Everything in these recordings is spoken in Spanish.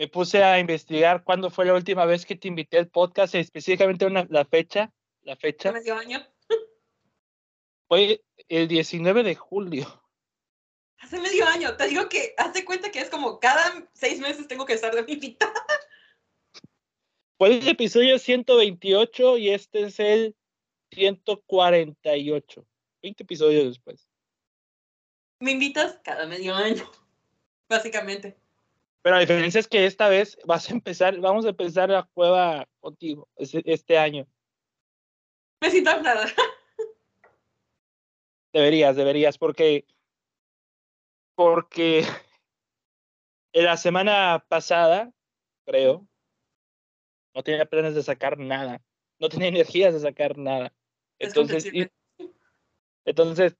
me puse a investigar cuándo fue la última vez que te invité al podcast, específicamente una, la fecha. La fecha. medio año? Fue el 19 de julio. Hace medio año. Te digo que hazte cuenta que es como cada seis meses tengo que estar de mi invitada. Fue el episodio 128 y este es el 148. 20 episodios después. Me invitas cada medio año, básicamente. Pero la diferencia es que esta vez vas a empezar, vamos a empezar la cueva contigo este, este año. Siento nada. Deberías, deberías, porque porque en la semana pasada, creo, no tenía planes de sacar nada, no tenía energías de sacar nada. Entonces, entonces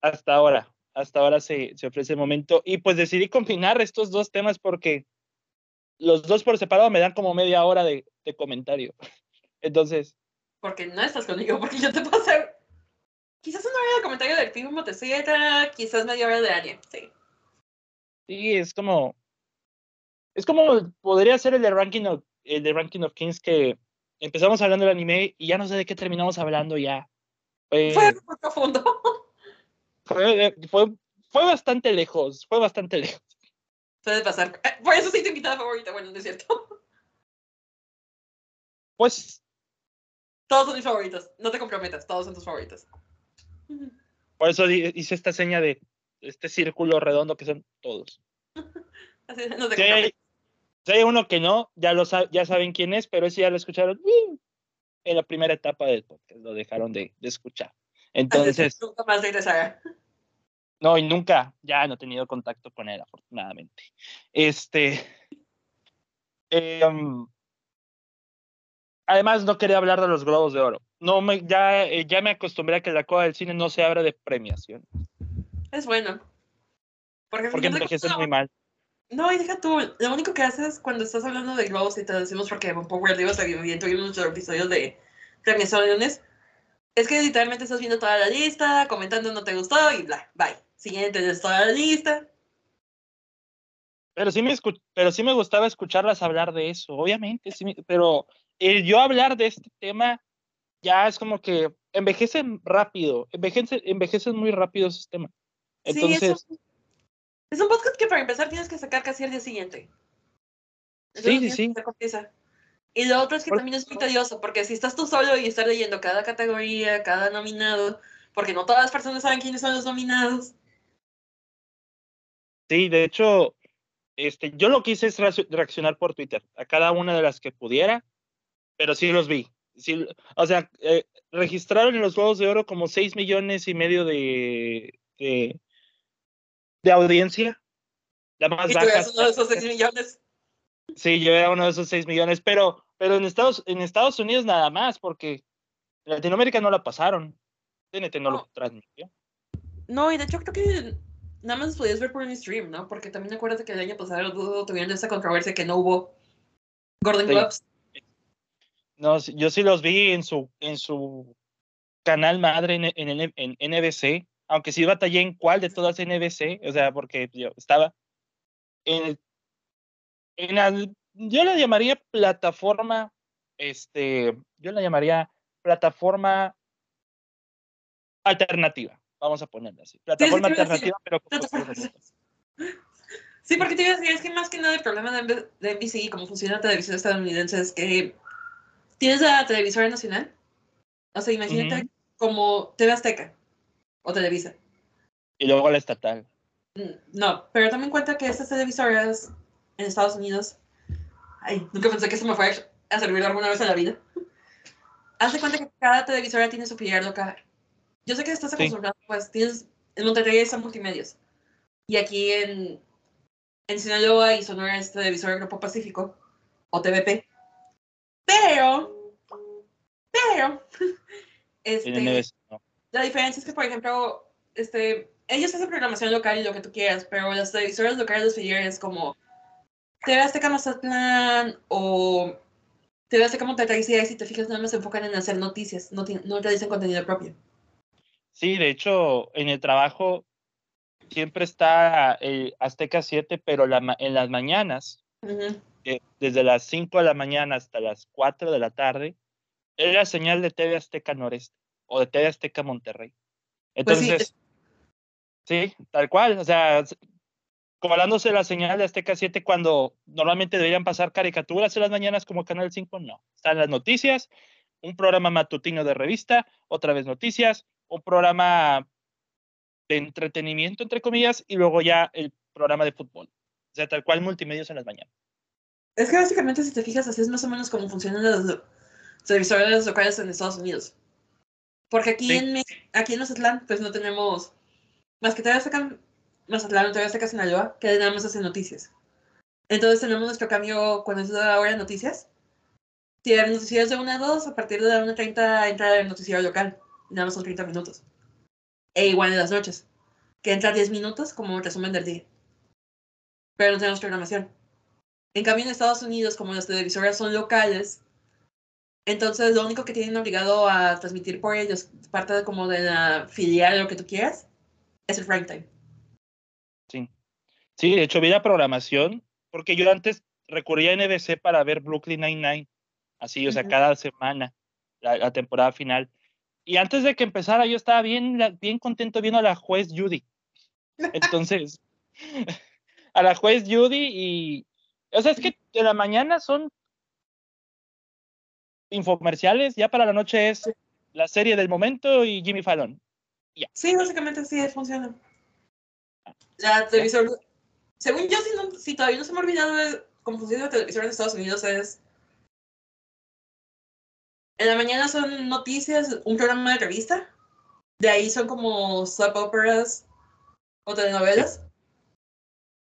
hasta ahora, hasta ahora se, se ofrece el momento. Y pues decidí combinar estos dos temas porque los dos por separado me dan como media hora de, de comentario. Entonces. Porque no estás conmigo, porque yo te puedo hacer quizás una hora de comentario del film Motocicleta, quizás media hora de Anya, sí. Sí, es como. Es como podría ser el de Ranking of, el de Ranking of Kings que empezamos hablando del anime y ya no sé de qué terminamos hablando ya. Fue, fue muy profundo. Fue, fue, fue bastante lejos, fue bastante lejos. Puede pasar. Eh, por eso sí te invitada favorita, bueno, no es cierto. Pues. Todos son mis favoritos. No te comprometas, todos son tus favoritos. Por eso hice esta seña de este círculo redondo que son todos. No te si, hay, si hay uno que no, ya, lo ya saben quién es, pero ese ya lo escucharon en la primera etapa del podcast, lo dejaron de, de escuchar. Entonces. Nunca más. No, y nunca, ya no he tenido contacto con él, afortunadamente. Este. Eh, um, además, no quería hablar de los globos de oro. No me, ya, eh, ya me acostumbré a que la coda del cine no se abra de premiación. Es bueno. Porque, porque envejece muy mal. No, y deja tú, lo único que haces cuando estás hablando de globos y te decimos porque un poco bien tuvimos muchos episodios de premiaciones, es que literalmente estás viendo toda la lista, comentando no te gustó y bla, bye. Siguiente, de toda la lista. Pero sí, me pero sí me gustaba escucharlas hablar de eso, obviamente, sí pero el yo hablar de este tema ya es como que envejecen rápido, envejecen, envejecen muy rápido esos temas. Entonces... Sí, es, un, podcast que para empezar tienes que sacar casi al día siguiente. sí, sí, sí. Y lo otro es que también es muy tedioso, porque si estás tú solo y estás leyendo cada categoría, cada nominado, porque no todas las personas saben quiénes son los nominados. Sí, de hecho, este, yo lo que hice es reaccionar por Twitter a cada una de las que pudiera, pero sí los vi. Sí, o sea, eh, registraron en los Juegos de Oro como 6 millones y medio de, de, de audiencia. La más ¿Y baja. Tú uno de esos 6 millones? Sí, yo era uno de esos 6 millones, pero, pero en, Estados, en Estados Unidos nada más, porque en Latinoamérica no la pasaron. TNT no, no. lo transmitió. No, y de hecho creo que nada más podías ver por un stream, ¿no? Porque también acuérdate que el año pasado tuvieron esa controversia que no hubo Gordon Globes. Sí. No, yo sí los vi en su, en su canal madre en, en, en, NBC, aunque sí batallé en cuál de todas NBC, o sea, porque yo estaba en, en el, yo la llamaría plataforma, este, yo la llamaría plataforma alternativa, vamos a ponerla así, plataforma sí, alternativa, pero con Sí, porque te iba a decir, es que más que nada el problema de, de NBC y cómo funciona la televisión estadounidense es que tienes la televisora nacional, o sea, imagínate uh -huh. como TV Azteca o Televisa. Y luego la estatal. No, pero también cuenta que estas televisoras en Estados Unidos, ay, nunca pensé que eso me fuera a servir alguna vez en la vida. Haz de cuenta que cada televisora tiene su filial local. Yo sé que estás acostumbrado, sí. pues tienes, en Monterrey son multimedios. Y aquí en, en Sinaloa y Sonora es televisora Grupo Pacífico, o TVP. Pero, pero, este, no. la diferencia es que, por ejemplo, este, ellos hacen programación local y lo que tú quieras, pero las televisoras locales, los filiales como TV Azteca Mazatlán o TV Azteca Monterrey, si te fijas, nada más se enfocan en hacer noticias, no, no te dicen contenido propio. Sí, de hecho, en el trabajo siempre está el Azteca 7, pero la, en las mañanas, eh, desde las 5 de la mañana hasta las 4 de la tarde, era señal de TV Azteca Noreste o de TV Azteca Monterrey. Pues Entonces, sí, tal cual, o sea, de la señal de Azteca 7 cuando normalmente deberían pasar caricaturas en las mañanas como Canal 5, no. Están las noticias, un programa matutino de revista, otra vez noticias, un programa de entretenimiento, entre comillas, y luego ya el programa de fútbol. O sea, tal cual multimedios en las mañanas. Es que básicamente, si te fijas, así es más o menos como funcionan los televisores locales en Estados Unidos. Porque aquí, en, aquí en Mazatlán, pues no tenemos más que te sacan Mazatlán, todavía saca Sinaloa, que nada más hacen noticias. Entonces tenemos nuestro cambio cuando es la hora de noticias. Tienen noticias de 1 a 2, a partir de la 1.30 entra el noticiero local. Nada más son 30 minutos. E igual en las noches, que entra 10 minutos como resumen del día. Pero no tenemos programación. En cambio, en Estados Unidos, como las televisoras son locales, entonces lo único que tienen obligado a transmitir por ellos, parte de como de la filial lo que tú quieras, es el prime time. Sí. De hecho vi la programación, porque yo antes recurría a NBC para ver Brooklyn Nine-Nine, así, o sea, cada semana, la, temporada final. Y antes de que empezara, yo estaba bien, bien contento viendo a la juez Judy. Entonces, a la juez Judy y... O sea, es que de la mañana son infomerciales, ya para la noche es la serie del momento y Jimmy Fallon. Sí, básicamente sí funciona. La televisor, según yo, si, todavía no se me ha olvidado de cómo funciona la televisión en Estados Unidos, es. En la mañana son noticias, un programa de revista. De ahí son como soap operas o telenovelas.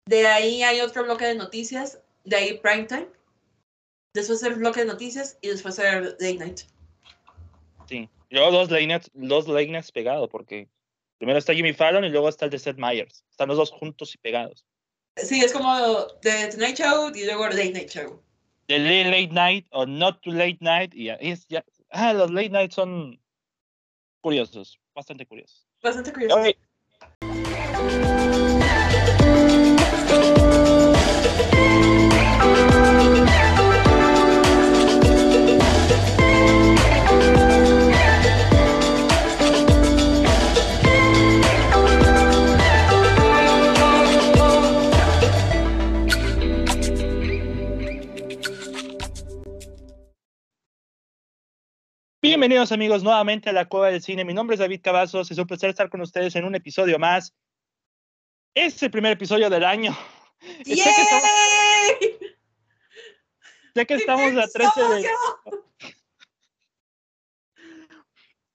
De ahí hay otro bloque de noticias. De ahí prime time. Después el bloque de noticias y después el late night. Sí. Yo dos late nights, dos late nights pegados porque primero está Jimmy Fallon y luego está el de Seth Meyers. Están los dos juntos y pegados. Sí, es como The Tonight Show y luego Late Night Show. The Late Night o Not Too Late Night. Y es, ya, ah, los Late Nights son curiosos, bastante curiosos. Bastante curiosos. Bienvenidos amigos nuevamente a la Cueva del Cine. Mi nombre es David Cavazos. Es un placer estar con ustedes en un episodio más. Es el primer episodio del año. Sé que estamos, a 13 de...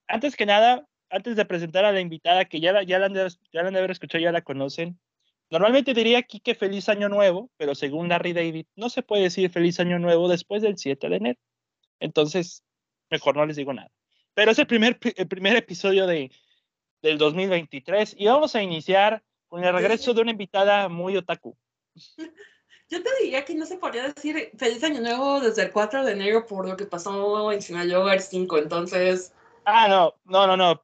Antes que nada, antes de presentar a la invitada, que ya, ya, la, han de, ya la han de haber escuchado, ya la conocen. Normalmente diría aquí que feliz año nuevo, pero según Larry David, no se puede decir feliz año nuevo después del 7 de enero. Entonces, mejor no les digo nada. Pero es el primer, el primer episodio de, del 2023 y vamos a iniciar con el regreso de una invitada muy otaku. Yo te diría que no se podría decir feliz año nuevo desde el 4 de enero por lo que pasó en Sinaloa el 5, entonces... Ah, no, no, no, no.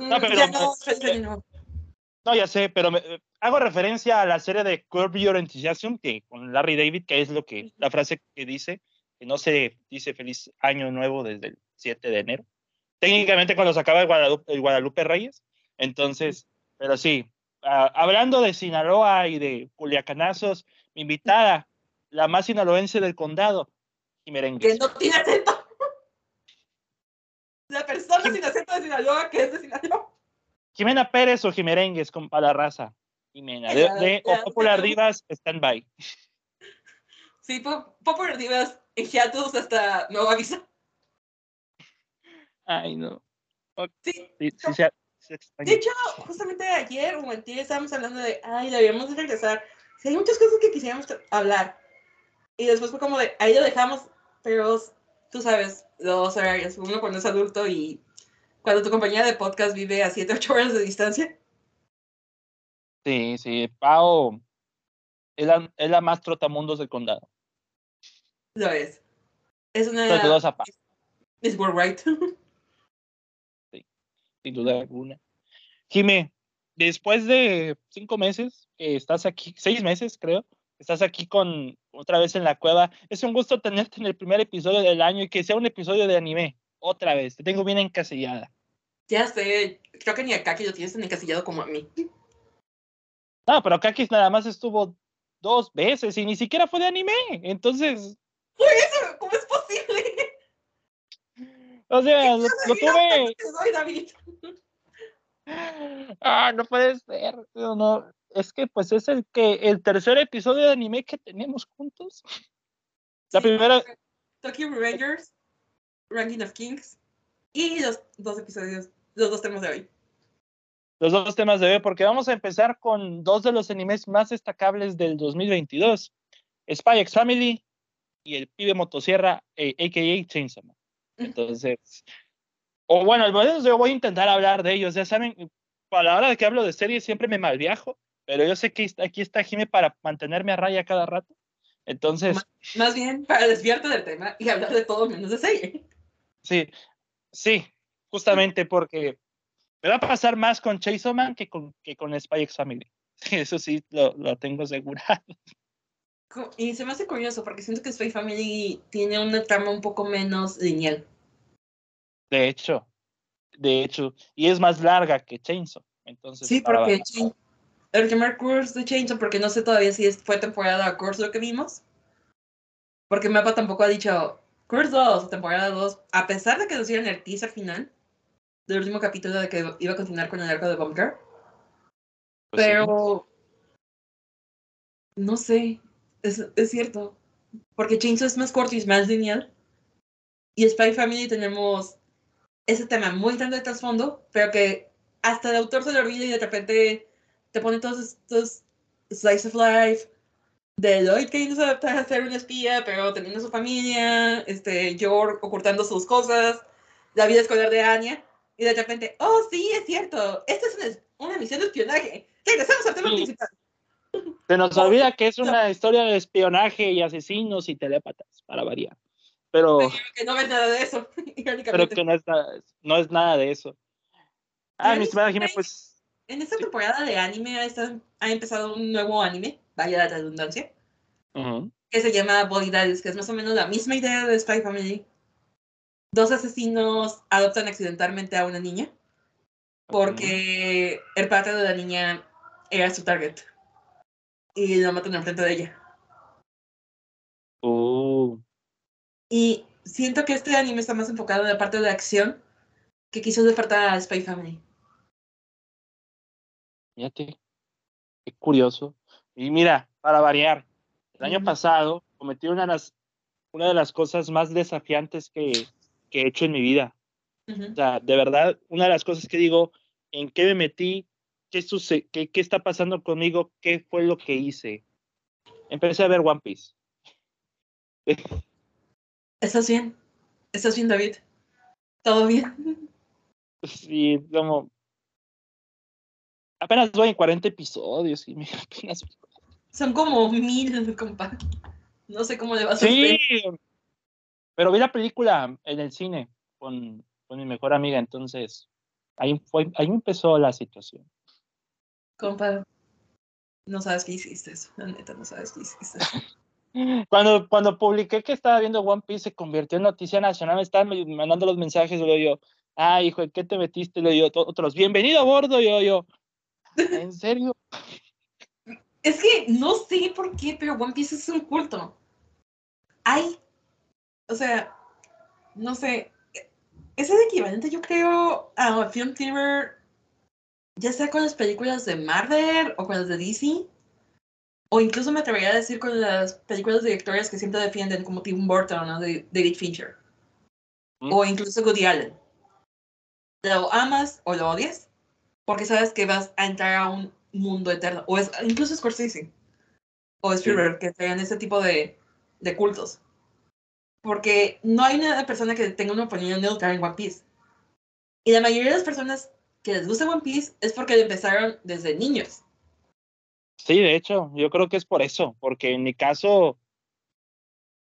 No, pero, ya no, feliz año nuevo. No, ya sé, pero hago referencia a la serie de Curb Your Enthusiasm, que con Larry David, que es lo que, la frase que dice, que no se dice feliz año nuevo desde el 7 de enero. Técnicamente cuando se acaba el Guadalupe, el Guadalupe Reyes. Entonces, pero sí, uh, hablando de Sinaloa y de Culiacanazos, mi invitada, la más sinaloense del condado, Jimerengues. Que no tiene acento. La persona sin acento de Sinaloa que es de Sinaloa. Jimena Pérez o Jimerengues con para la raza. Jimena, de, de Popular Divas, stand by. Sí, Popular Divas en hiatus hasta nuevo aviso. Ay, no. Sí, sí, sí, de hecho, justamente ayer o antes estábamos hablando de, ay, debíamos de regresar. Sí, hay muchas cosas que quisiéramos hablar. Y después fue como de, ahí lo dejamos, pero tú sabes, los horarios, uno cuando es adulto y cuando tu compañía de podcast vive a 7, 8 horas de distancia. Sí, sí, Pau es la, es la más trotamundos del condado. Lo es. Es una. Es worldwide. sí, sin duda alguna. Jimé, después de cinco meses, que estás aquí, seis meses creo, estás aquí con otra vez en la cueva. Es un gusto tenerte en el primer episodio del año y que sea un episodio de anime. Otra vez, te tengo bien encasillada. Ya sé, creo que ni a Kaki lo tienes tan encasillado como a mí. No, pero Kaki nada más estuvo dos veces y ni siquiera fue de anime. Entonces. ¿Cómo es posible? O sea, lo, tuve. Ah, no puede ser. No, es que pues es el que el tercer episodio de anime que tenemos juntos. La primera. Tokyo Revengers, Ranking of Kings y los dos episodios, los dos temas de hoy. Los dos temas de hoy, porque vamos a empezar con dos de los animes más destacables del 2022: Spy X Family y el pibe motosierra, a.k.a. Eh, Chainsaw Man. Entonces, o bueno, yo voy a intentar hablar de ellos. Ya saben, a la hora de que hablo de series siempre me malviajo, pero yo sé que aquí está Jimmy para mantenerme a raya cada rato. Entonces. Más, bien para desviarte del tema y hablar de todo menos de serie. Sí, sí, justamente porque me va a pasar más con Chase Man que con, que con Spy X Family. Eso sí, lo, lo tengo asegurado. Y se me hace curioso porque siento que Spy Family tiene una trama un poco menos lineal. De hecho, de hecho, y es más larga que Chainsaw. Entonces, sí, porque el primer curso de Chainsaw, porque no sé todavía si fue temporada curso lo que vimos. Porque Mapa tampoco ha dicho Curse 2 temporada 2, a pesar de que nos dieron el teaser final del último capítulo de que iba a continuar con el arco de Bunker. Pues pero. No sé. Es, es cierto. Porque Chainsaw es más corto y es más lineal. Y Spy Family tenemos ese tema muy grande de trasfondo, pero que hasta el autor se lo olvida y de repente te pone todos estos slice of life de Lloyd queriendo adaptar a ser un espía, pero teniendo su familia, este, George ocultando sus cosas, la vida escolar de Anya, y de repente, oh, sí, es cierto, esta es una, misión de espionaje. Regresamos al tema principal. Se nos olvida que es una historia de espionaje y asesinos y telépatas, para variar. Pero, que no ves nada de eso, pero que no es nada, no es nada de eso. Ah, mi estimada Jiménez, pues. En esta temporada de anime ha, empezado un nuevo anime, vaya la redundancia, que se llama Bolidades, que es más o menos la misma idea de Spy Family. Dos asesinos adoptan accidentalmente a una niña porque el padre de la niña era su target y la matan enfrente de ella. Y siento que este anime está más enfocado en la parte de acción que quiso despertar a Spy Family. Fíjate, qué curioso. Y mira, para variar, el año pasado cometí una de las, una de las cosas más desafiantes que, que he hecho en mi vida. O sea, de verdad, una de las cosas que digo, ¿en qué me metí? ¿Qué, sucede, qué, ¿Qué está pasando conmigo? ¿Qué fue lo que hice? Empecé a ver One Piece. ¿Estás bien? ¿Estás bien, David? ¿Todo bien? Sí, como. Apenas voy en 40 episodios y me apenas. Son como mil, compa. No sé cómo le vas a hacer. Sí, pero vi la película en el cine con, con mi mejor amiga, entonces ahí, fue, ahí empezó la situación. Compa, no sabes qué hiciste, la neta, no sabes qué hiciste. Cuando, cuando publiqué que estaba viendo One Piece, se convirtió en noticia nacional. Me estaban mandando los mensajes. Y yo, ah, hijo, ¿en qué te metiste? Le digo, otros, bienvenido a bordo. Yo, yo, ¿en serio? Es que no sé por qué, pero One Piece es un culto. Hay, o sea, no sé, es el equivalente, yo creo, a Film Theater, ya sea con las películas de Marvel o con las de DC o incluso me atrevería a decir con las películas directorias que siempre defienden, como Tim Burton o David Fincher. Mm. O incluso Woody Allen. Lo amas o lo odias, porque sabes que vas a entrar a un mundo eterno. O es, incluso Scorsese. O Spielberg, que tengan ese tipo de, de cultos. Porque no hay una persona que tenga una opinión neutral en One Piece. Y la mayoría de las personas que les gusta One Piece es porque empezaron desde niños. Sí, de hecho, yo creo que es por eso, porque en mi caso,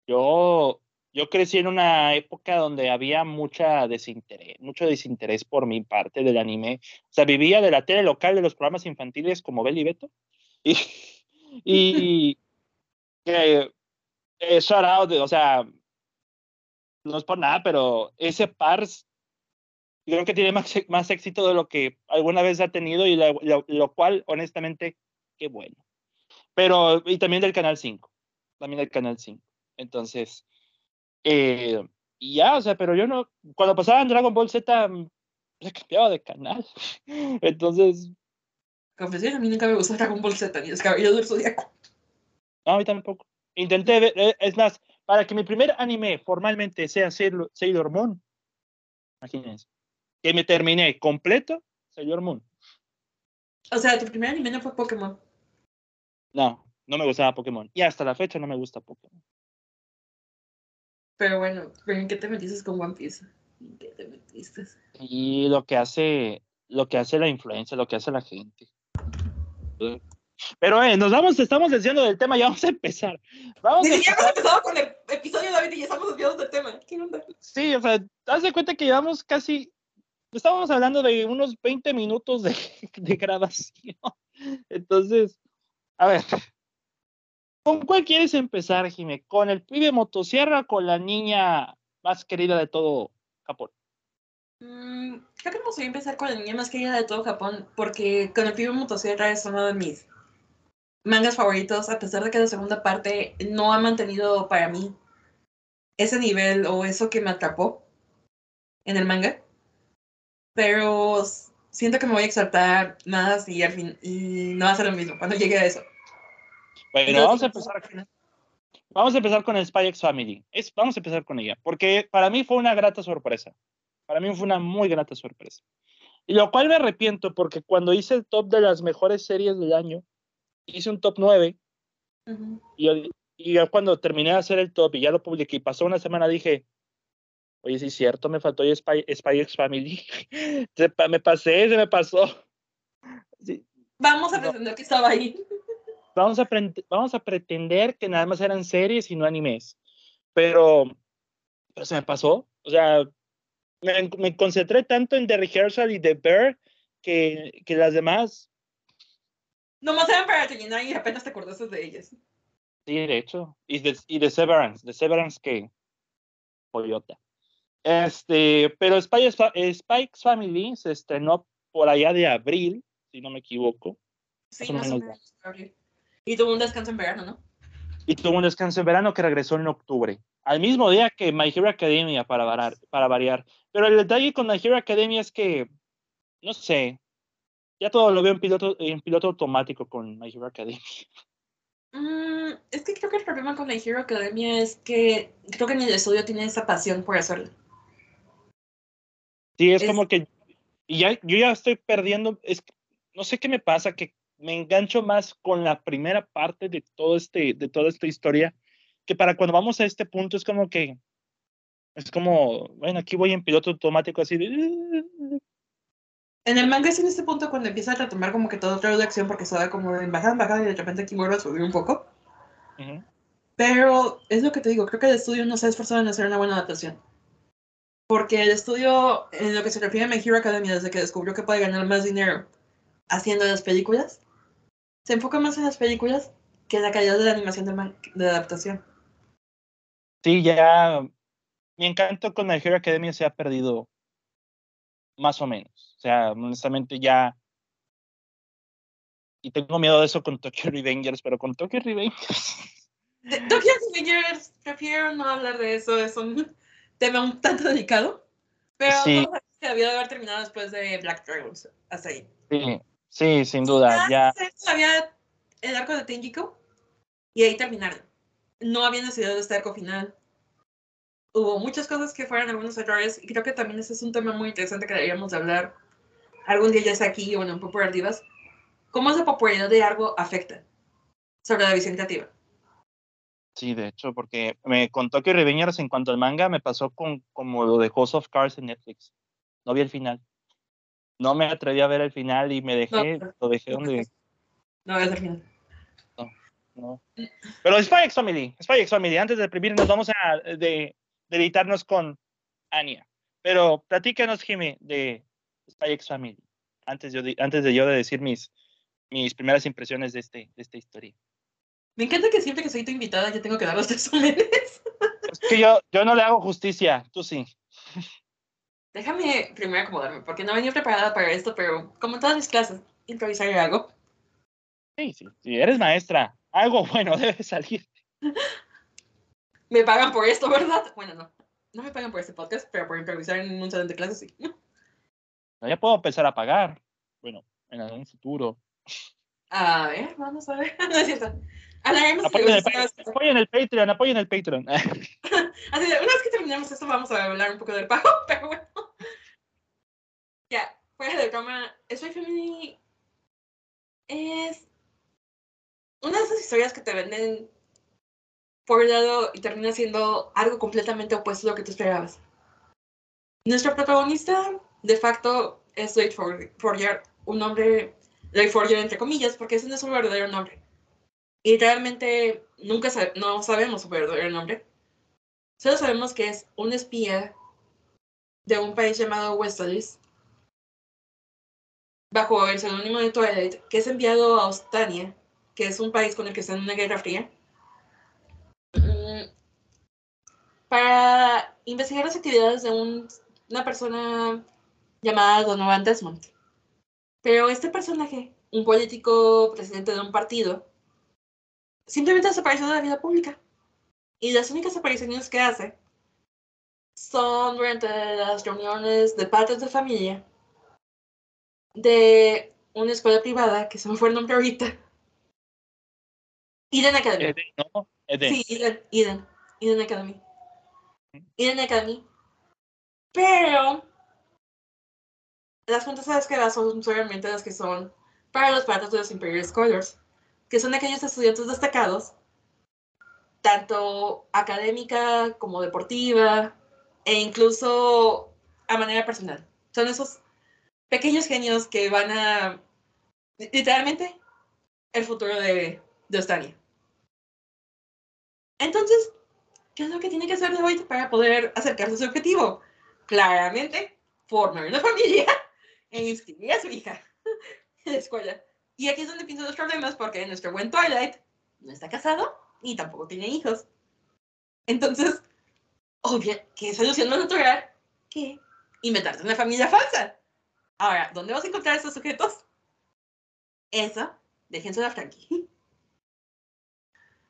yo yo crecí en una época donde había mucha desinterés, mucho desinterés por mi parte del anime. O sea, vivía de la tele local de los programas infantiles como Beli y Beto. Y, y que eh, shout out, o sea, no es por nada, pero ese Pars creo que tiene más, más éxito de lo que alguna vez ha tenido y lo, cual, honestamente, qué bueno. Pero, y también del Canal 5, también del Canal 5. Entonces, eh, y ya, o sea, pero yo no, cuando pasaba en Dragon Ball Z, mm, he cambiaba de canal. Entonces. Confesión, a mí nunca me gustó Dragon Ball Z ni el cabello del Zodíaco. No, a mí tampoco. Intenté ver, eh, es más, para que mi primer anime formalmente sea Sailor Moon, imagínense, que me terminé completo Sailor Moon. O sea, tu primer anime no fue Pokémon. No, no me gustaba Pokémon. Y hasta la fecha no me gusta Pokémon. Pero bueno, ¿en qué te metiste con One Piece? ¿En qué te metiste? Y lo que hace, lo que hace la influencia, lo que hace la gente. Pero eh, nos vamos, estamos desviando del tema, ya vamos a empezar. Vamos Ni siquiera hemos empezado con el episodio, David, y ya estamos desviando del tema. ¿Qué onda? Sí, o sea, haz de cuenta que llevamos casi, estábamos hablando de unos 20 minutos de, grabación. Entonces, a ver, ¿Con cuál quieres empezar, Jimé? ¿Con el pibe motosierra o con la niña más querida de todo Japón? Mm, creo que me gustaría empezar con la niña más querida de todo Japón, porque con el pibe motosierra es uno de mis mangas favoritos, a pesar de que la segunda parte no ha mantenido para mí ese nivel o eso que me atrapó en el manga. Pero siento que me voy a exaltar más y al fin y no va a ser lo mismo cuando llegue a eso. Bueno, vamos a empezar. Vamos a empezar con el Spy X Family. Es, vamos a empezar con ella, porque para mí fue una grata sorpresa. Para mí fue una muy grata sorpresa. Y lo cual me arrepiento porque cuando hice el top de las mejores series del año, hice un top 9. y, y cuando terminé de hacer el top y ya lo publiqué y pasó una semana, dije, oye, sí es cierto, me faltó Spy, Spy X Family. me pasé, se me pasó. Vamos a pretender que estaba ahí vamos a, vamos a pretender que nada más eran series y no animes. Pero, pero se me pasó. O sea, me, me, concentré tanto en The Rehearsal y The Bear que, que las demás. Nomás eran para terminar y apenas te acordaste de ellas. Sí, de hecho. Y de, y de Severance. De Severance que. Toyota. Este, pero Spike's Family se estrenó por allá de abril, si no me equivoco. Sí, no y tuvo un descanso en verano, ¿no? Y tuvo un descanso en verano que regresó en octubre, al mismo día que My Hero Academia, para, varar, para variar. Pero el detalle con My Hero Academia es que, no sé, ya todo lo veo en piloto, en piloto automático con My Hero Academia. Mm, es que creo que el problema con My Hero Academia es que creo que en el estudio tiene esa pasión por hacerlo. Sí, es, como que ya, yo ya estoy perdiendo, es, no sé qué me pasa, que me engancho más con la primera parte de, todo este, de toda esta historia, que para cuando vamos a este punto es como que, es como, bueno, aquí voy en piloto automático así de... En el manga es en este punto cuando empieza a retomar como que todo otra de acción porque se da como en bajada, en bajada y de repente aquí vuelve a subir un poco. Pero es lo que te digo, creo que el estudio no se ha esforzado en hacer una buena adaptación. Porque el estudio, en lo que se refiere a My Hero Academia, desde que descubrió que puede ganar más dinero haciendo las películas, se enfoca más en las películas que en la calidad de la animación de, de adaptación. Sí, ya mi encanto con My Hero Academia se ha perdido más o menos. O sea, honestamente ya... Y tengo miedo de eso con Tokyo Revengers, pero con Tokyo Revengers... Tokyo Revengers, prefiero no hablar de eso, es un tema un tanto delicado. Pero sí. se debió de haber terminado después de Black Dragons, hasta ahí. Sí, Sí, sin duda, ya. Había el arco de Tenjiku y ahí terminaron. No había necesidad de este arco final. Hubo muchas cosas que fueron algunos errores y creo que también ese es un tema muy interesante que deberíamos hablar algún día ya está aquí o en Popular Divas. ¿Cómo esa popularidad de algo afecta sobre la visión creativa? Sí, de hecho, porque me contó que Revengers en cuanto al manga me pasó con como lo de House of Cards en Netflix. No vi el final no me atreví a ver el final y me dejé, lo dejé donde... No, es el final. No, no. Pero Spy X Family, Spy X Family, antes de primer nos vamos a, de, deleitarnos con Anya. Pero platícanos, Jimmy, de Spy X Family, antes, de, antes de yo de decir mis, mis primeras impresiones de, este, de esta historia. Me encanta que siempre que soy tu invitada yo tengo que dar los solenes. Es que yo, yo no le hago justicia, tú sí. Déjame primero acomodarme, porque no venía preparada para esto, pero como en todas mis clases, improvisar algo. Sí, sí, sí, eres maestra. Algo bueno debe salir. Me pagan por esto, ¿verdad? Bueno, no. No me pagan por este podcast, pero por improvisar en un salón de clases, sí. No, ya puedo empezar a pagar. Bueno, en algún futuro. A ver, vamos a ver. No es cierto. Hablaremos apoyen, el, apoyen el Patreon, apoyen el Patreon. Así de, una vez que terminemos esto, vamos a hablar un poco del pago, pero bueno. Ya, fuera de broma, Spy Family es una de esas historias que te venden por un lado y termina siendo algo completamente opuesto a lo que tú esperabas. Nuestro protagonista, de facto, es Lloyd Forger, un nombre, Lloyd Forger entre comillas, porque ese no es su verdadero nombre. Y realmente nunca no sabemos su verdadero nombre. Solo sabemos que es un espía de un país llamado Westalis, bajo el seudónimo de Twilight, que es enviado a Ostania, que es un país con el que está en una guerra fría, mm, para investigar las actividades de una persona llamada Donovan Desmond. Pero este personaje, un político presidente de un partido, simplemente desapareció de la vida pública. Y las únicas apariciones que hace son durante las reuniones de padres de familia de una escuela privada, que se me fue el nombre ahorita. Eden Academy. Eden, ¿no? Eden. Sí, Eden, Eden, Eden Academy. Eden Academy. Pero las juntas que las son solamente las que son para los padres de los Imperial Scholars que son aquellos estudiantes destacados, tanto académica como deportiva, e incluso a manera personal. Son esos pequeños genios que van a, literalmente, el futuro de, de Ostania. Entonces, ¿qué es lo que tiene que hacer de hoy para poder acercarse a su objetivo? Claramente, formar una familia e inscribir a su hija en la escuela. Y aquí es donde pienso los problemas porque nuestro buen Twilight no está casado y tampoco tiene hijos. Entonces, obvio, ¿qué solución más natural que inventarte una familia falsa? Ahora, ¿dónde vas a encontrar esos sujetos? Eso, déjense a Frankie.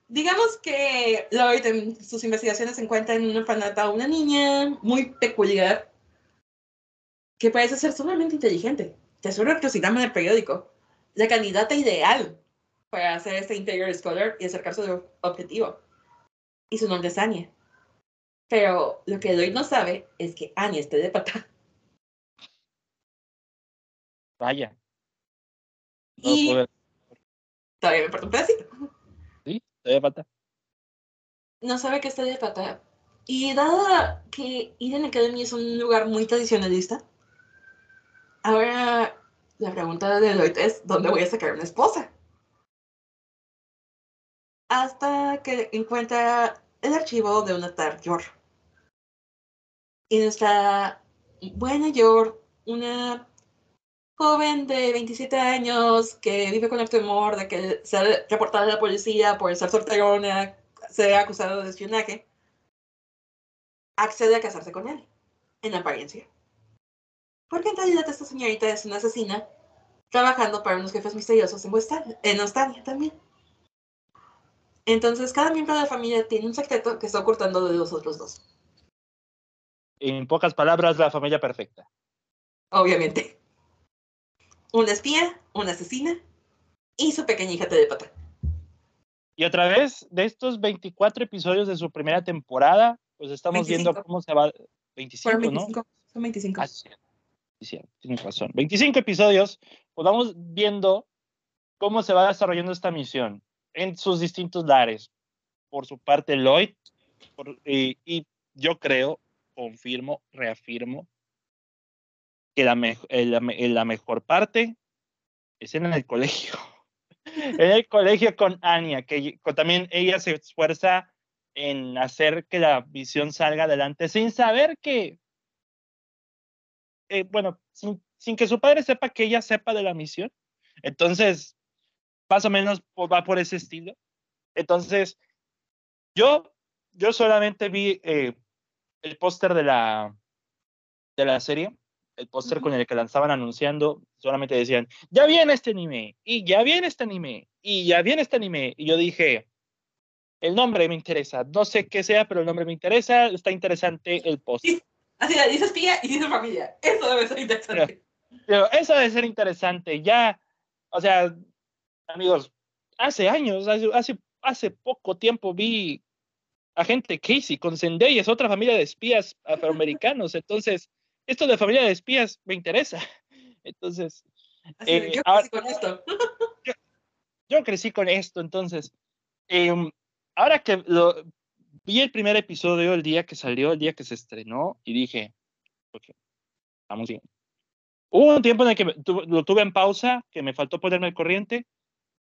Digamos que Lloyd en sus investigaciones encuentra en un orfanato a una niña muy peculiar que parece ser sumamente inteligente. Te suena crucigrama en el periódico la candidata ideal para hacer este Interior Scholar y acercarse a su objetivo. Y su nombre es Anya. Pero lo que Lloyd no sabe es que Anya está de pata. Vaya. y todavía me falta un pedacito. Sí, de pata. No sabe que está de pata. Y dado que Eden Academy es un lugar muy tradicionalista, ahora la pregunta de Lloyd es, ¿dónde voy a sacar una esposa? Hasta que encuentra el archivo de una tal. Y nuestra buena Yor, una joven de 27 años que vive con el temor de que sea reportada a la policía por ser solterona, sea acusada de espionaje, accede a casarse con él, en apariencia. Porque en realidad esta señorita es una asesina trabajando para unos jefes misteriosos en, en Australia también. Entonces, cada miembro de la familia tiene un secreto que está ocultando de los otros dos. En pocas palabras, la familia perfecta. Obviamente. Una espía, una asesina y su pequeña hija pata. Y otra vez, de estos 24 episodios de su primera temporada, pues estamos viendo cómo se va. 25, 25 ¿no? Son 25 tienes razón. 25 episodios, pues vamos viendo cómo se va desarrollando esta misión en sus distintos lares. Por su parte, Lloyd, y, yo creo, confirmo, reafirmo, que la, la, mejor parte es en el colegio. en el colegio con Anya, que también ella se esfuerza en hacer que la misión salga adelante sin saber que, eh, bueno, sin, sin, que su padre sepa que ella sepa de la misión. Entonces, más o menos va por ese estilo. Entonces, yo, yo solamente vi eh, el póster de la, de la serie, el póster con el que lanzaban anunciando, solamente decían, ya viene este anime, y ya viene este anime, y ya viene este anime. Y yo dije, el nombre me interesa, no sé qué sea, pero el nombre me interesa, está interesante el póster. Así, dice espía y dice familia, eso debe ser interesante. Pero, eso debe ser interesante, ya, o sea, amigos, hace años, hace, hace, hace poco tiempo vi a gente Casey con Zendaya, es otra familia de espías afroamericanos, entonces esto de familia de espías me interesa. Entonces, eh, yo crecí con esto. Yo, crecí con esto, entonces, em, ahora que lo, vi el primer episodio el día que salió, el día que se estrenó, y dije, ok, vamos bien. Hubo un tiempo en el que lo tuve en pausa, que me faltó ponerme el corriente,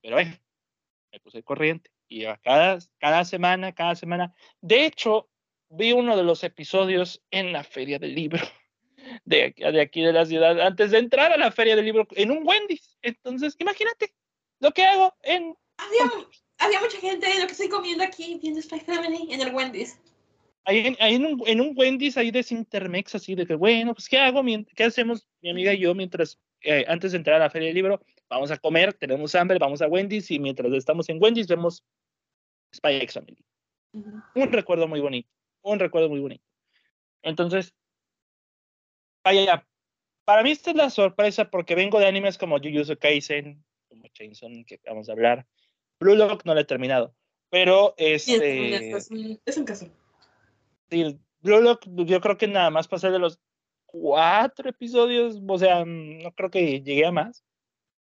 pero eh, me puse el corriente. Y cada, cada semana, cada semana. De hecho, vi uno de los episodios en la feria del libro de, de aquí de la ciudad antes de entrar a la feria del libro en un Wendy's. Entonces, imagínate lo que hago en... Había, había mucha gente lo que estoy comiendo aquí viendo Spy Family en el Wendy's. Ahí, ahí en, un, en un Wendy's ahí de Intermex así de que, bueno, pues ¿qué hago? ¿Qué hacemos mi amiga y yo mientras, eh, antes de entrar a la feria del libro, vamos a comer, tenemos hambre, vamos a Wendy's y mientras estamos en Wendy's vemos Spy X Family. Un recuerdo muy bonito, un recuerdo muy bonito. Entonces, vaya, para mí esta es la sorpresa porque vengo de animes como Jujutsu Kaisen, como Chainsaw, que vamos a hablar. Blue Lock no lo he terminado, pero este... es, un, es un caso. Sí, Blue Lock yo creo que nada más pasé de los cuatro episodios, o sea, no creo que llegué a más.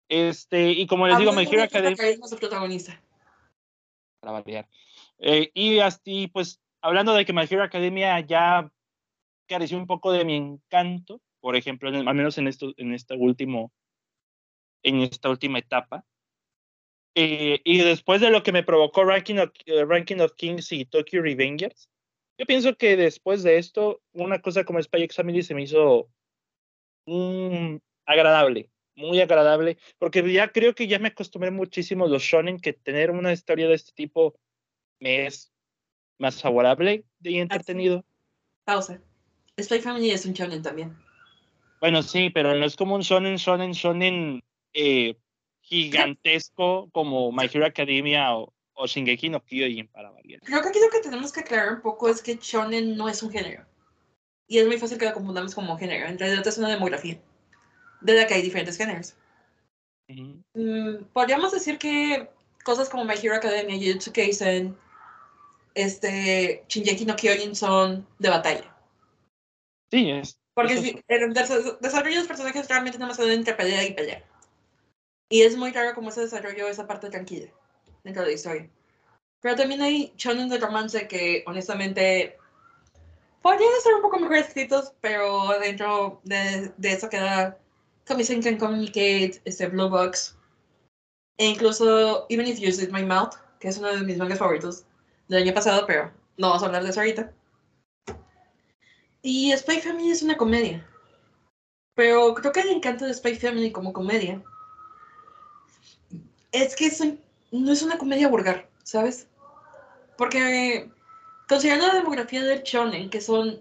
Este, y como les digo, Me Hero Academia. protagonista. Para variar. Eh, y así, pues, hablando de que My Hero Academia ya careció un poco de mi encanto, por ejemplo, al menos en esto, en esta último, en esta última etapa. Eh, y después de lo que me provocó Ranking of, eh, Ranking of Kings y Tokyo Revengers, yo pienso que después de esto, una cosa como Spy X Family se me hizo agradable muy agradable, porque ya creo que ya me acostumbré muchísimo a los shonen, que tener una historia de este tipo me es más favorable y entretenido. Pausa. Spy Family es un shonen también. Bueno, sí, pero no es como un shonen, shonen, shonen eh, gigantesco como My Hero Academia o, o Shingeki no Kyojin para variar. Creo que aquí lo que tenemos que aclarar un poco es que shonen no es un género. Y es muy fácil que lo confundamos como género. En realidad es una demografía de la que hay diferentes géneros. Mm, podríamos decir que cosas como My Hero Academia, Jujutsu Kaisen, este, Shinjeki no Kyojin son de batalla. Sí, es. Porque si, el desarrollo de los personajes realmente no más se entre pelea y pelea. Y es muy raro cómo se desarrolló esa parte tranquila dentro de la historia. Pero también hay shonen de romance que honestamente podrían ser un poco mejor escritos, pero dentro de, de eso queda Commission Can Communicate, este, Blue Box, e incluso Even If You Use My Mouth, que es uno de mis mangas favoritos del año pasado, pero no vamos a hablar de eso ahorita. Y Spy Family es una comedia. Pero creo que el encanto de Spy Family como comedia es que no es una comedia vulgar, ¿sabes? Porque considerando la demografía del shonen, que son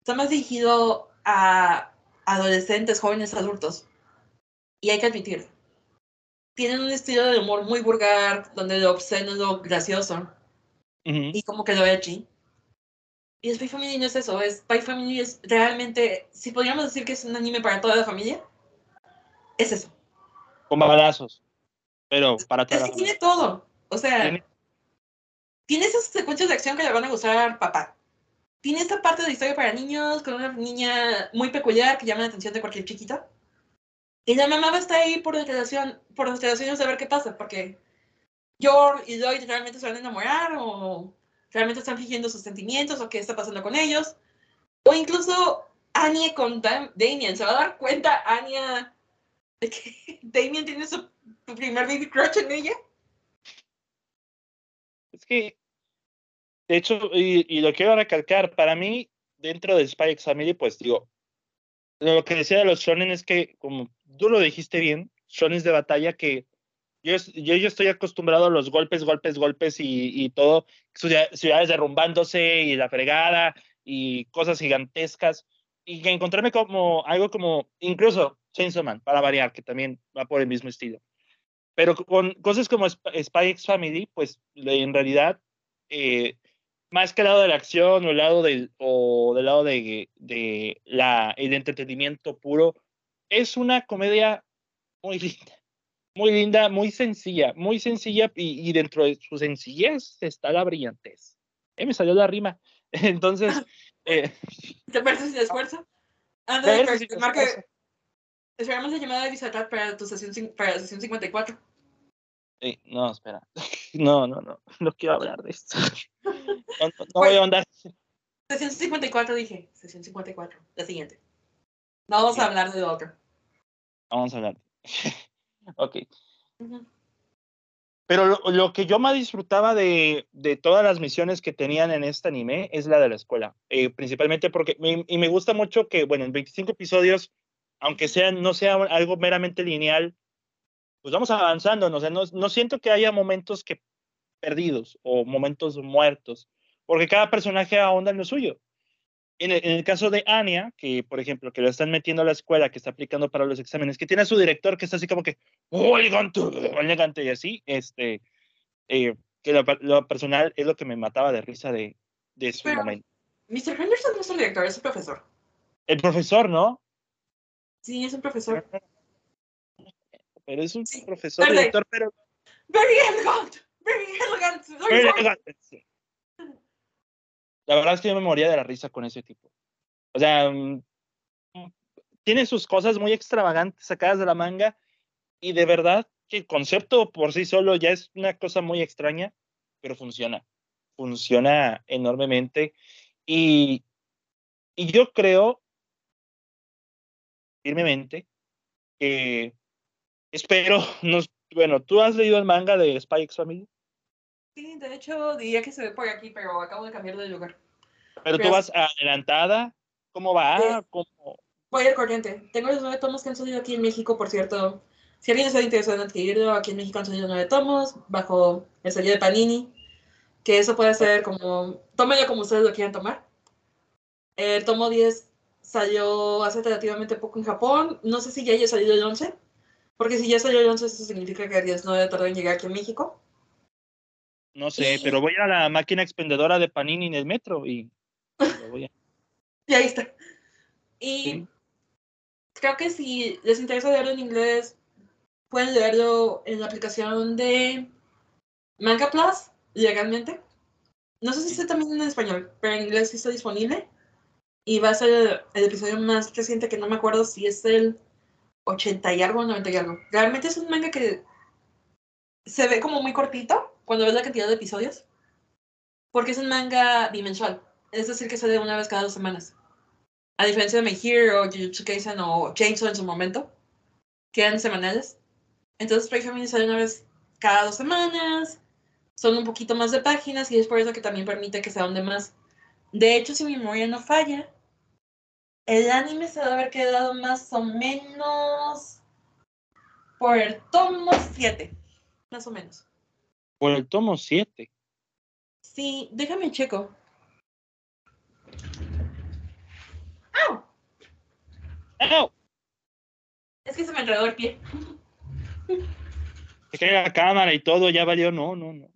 está más dirigido a adolescentes, jóvenes, adultos. Y hay que admitir, tienen un estilo de humor muy vulgar, donde lo obsceno es lo gracioso. Y como que lo edgy. Y Spy Family no es eso, Spy Family es realmente, si podríamos decir que es un anime para toda la familia, es eso. Con balazos, pero para toda es que tiene todo, o sea, ¿Tiene? tiene esas secuencias de acción que le van a gustar papá tiene esta parte de historia para niños con una niña muy peculiar que llama la atención de cualquier chiquita. Y la mamá va a estar ahí por relación, por relaciones de ver qué pasa, porque George y Lloyd realmente se van a enamorar o realmente están fingiendo sus sentimientos o qué está pasando con ellos. O incluso Anya con Damien. Se va a dar cuenta Anya Damien tiene su primer baby crush en ella. Es que De hecho, y, lo quiero recalcar, para mí, dentro de X Family, pues digo, lo que decía de los shonen es que, como tú lo dijiste bien, shonen de batalla que yo, yo, yo, estoy acostumbrado a los golpes, golpes, golpes y, y todo, ciudades derrumbándose y la fregada y cosas gigantescas. Y encontrarme como algo como, incluso Chainsaw Man, para variar, que también va por el mismo estilo. Pero con cosas como Spy X Family, pues en realidad, eh, más que el lado de la acción o el lado del, o del lado de, de la, el entretenimiento puro, es una comedia muy linda, muy linda, muy sencilla, muy sencilla y, dentro de su sencillez está la brillantez. Eh, me salió la rima. Entonces... Eh, ¿Te parece sin esfuerzo? Anda, marque, Esperamos la llamada de Bisatat para tu sesión, para la sesión 54. no, espera. No, no, no. No quiero hablar de esto. No, voy a andar. Sesión 54 dije. Sesión 54. La siguiente. No vamos a hablar de otro. Vamos a hablar. ok. Pero lo, lo, que yo más disfrutaba de, de, todas las misiones que tenían en este anime es la de la escuela. Eh, principalmente porque, y me gusta mucho que, bueno, en 25 episodios aunque sea, no sea algo meramente lineal, pues vamos avanzando. ¿no? no, no siento que haya momentos que perdidos o momentos muertos, porque cada personaje ahonda en lo suyo. En el, caso de Anya, que por ejemplo, que lo están metiendo a la escuela, que está aplicando para los exámenes, que tiene a su director que está así como que, oh, elegante, elegante, y así, este, eh, que lo, personal es lo que me mataba de risa de, de su momento. Mr. Henderson no es el director, es el profesor. El profesor, ¿no? Sí, es un profesor. Pero es un profesor, director, pero... Very elegant, very elegant. Very, elegant. La verdad es que yo me moría de la risa con ese tipo. O sea, mm, tiene sus cosas muy extravagantes sacadas de la manga y de verdad que el concepto por sí solo ya es una cosa muy extraña, pero funciona. Funciona enormemente. Y, y yo creo firmemente que espero, nos, bueno, ¿tú has leído el manga de Spy X Family? Sí, de hecho diría que se ve por aquí, pero acabo de cambiar de lugar. ¿Pero tú vas adelantada? ¿Cómo va? ¿Cómo? Voy al corriente. Tengo los nueve tomos que han salido aquí en México, por cierto. Si alguien está interesado en adquirirlo, aquí en México han salido nueve tomos, bajo el sello de Panini, que eso puede ser como, tómelo como ustedes lo quieran tomar. El tomo 10 salió hace relativamente poco en Japón. No sé si ya haya salido el 11, porque si ya salió el 11, eso significa que el 10 no debe tardar en llegar aquí en México. No sé, pero voy a la máquina expendedora de Panini en el metro y y ahí está. Y creo que si les interesa leerlo en inglés, pueden leerlo en la aplicación de Manga Plus, legalmente. No sé si está también en español, pero en inglés sí está disponible y va a ser el, episodio más reciente que no me acuerdo si es el 80 y algo o 90 y algo. Realmente es un manga que se ve como muy cortito cuando ves la cantidad de episodios, porque es un manga bimensual, es decir, que sale una vez cada dos semanas. A diferencia de My Hero, Jujutsu Kaisen o Chainsaw en su momento, que eran semanales. Entonces, Spy Family sale una vez cada dos semanas, son un poquito más de páginas y es por eso que también permite que se ahonde más. De hecho, si mi memoria no falla, el anime se debe haber quedado más o menos por el tomo 7, más o menos. Por el tomo 7. Sí, déjame checo. ¡Au! ¡Au! Es que se me enredó el pie. Es que la cámara y todo ya valió, no, no, no.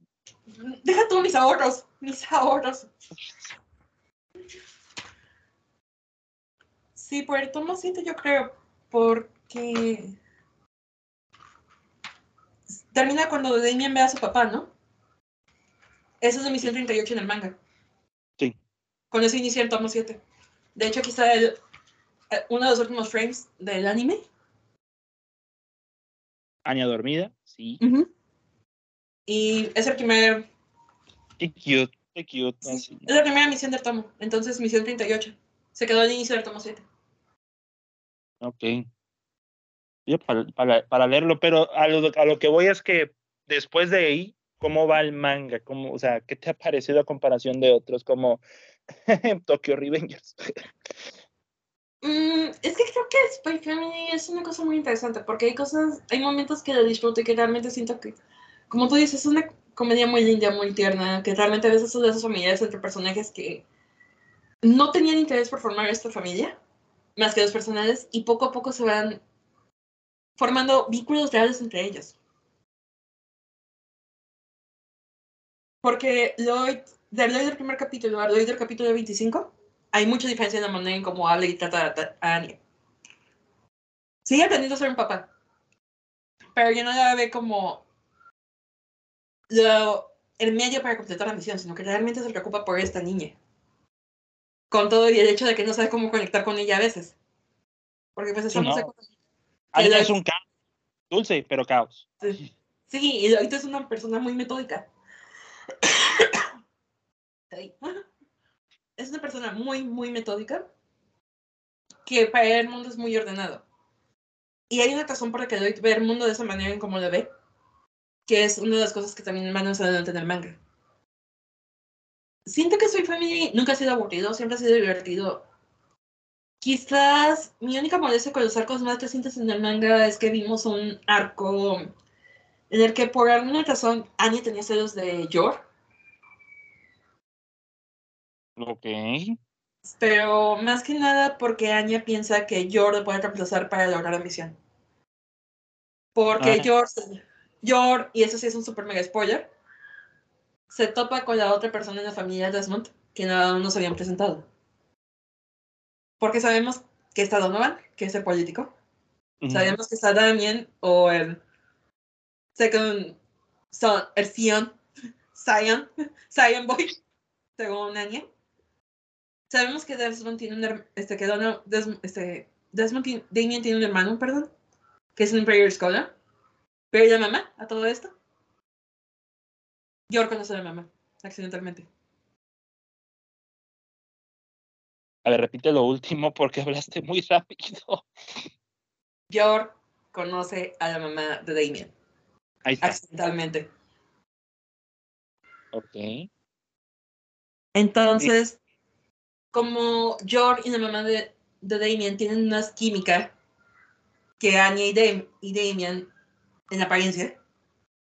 Deja tú mis ahorros, mis ahorros. Sí, por el tomo 7 yo creo, porque termina cuando Damien ve a su papá, ¿no? Eso es de misión 38 en el manga. Sí. Con eso inicia el tomo 7. De hecho, aquí está el, eh, uno de los últimos frames del anime. Aña dormida, sí. Y es el primer... Qué cute, qué cute. es la primera misión del tomo. Entonces, misión 38. Se quedó al inicio del tomo 7. Ok. Yo para, para, para leerlo, pero a lo, a lo, que voy es que después de ahí, cómo va el manga, cómo, o sea, ¿qué te ha parecido a comparación de otros como Tokyo Revengers? Mm, es que creo que Spy Family es una cosa muy interesante porque hay cosas, hay momentos que lo disfruto y que realmente siento que, como tú dices, es una comedia muy linda, muy tierna, que realmente a veces son de esas familias entre personajes que no tenían interés por formar esta familia, más que los personajes, y poco a poco se van formando vínculos reales entre ellos. Porque Lloyd, de Lloyd del primer capítulo a Lloyd del capítulo 25, hay mucha diferencia en la manera en cómo habla y trata a Annie. Sigue aprendiendo a ser un papá, pero ya no la ve como lo, el medio para completar la misión, sino que realmente se preocupa por esta niña. Con todo y el hecho de que no sabe cómo conectar con ella a veces. Porque pues estamos sí, no. Annie es un caos. Dulce, pero caos. Sí, sí y ahorita es una persona muy metódica. es una persona muy, muy metódica que para el mundo es muy ordenado. Y hay una razón por la que doy ver el mundo de esa manera en como lo ve, que es una de las cosas que también van adelante en el manga. Siento que soy Family nunca ha sido aburrido, siempre ha sido divertido. Quizás mi única molestia con los arcos más recientes en el manga es que vimos un arco en el que por alguna razón Anya tenía celos de Yor Ok. Pero más que nada porque Anya piensa que Yor lo puede reemplazar para lograr la misión. Porque ah. Yor, Yor, y eso sí es un super mega spoiler, se topa con la otra persona en la familia Desmond que no nos habían presentado. Porque sabemos que está Donovan, que es el político. Sabemos que está Damien o el second son, el Sion, Zion, Zion Boy, según Anya. Sabemos que Desmond tiene un este que Dono, este, Desmond Damien tiene un hermano, perdón, que es un Prayer Scholar. Pero la mamá a todo esto. Yor conoce a la mamá, accidentalmente. A ver, repite lo último porque hablaste muy rápido. Yor conoce a la mamá de Damien. Ahí está. Accidentalmente. Ok. Entonces, como George y la mamá de, de Damien tienen una química que Anya y, Damien en apariencia,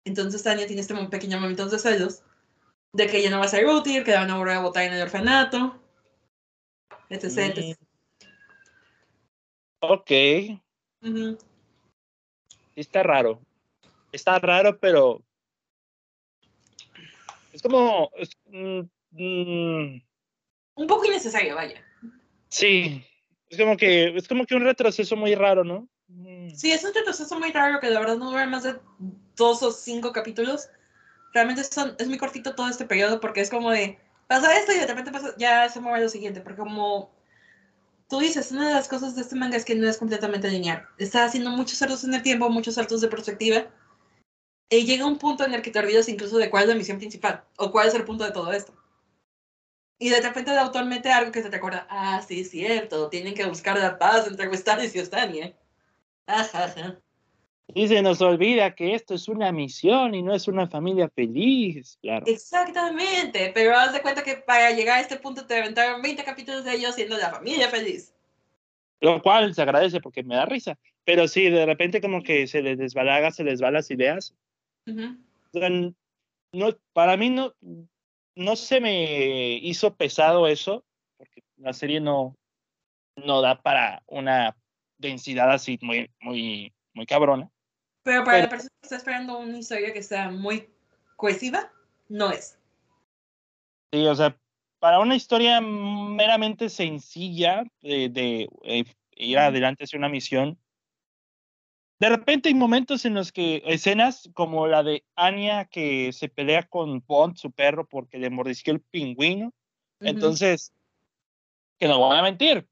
entonces Anya tiene este pequeño momento de celos de que ella no va a ser útil, que la van a volver a votar en el orfanato, etc. Ok. Está raro. Está raro, pero es como... Mm, mm, un poco innecesario, vaya. Sí, es como que, es como que un retroceso muy raro, ¿no? Mm. Sí, es un retroceso muy raro que la verdad no dura más de dos o cinco capítulos. Realmente son, es muy cortito todo este periodo porque es como de, pasa esto y de repente pasa, ya se mueve lo siguiente, porque como tú dices, una de las cosas de este manga es que no es completamente lineal. Está haciendo muchos saltos en el tiempo, muchos saltos de perspectiva. Y llega un punto en el que te olvidas incluso de cuál es la misión principal o cuál es el punto de todo esto. Y de repente el autor mete algo que se te acuerda, ah, sí, cierto, tienen que buscar la paz entre Westaris y Ostania. Y se nos olvida que esto es una misión y no es una familia feliz, claro. Exactamente, pero haz de cuenta que para llegar a este punto te aventaron 20 capítulos de ellos siendo la familia feliz. Lo cual se agradece porque me da risa. Pero sí, de repente como que se les desbalaga, se les va las ideas. no, para mí no, no se me hizo pesado eso, porque la serie no, no da para una densidad así muy, muy, muy cabrona. Pero para la persona que está esperando una historia que sea muy cohesiva, no es. Sí, o sea, para una historia meramente sencilla de, de eh, ir adelante hacia una misión, de repente hay momentos en los que escenas como la de Anya que se pelea con Bond, su perro, porque le mordisqueó el pingüino. Entonces, que no voy a mentir,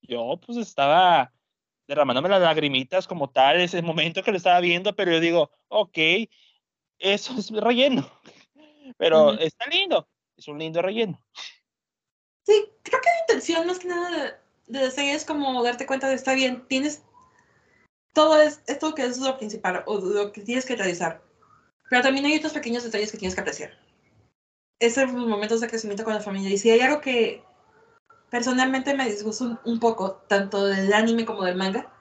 yo pues estaba derramándome las lagrimitas como tal ese momento que lo estaba viendo, pero yo digo, ok, eso es relleno, pero está lindo, es un lindo relleno. Sí, creo que la intención más que nada de, de serie es como darte cuenta de está bien, tienes todo es, esto que es lo principal o lo que tienes que realizar. Pero también hay otros pequeños detalles que tienes que apreciar. Esos momentos de crecimiento con la familia. Y si hay algo que personalmente me disgusta un, poco, tanto del anime como del manga,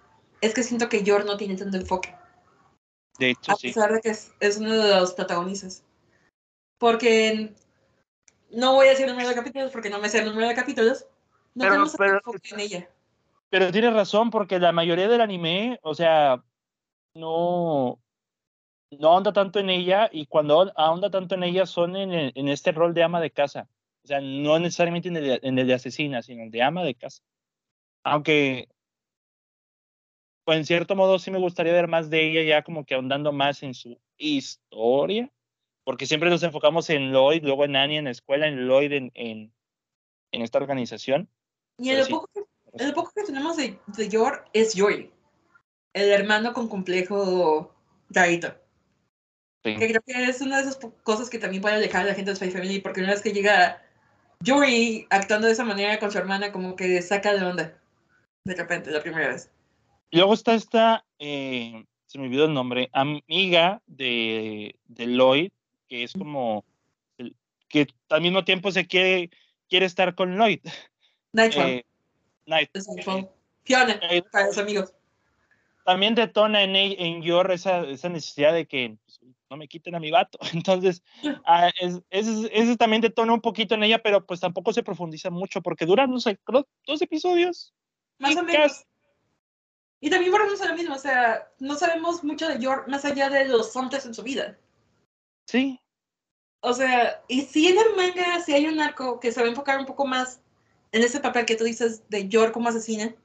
es que siento que Yor no tiene tanto enfoque. De hecho, a pesar de que es, es, uno de los protagonistas. Porque no voy a decir el número de capítulos porque no me sé el número de capítulos. No pero, tenemos pero, enfoque en ella. Pero tienes razón, porque la mayoría del anime, o sea, no, no ahonda tanto en ella y cuando ahonda tanto en ella son en, en este rol de ama de casa. O sea, no necesariamente en el, en el de asesina, sino en el de ama de casa. Aunque, pues en cierto modo sí me gustaría ver más de ella ya como que ahondando más en su historia, porque siempre nos enfocamos en Lloyd, luego en Annie en la escuela, en Lloyd en, en, en esta organización. Y en lo, poco que, el poco que tenemos de, de Yor es Joy, el hermano con complejo rarito. Que creo que es una de esas cosas que también puede alejar a la gente de Spy Family, porque una vez que llega Joey actuando de esa manera con su hermana, como que saca de onda. De repente, la primera vez. Y luego está esta, eh, se me olvidó el nombre, amiga de, de Lloyd, que es como, que al mismo tiempo se quiere, quiere estar con Lloyd. Nightfall. Eh, Night. Eh, Fiona, para los amigos. También detona en, en Yor esa, esa necesidad de que pues, no me quiten a mi vato. Entonces, ah, ese también detona un poquito en ella, pero pues tampoco se profundiza mucho porque duran, no sé, dos episodios. Más o menos. Y también volvemos a lo mismo, o sea, no sabemos mucho de York más allá de los fontes en su vida. Sí. O sea, y si en el manga, si hay un arco que se va a enfocar un poco más en ese papel que tú dices de York como asesina,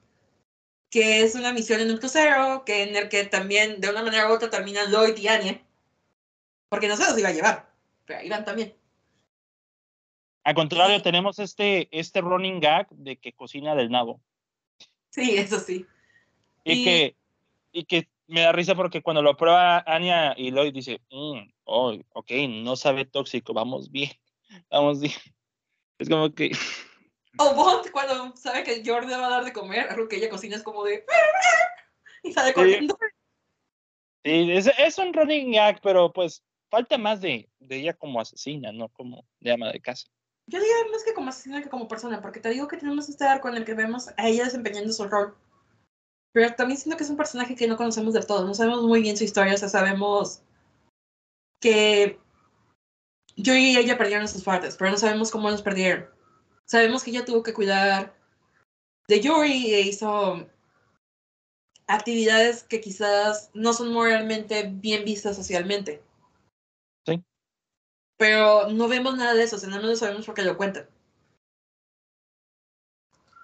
que es una misión en un crucero, que en el que también de una manera u otra terminan Lloyd y Anya porque no se los iba a llevar, pero ahí van también. Al contrario, tenemos este, este running gag de que cocina del nabo. Sí, eso sí. Y, que, y que me da risa porque cuando lo prueba Anya y Lloyd dice, mm, oh, ok, no sabe tóxico, vamos bien, vamos bien. Es como que... O Bond cuando sabe que Jordan va a dar de comer, algo que ella cocina es como de... y sale corriendo. Sí, es, es un running gag, pero pues falta más de, de ella como asesina, no como de ama de casa. Yo diría más que como asesina que como persona, porque te digo que tenemos este arco en el que vemos a ella desempeñando su rol. Pero también siento que es un personaje que no conocemos del todo, no sabemos muy bien su historia, o sea, sabemos que yo y ella perdieron sus partes, pero no sabemos cómo nos perdieron. Sabemos que ella tuvo que cuidar de Yuri e hizo actividades que quizás no son moralmente bien vistas socialmente pero no vemos nada de eso, o sea, no lo sabemos porque lo cuentan.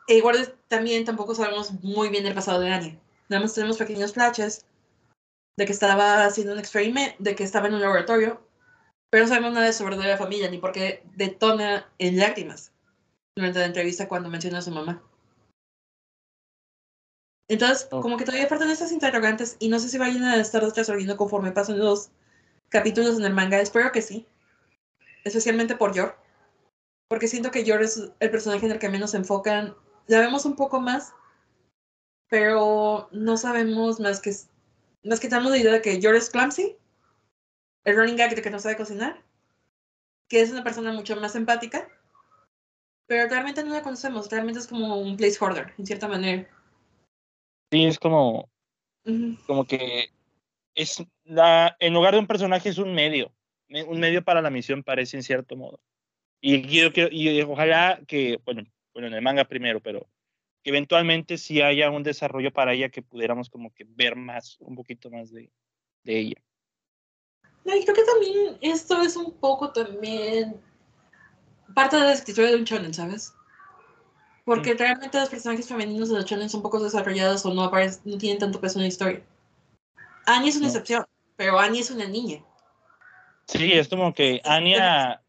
E igual también tampoco sabemos muy bien el pasado de Annie. Nada más tenemos pequeños flashes de que estaba haciendo un experimento, de que estaba en un laboratorio, pero no sabemos nada de su verdadera familia, ni por qué detona en lágrimas durante la entrevista cuando menciona a su mamá. Entonces, como que todavía faltan estas interrogantes y no sé si vayan a estar resolviendo conforme pasan los capítulos en el manga. Espero que sí especialmente por Yor, porque siento que Yor es el personaje en el que menos se enfocan. La vemos un poco más, pero no sabemos más que más que tenemos la idea de que Yor es clumsy, el running gag de que no sabe cocinar, que es una persona mucho más empática, pero realmente no la conocemos, realmente es como un placeholder, en cierta manera. Sí, es como, como que es la, en lugar de un personaje es un medio un medio para la misión parece en cierto modo. Y, quiero y ojalá que, bueno, bueno, en el manga primero, pero que eventualmente sí haya un desarrollo para ella que pudiéramos como que ver más, un poquito más de, de ella. y creo que también esto es un poco también parte de la escritura de un shonen, ¿sabes? Porque mm. realmente los personajes femeninos de los shonen son poco desarrollados o no, aparecen, no tienen tanto peso en la historia. Annie es una excepción, pero Annie es una niña. Sí, es como que Anya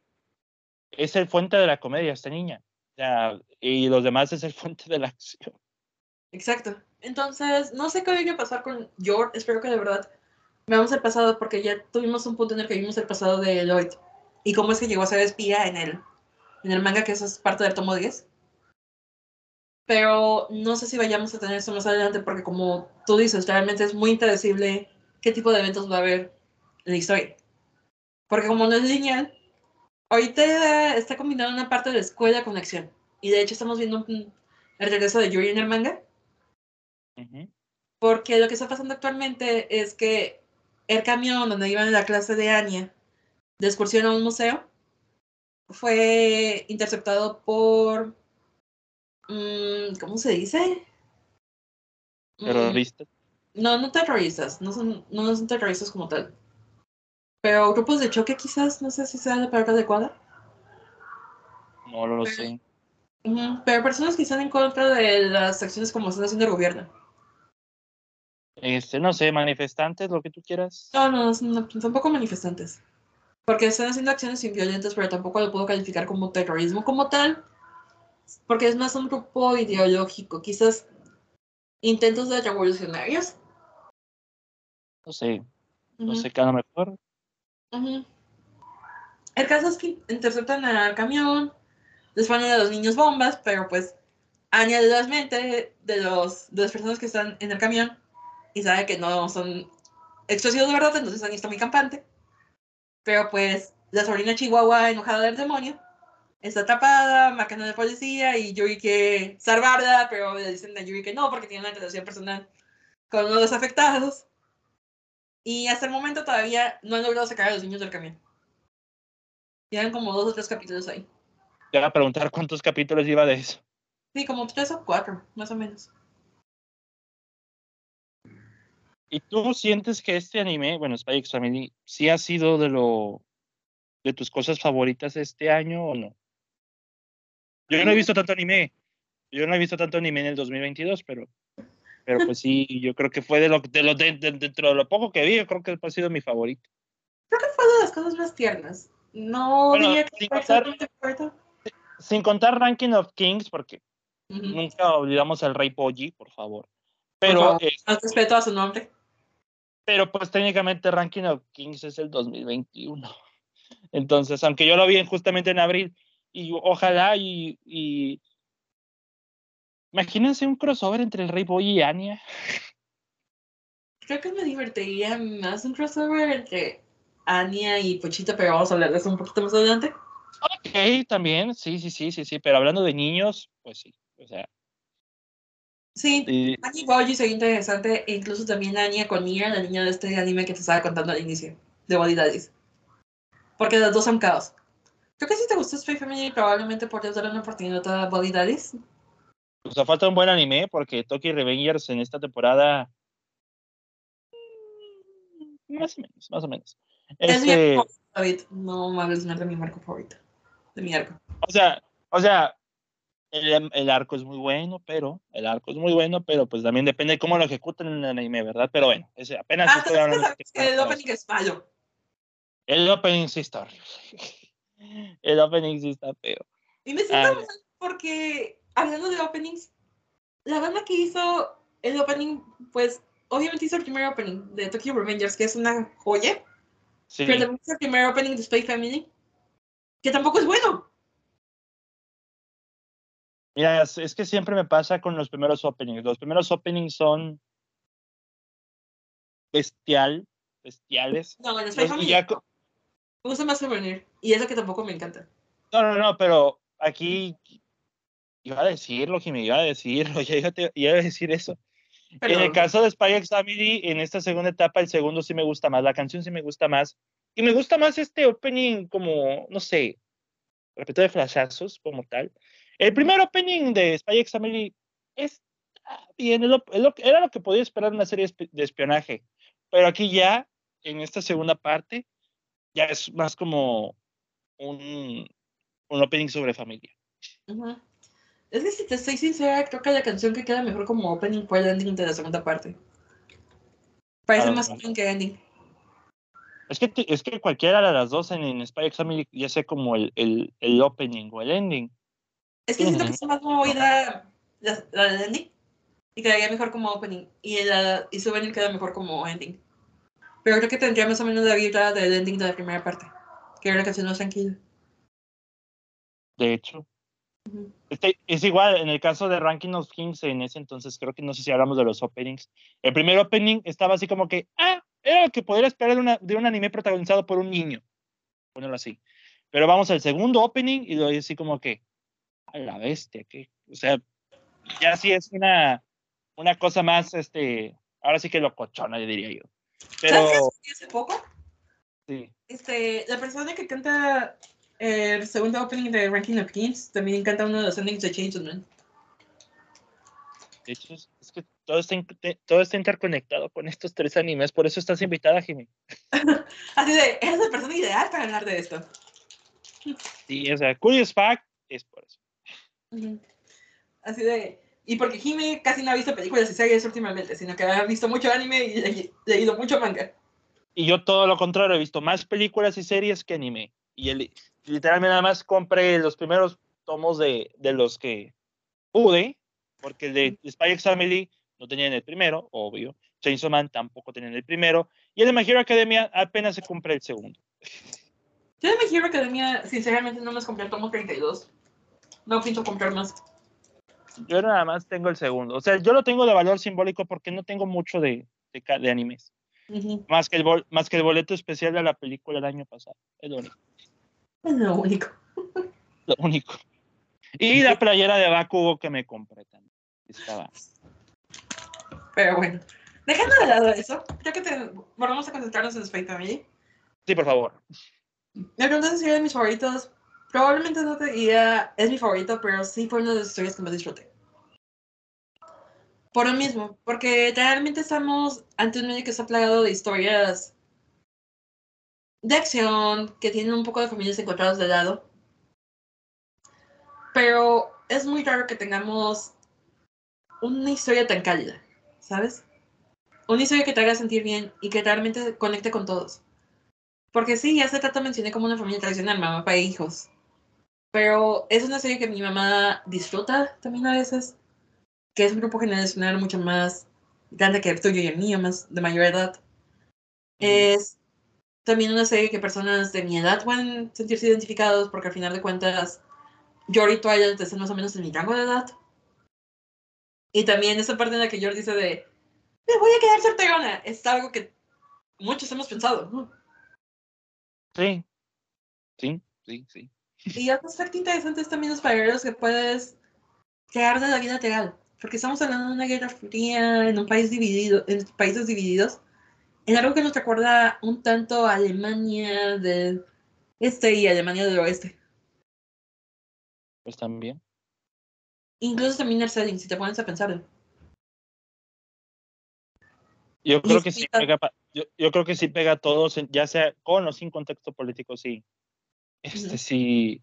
es el fuente de la comedia, esta niña. y los demás es el fuente de la acción. Exacto. Entonces, no sé qué vaya a pasar con George. Espero que de verdad veamos el pasado, porque ya tuvimos un punto en el que vimos el pasado de Lloyd. Y cómo es que llegó a ser espía en el, en el manga, que eso es parte del tomo 10. Pero no sé si vayamos a tener eso más adelante, porque como tú dices, realmente es muy impredecible qué tipo de eventos va a haber en la historia. Porque como no es lineal, ahorita está combinando una parte de la escuela con acción. Y de hecho estamos viendo el regreso de Yuri en el manga. Porque lo que está pasando actualmente es que el camión donde iban en la clase de Anya de excursión a un museo fue interceptado por. Mm, ¿Cómo se dice? Mm, ¿Terroristas? no, no terroristas. No son, no son terroristas como tal. Pero grupos de choque, quizás. No sé si sea la palabra adecuada. No lo sé. pero personas que están en contra de las acciones como están haciendo el gobierno. Este, no sé, manifestantes, lo que tú quieras. No, no, no, tampoco manifestantes. Porque están haciendo acciones violentas, pero tampoco lo puedo calificar como terrorismo como tal. Porque es más un grupo ideológico. Quizás intentos de revolucionarios. No sé. No sé qué a lo mejor. El caso es que interceptan al camión, les ponen a los niños bombas, pero pues mente de, los, de las personas que están en el camión y sabe que no son explosivos de verdad, entonces Anya está muy campante. Pero pues la sobrina Chihuahua enojada del demonio está atrapada, marcando a la policía y Yuri quiere salvarla, pero le dicen a Yuri que no porque tiene una relación personal con uno de los afectados. Y hasta el momento todavía no han logrado sacar a los niños del camión. Llevan como dos o tres capítulos ahí. Te voy a preguntar cuántos capítulos iba de eso. Sí, como tres o cuatro, más o menos. ¿Y tú sientes que este anime, bueno, Spy X Family, sí ha sido de lo de tus cosas favoritas este año o no? Yo no he visto tanto anime. Yo no he visto tanto anime en el 2022, pero pero pues sí, yo creo que fue de lo de lo dentro de lo poco que vi, yo creo que ha sido mi favorito. Creo que fue de las cosas más tiernas. No diría que sin contar, sin contar Ranking of Kings, porque nunca olvidamos al Rey Poggi, por favor. Pero. respeto a su nombre. Pero pues técnicamente Ranking of Kings es el 2021. Entonces, aunque yo lo vi justamente en abril, y ojalá y, y... Imagínense un crossover entre el Rey Boy y Anya. Creo que me divertiría más un crossover entre Anya y Pochita, pero vamos a hablar de eso un poquito más adelante. Ok, también, sí, sí, sí, sí, sí, pero hablando de niños, pues sí, o sea, Sí, y... Annie Boji sería interesante, e incluso también Anya con Mia, la niña de este anime que te estaba contando al inicio, de Body Daddies. Porque las dos son caos. Creo que si te gustó Spy Family, probablemente podrías dar una oportunidad a Body Daddies. O sea, falta un buen anime, porque Toki Revengers en esta temporada. Mm, más o menos, más o menos. Es este... mi favorito, no me hables de mi marco favorito. De mi arco. O sea, o sea, el, el, arco es muy bueno, pero el arco es muy bueno, pero pues también depende de cómo lo ejecuten en el anime, ¿verdad? Pero bueno, ese, apenas ah, estoy hablando que el opening es malo. El opening sí está horrible. El opening sí está feo. Y me siento mal porque hablando de openings, la banda que hizo el opening, pues obviamente hizo el primer opening de Tokyo Revengers, que es una joya. Sí. Pero también hizo el primer opening de Space Family, que tampoco es bueno. Mira, es, que siempre me pasa con los primeros openings. Los primeros openings son bestial, bestiales. No, en Spy Family me gusta más Souvenir. Y es lo que tampoco me encanta. No, no, no, pero aquí iba a decirlo, me iba a decirlo, ya iba, iba a decir eso. En el caso de Spy X Family, en esta segunda etapa, el segundo sí me gusta más, la canción sí me gusta más. Y me gusta más este opening como, no sé, repito, de flashazos como tal. El primer opening de Spy X Family es bien, era lo que podía esperar en una serie de espionaje, pero aquí ya, en esta segunda parte, ya es más como un, un opening sobre familia. Es que si te estoy sincera, creo que la canción que queda mejor como opening fue el ending de la segunda parte. Parece más opening que ending. Es que, es que cualquiera de las dos en, en Spy X Family, ya sea como el, el, el opening o el ending, es que siento que está más movida la, la de ending y quedaría mejor como opening. Y, la, y Souvenir queda mejor como ending. Pero creo que tendría más o menos la vibra del ending de la primera parte, que era la canción más tranquila. De hecho. este, es igual, en el caso de Ranking of Kings, en ese entonces creo que no sé si hablamos de los openings. El primer opening estaba así como que, ah, era lo que podría esperar de, una, de un anime protagonizado por un niño. ponerlo así. Pero vamos al segundo opening y lo así como que, a la bestia, que, o sea, ya sí es una, una cosa más, este, ahora sí que lo cochona, diría yo. Pero... ¿Sabes hace poco? Sí. Este, la persona que canta el segundo opening de Ranking of Kings también canta uno de los endings de Chainsaw Man. De hecho, es, que todo está, todo está interconectado con estos tres animes, por eso estás invitada, Jimmy. Así de, eres la persona ideal para hablar de esto. Sí, o sea, Curious Fact es por eso. Así de, y porque Jimmy casi no ha visto películas y series últimamente, sino que ha visto mucho anime y leído mucho manga. Y yo todo lo contrario, he visto más películas y series que anime. Y el, literalmente nada más compré los primeros tomos de, de los que pude, porque el de Spy X Family no tenía en el primero, obvio. Chainsaw Man tampoco tenía en el primero. Y el de My Hero Academia apenas se compré el segundo. Yo de My Hero Academia, sinceramente, no me compré el tomo 32. No pienso comprar más. Yo nada más tengo el segundo. O sea, yo lo tengo de valor simbólico porque no tengo mucho de, de, animes. más, que el más que el boleto especial de la película del año pasado. Es lo único. Es lo único. lo único. Y la playera de Bakugo que me compré también. Estaba. Pero bueno, dejando de lado eso, creo que te... vamos a concentrarnos en Spy Family. Sí, por favor. Me preguntas si era de mis favoritos. Probablemente no te diría es mi favorito, pero sí fue una de las historias que más disfruté. Por lo mismo, porque realmente estamos ante un medio que está plagado de historias de acción, que tienen un poco de familias encontradas de lado. Pero es muy raro que tengamos una historia tan cálida, ¿sabes? Una historia que te haga sentir bien y que realmente conecte con todos. Porque sí, ya se trata mencioné como una familia tradicional, mamá, papá e hijos. Pero es una serie que mi mamá disfruta también a veces, que es un grupo generacional mucho más grande que el tuyo y el mío, más de mayor edad. Es también una serie que personas de mi edad pueden sentirse identificados, porque al final de cuentas, yo y Twilight están más o menos en mi rango de edad. Y también esa parte en la que George dice de, me voy a quedar solterona, es algo que muchos hemos pensado. Sí, sí, sí, sí. Y otro aspecto interesante es también los paralelos que puedes crear de la vida real. Porque estamos hablando de una guerra fría en un país dividido, en países divididos, en algo que nos recuerda un tanto a Alemania del este y Alemania del oeste. Pues también. Incluso también el setting, si te pones a pensarlo. Yo creo que sí pega, yo, yo, creo que sí pega a todos, ya sea con o sin contexto político, sí. Este sí,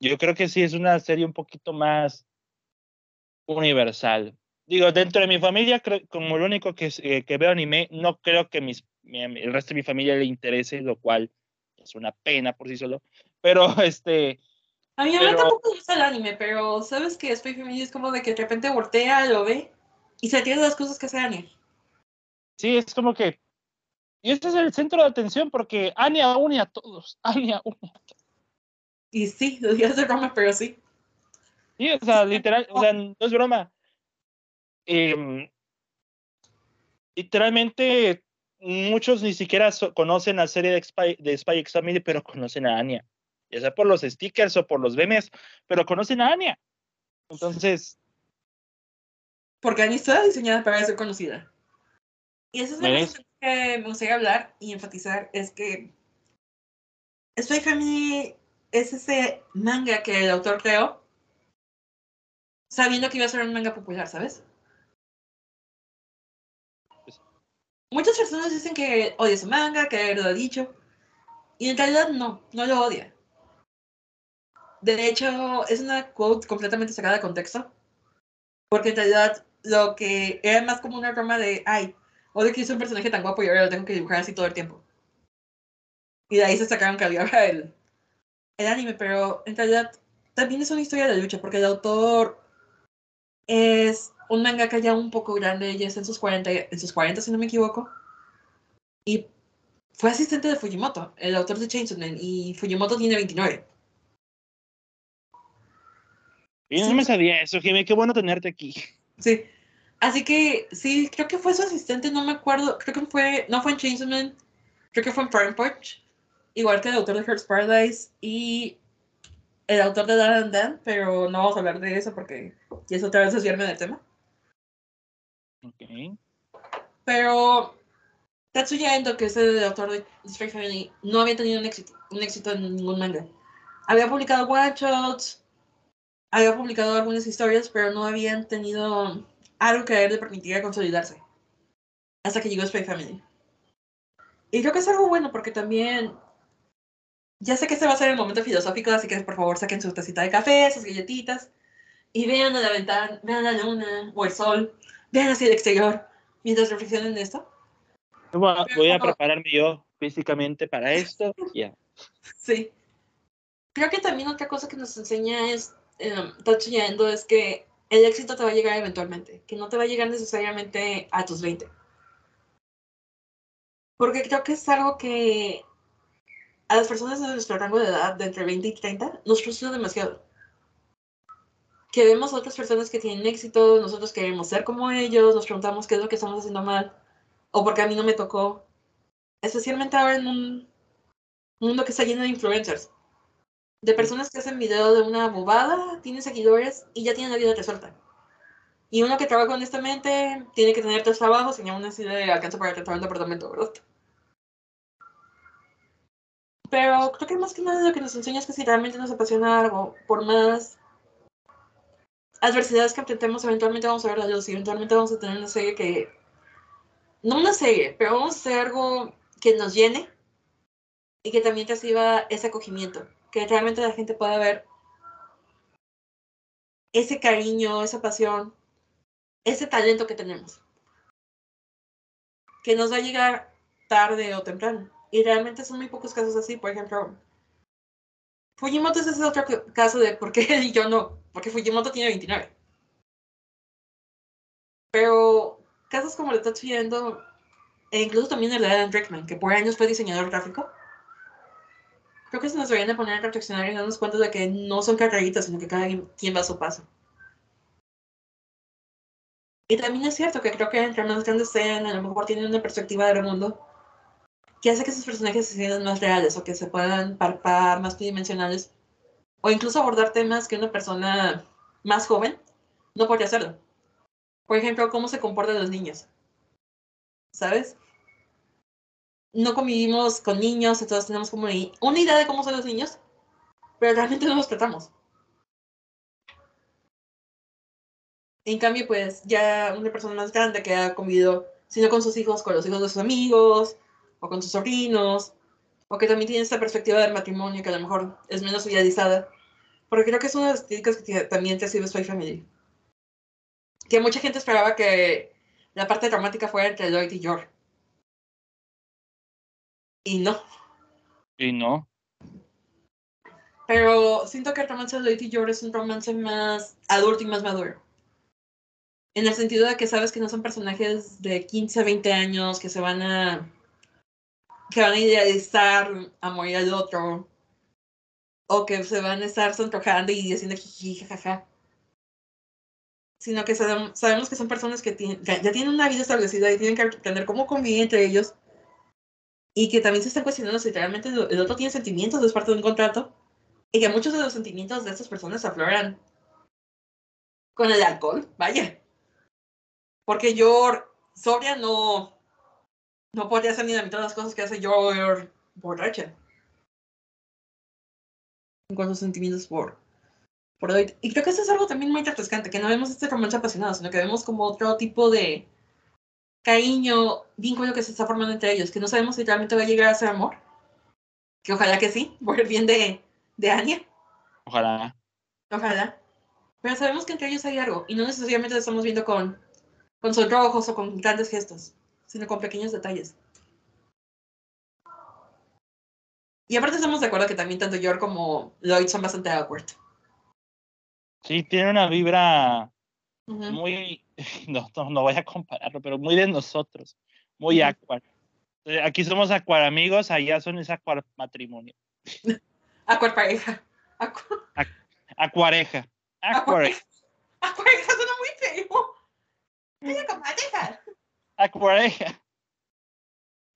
yo creo que sí es una serie un poquito más universal. Digo, dentro de mi familia, como lo único que, eh, que veo anime, no creo que mis, el resto de mi familia le interese, lo cual es una pena por sí solo. Pero este. A mi mamá tampoco gusta el anime, pero sabes que Spy Family es como de que de repente voltea, lo ve y se atiende las cosas que hace Anya. Sí, es como que. Y este es el centro de atención porque Anya une a todos. Anya une a todos. Y sí, lo dije de broma, pero sí. Sí, o sea, literal, o sea, no es broma. Em, literalmente, muchos ni siquiera conocen la serie de Spy, de Spy X Family, pero conocen a Anya. Ya sea por los stickers o por los memes, pero conocen a Anya. Entonces. Porque Anya está diseñada para ser conocida. Y eso es lo que me gustaría hablar y enfatizar: es que Spy Family es ese manga que el autor creó sabiendo que iba a ser un manga popular, ¿sabes? Pues Muchas personas dicen que odia su manga, que lo ha dicho. Y en realidad no, no lo odia. De hecho, es una quote completamente sacada de contexto. Porque en realidad lo que era más como una broma de, ay, odio que hizo un personaje tan guapo y ahora lo tengo que dibujar así todo el tiempo. Y de ahí se sacaron que había el, el anime, pero en realidad también es una historia de lucha, porque el autor es un mangaka ya un poco grande, ya está en sus 40, en sus 40 si no me equivoco, y fue asistente de Fujimoto, el autor de Chainsaw Man, y Fujimoto tiene 29. Y no me sabía eso, Jimmy, qué bueno tenerte aquí. Sí, así que sí, creo que fue su asistente, no me acuerdo, creo que fue, no fue en Chainsaw Man, creo que fue en Prime Punch, igual que el autor de Heart's Paradise y el autor de Dan Dan, pero no vamos a hablar de eso porque ya es otra vez desviarme del tema. Ok. Pero Tatsuya Endo, que es el autor de Spy Family, no había tenido un éxito, un éxito en ningún manga. Había publicado one shots, había publicado algunas historias, pero no habían tenido algo que le permitiera consolidarse. Hasta que llegó Spy Family. Y creo que es algo bueno porque también. Ya sé que este va a ser el momento filosófico, así que por favor saquen su tacita de café, sus galletitas, y vean a la ventana, vean la luna o el sol, vean hacia el exterior, mientras reflexionen en esto. Voy a, prepararme yo físicamente para esto. Ya. Sí. Creo que también otra cosa que nos enseña es eh, Tatsuya Endo es que el éxito te va a llegar eventualmente, que no te va a llegar necesariamente a tus 20. Porque creo que es algo que a las personas de nuestro rango de edad, de entre 20 y 30, nos frustra demasiado. Que vemos a otras personas que tienen éxito, nosotros queremos ser como ellos, nos preguntamos qué es lo que estamos haciendo mal, o porque a mí no me tocó. Especialmente ahora en un mundo que está lleno de influencers de personas que hacen video de una bobada, tienen seguidores y ya tienen la vida resuelta. Y uno que trabaja honestamente tiene que tener tres trabajos y aún así le alcanza para rentar un departamento, ¿verdad? Pero creo que más que nada lo que nos enseña es que si realmente nos apasiona algo, por más adversidades que enfrentemos, eventualmente vamos a ver a Dios y eventualmente vamos a tener una serie que. No una serie, pero vamos a hacer algo que nos llene y que también reciba ese acogimiento que realmente la gente pueda ver ese cariño, esa pasión, ese talento que tenemos. Que nos va a llegar tarde o temprano. Y realmente son muy pocos casos así. Por ejemplo, Fujimoto es ese otro caso de por qué él y yo no. Porque Fujimoto tiene 29. Pero casos como el de Tatsuya e incluso también el de Adam Rickman, que por años fue diseñador gráfico, creo que se nos deberían de poner a reflexionar y darnos cuenta de que no son carreritas, sino que cada quien va a su paso. Y también es cierto que creo que entre más grandes sean, a lo mejor tienen una perspectiva del mundo que hace que sus personajes se sientan más reales o que se puedan parpar más tridimensionales o incluso abordar temas que una persona más joven no podría hacerlo. Por ejemplo, cómo se comportan los niños. ¿Sabes? no convivimos con niños, entonces tenemos como una idea de cómo son los niños, pero realmente no los tratamos. En cambio, pues ya una persona más grande que ha convivido, sino con sus hijos, con los hijos de sus amigos, o con sus sobrinos, o que también tiene esta perspectiva del matrimonio que a lo mejor es menos idealizada, porque creo que es una de las críticas que también te sirve Spy Family. Que mucha gente esperaba que la parte dramática fuera entre Lloyd y George y no. Y no. Pero siento que el romance de Lady George es un romance más adulto y más maduro. En el sentido de que sabes que no son personajes de 15 a 20 años que se van a. que van a idealizar a morir al otro. O que se van a estar sonrojando y diciendo jiji, jajaja. Sino que sabemos que son personas que ya tienen una vida establecida y tienen que aprender cómo convivir entre ellos y que también se están cuestionando si realmente el otro tiene sentimientos, es parte de un contrato, y que muchos de los sentimientos de estas personas afloran con el alcohol, vaya. Porque yo, sobria, no, no podría hacer ni la mitad de las cosas que hace yo borracha. En cuanto a sentimientos por, por hoy. Y creo que eso es algo también muy refrescante, que no vemos este romance apasionado, sino que vemos como otro tipo de, cariño, vínculo que se está formando entre ellos, que no sabemos si realmente va a llegar a ser amor. Que ojalá que sí, por el bien de, de Anya. Ojalá. Ojalá. Pero sabemos que entre ellos hay algo, y no necesariamente lo estamos viendo con, con sonrojos o con grandes gestos, sino con pequeños detalles. Y aparte estamos de acuerdo que también tanto Yor como Lloyd son bastante awkward. Sí, tiene una vibra muy, no, no, voy a compararlo, pero muy de nosotros, muy uh Aquí somos acuar amigos, allá son esa acuar matrimonio. Acuar pareja. acuareja. Acuareja. Acuareja suena muy feo. Ella con pareja. Acuareja.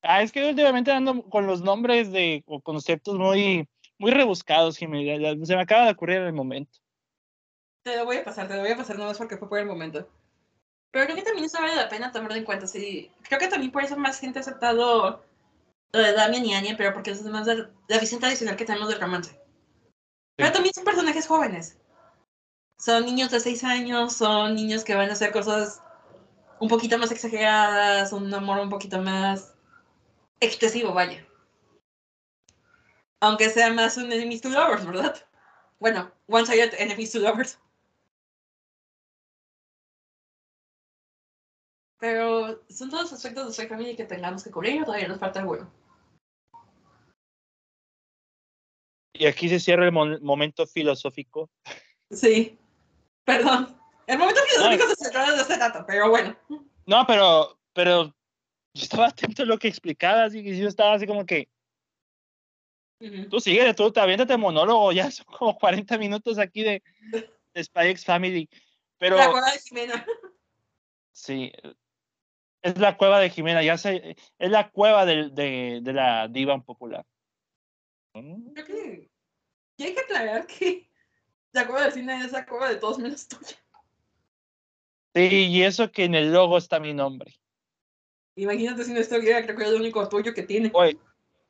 Ah, es que últimamente ando con los nombres de o conceptos muy, muy rebuscados, Jiménez. Se me acaba de ocurrir en el momento. Te lo voy a pasar, te lo voy a pasar no es porque fue por el momento. Pero creo que también eso vale la pena tomarlo en cuenta. Sí, creo que también por eso más gente ha aceptado lo de Damian y Anya, pero porque es más de la visión tradicional que tenemos del romance. Pero también son personajes jóvenes. Son niños de 6 años, son niños que van a hacer cosas un poquito más exageradas, un amor un poquito más excesivo, vaya. Aunque sea más un enemies to lovers, ¿verdad? Bueno, one-sided enemies to lovers. Pero son todos aspectos de Spy Family que tengamos que cubrir, todavía nos falta bueno. Y aquí se cierra el momento filosófico. Sí, perdón. El momento filosófico se cerró de este dato, pero bueno. No, pero, pero yo estaba atento a lo que explicabas y yo estaba así como que. Tú sigue, tú te aviéntate monólogo, ya son como 40 minutos aquí de, de Spy X Family. Pero, la cueva de Jimena. Sí, es la cueva de Jimena, ya sé, es la cueva de, de, de la diva popular. Creo que y hay que aclarar que la cueva del cine es la cueva de todos menos tuya. Sí, y eso que en el logo está mi nombre. Imagínate si no estuviera, creo que es el único tuyo que tiene. Oye,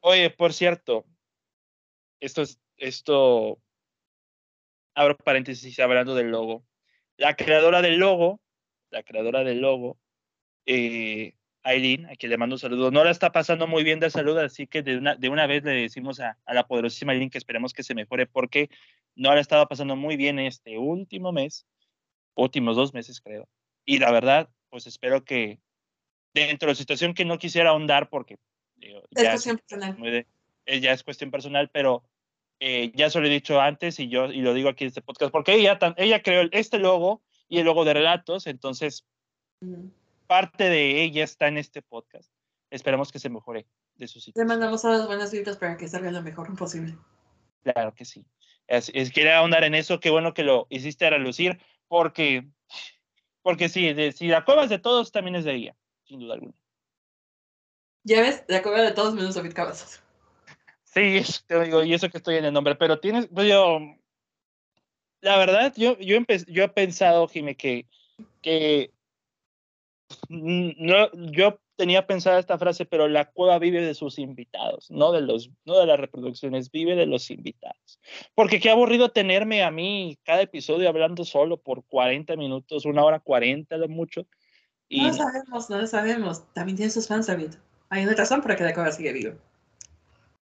oye, por cierto, esto es, esto, abro paréntesis hablando del logo. La creadora del logo, la creadora del logo, eh, Aileen, a quien le mando un saludo, no la está pasando muy bien de salud, así que de una, de una vez le decimos a, a la poderosísima Aileen que esperemos que se mejore porque no la ha estado pasando muy bien este último mes, últimos dos meses creo. Y la verdad, pues espero que dentro de la situación que no quisiera ahondar porque es ya, cuestión personal. Eh, ya es cuestión personal, pero eh, ya se lo he dicho antes y yo y lo digo aquí en este podcast, porque ella, ella creó este logo y el logo de relatos, entonces parte de ella está en este podcast. Esperamos que se mejore de su situación. Le mandamos todas las buenas vibras para que salga lo mejor posible. Claro que sí. Es, es, quería ahondar en eso, qué bueno que lo hiciste a relucir, porque, porque sí, de, si la cueva es de todos, también es de ella, sin duda alguna. Ya ves, la cueva de todos menos David Cavazos. Sí, te digo, y eso que estoy en el nombre, pero tienes, pues yo, la verdad, yo, yo, yo he pensado, Jimé, que, que no, yo tenía pensada esta frase, pero la cueva vive de sus invitados, no de, los, no de las reproducciones, vive de los invitados. Porque qué aburrido tenerme a mí cada episodio hablando solo por 40 minutos, una hora 40 lo mucho. Y... No lo sabemos, no lo sabemos. También tiene sus fans, David. Hay una razón para que la cueva siga viva.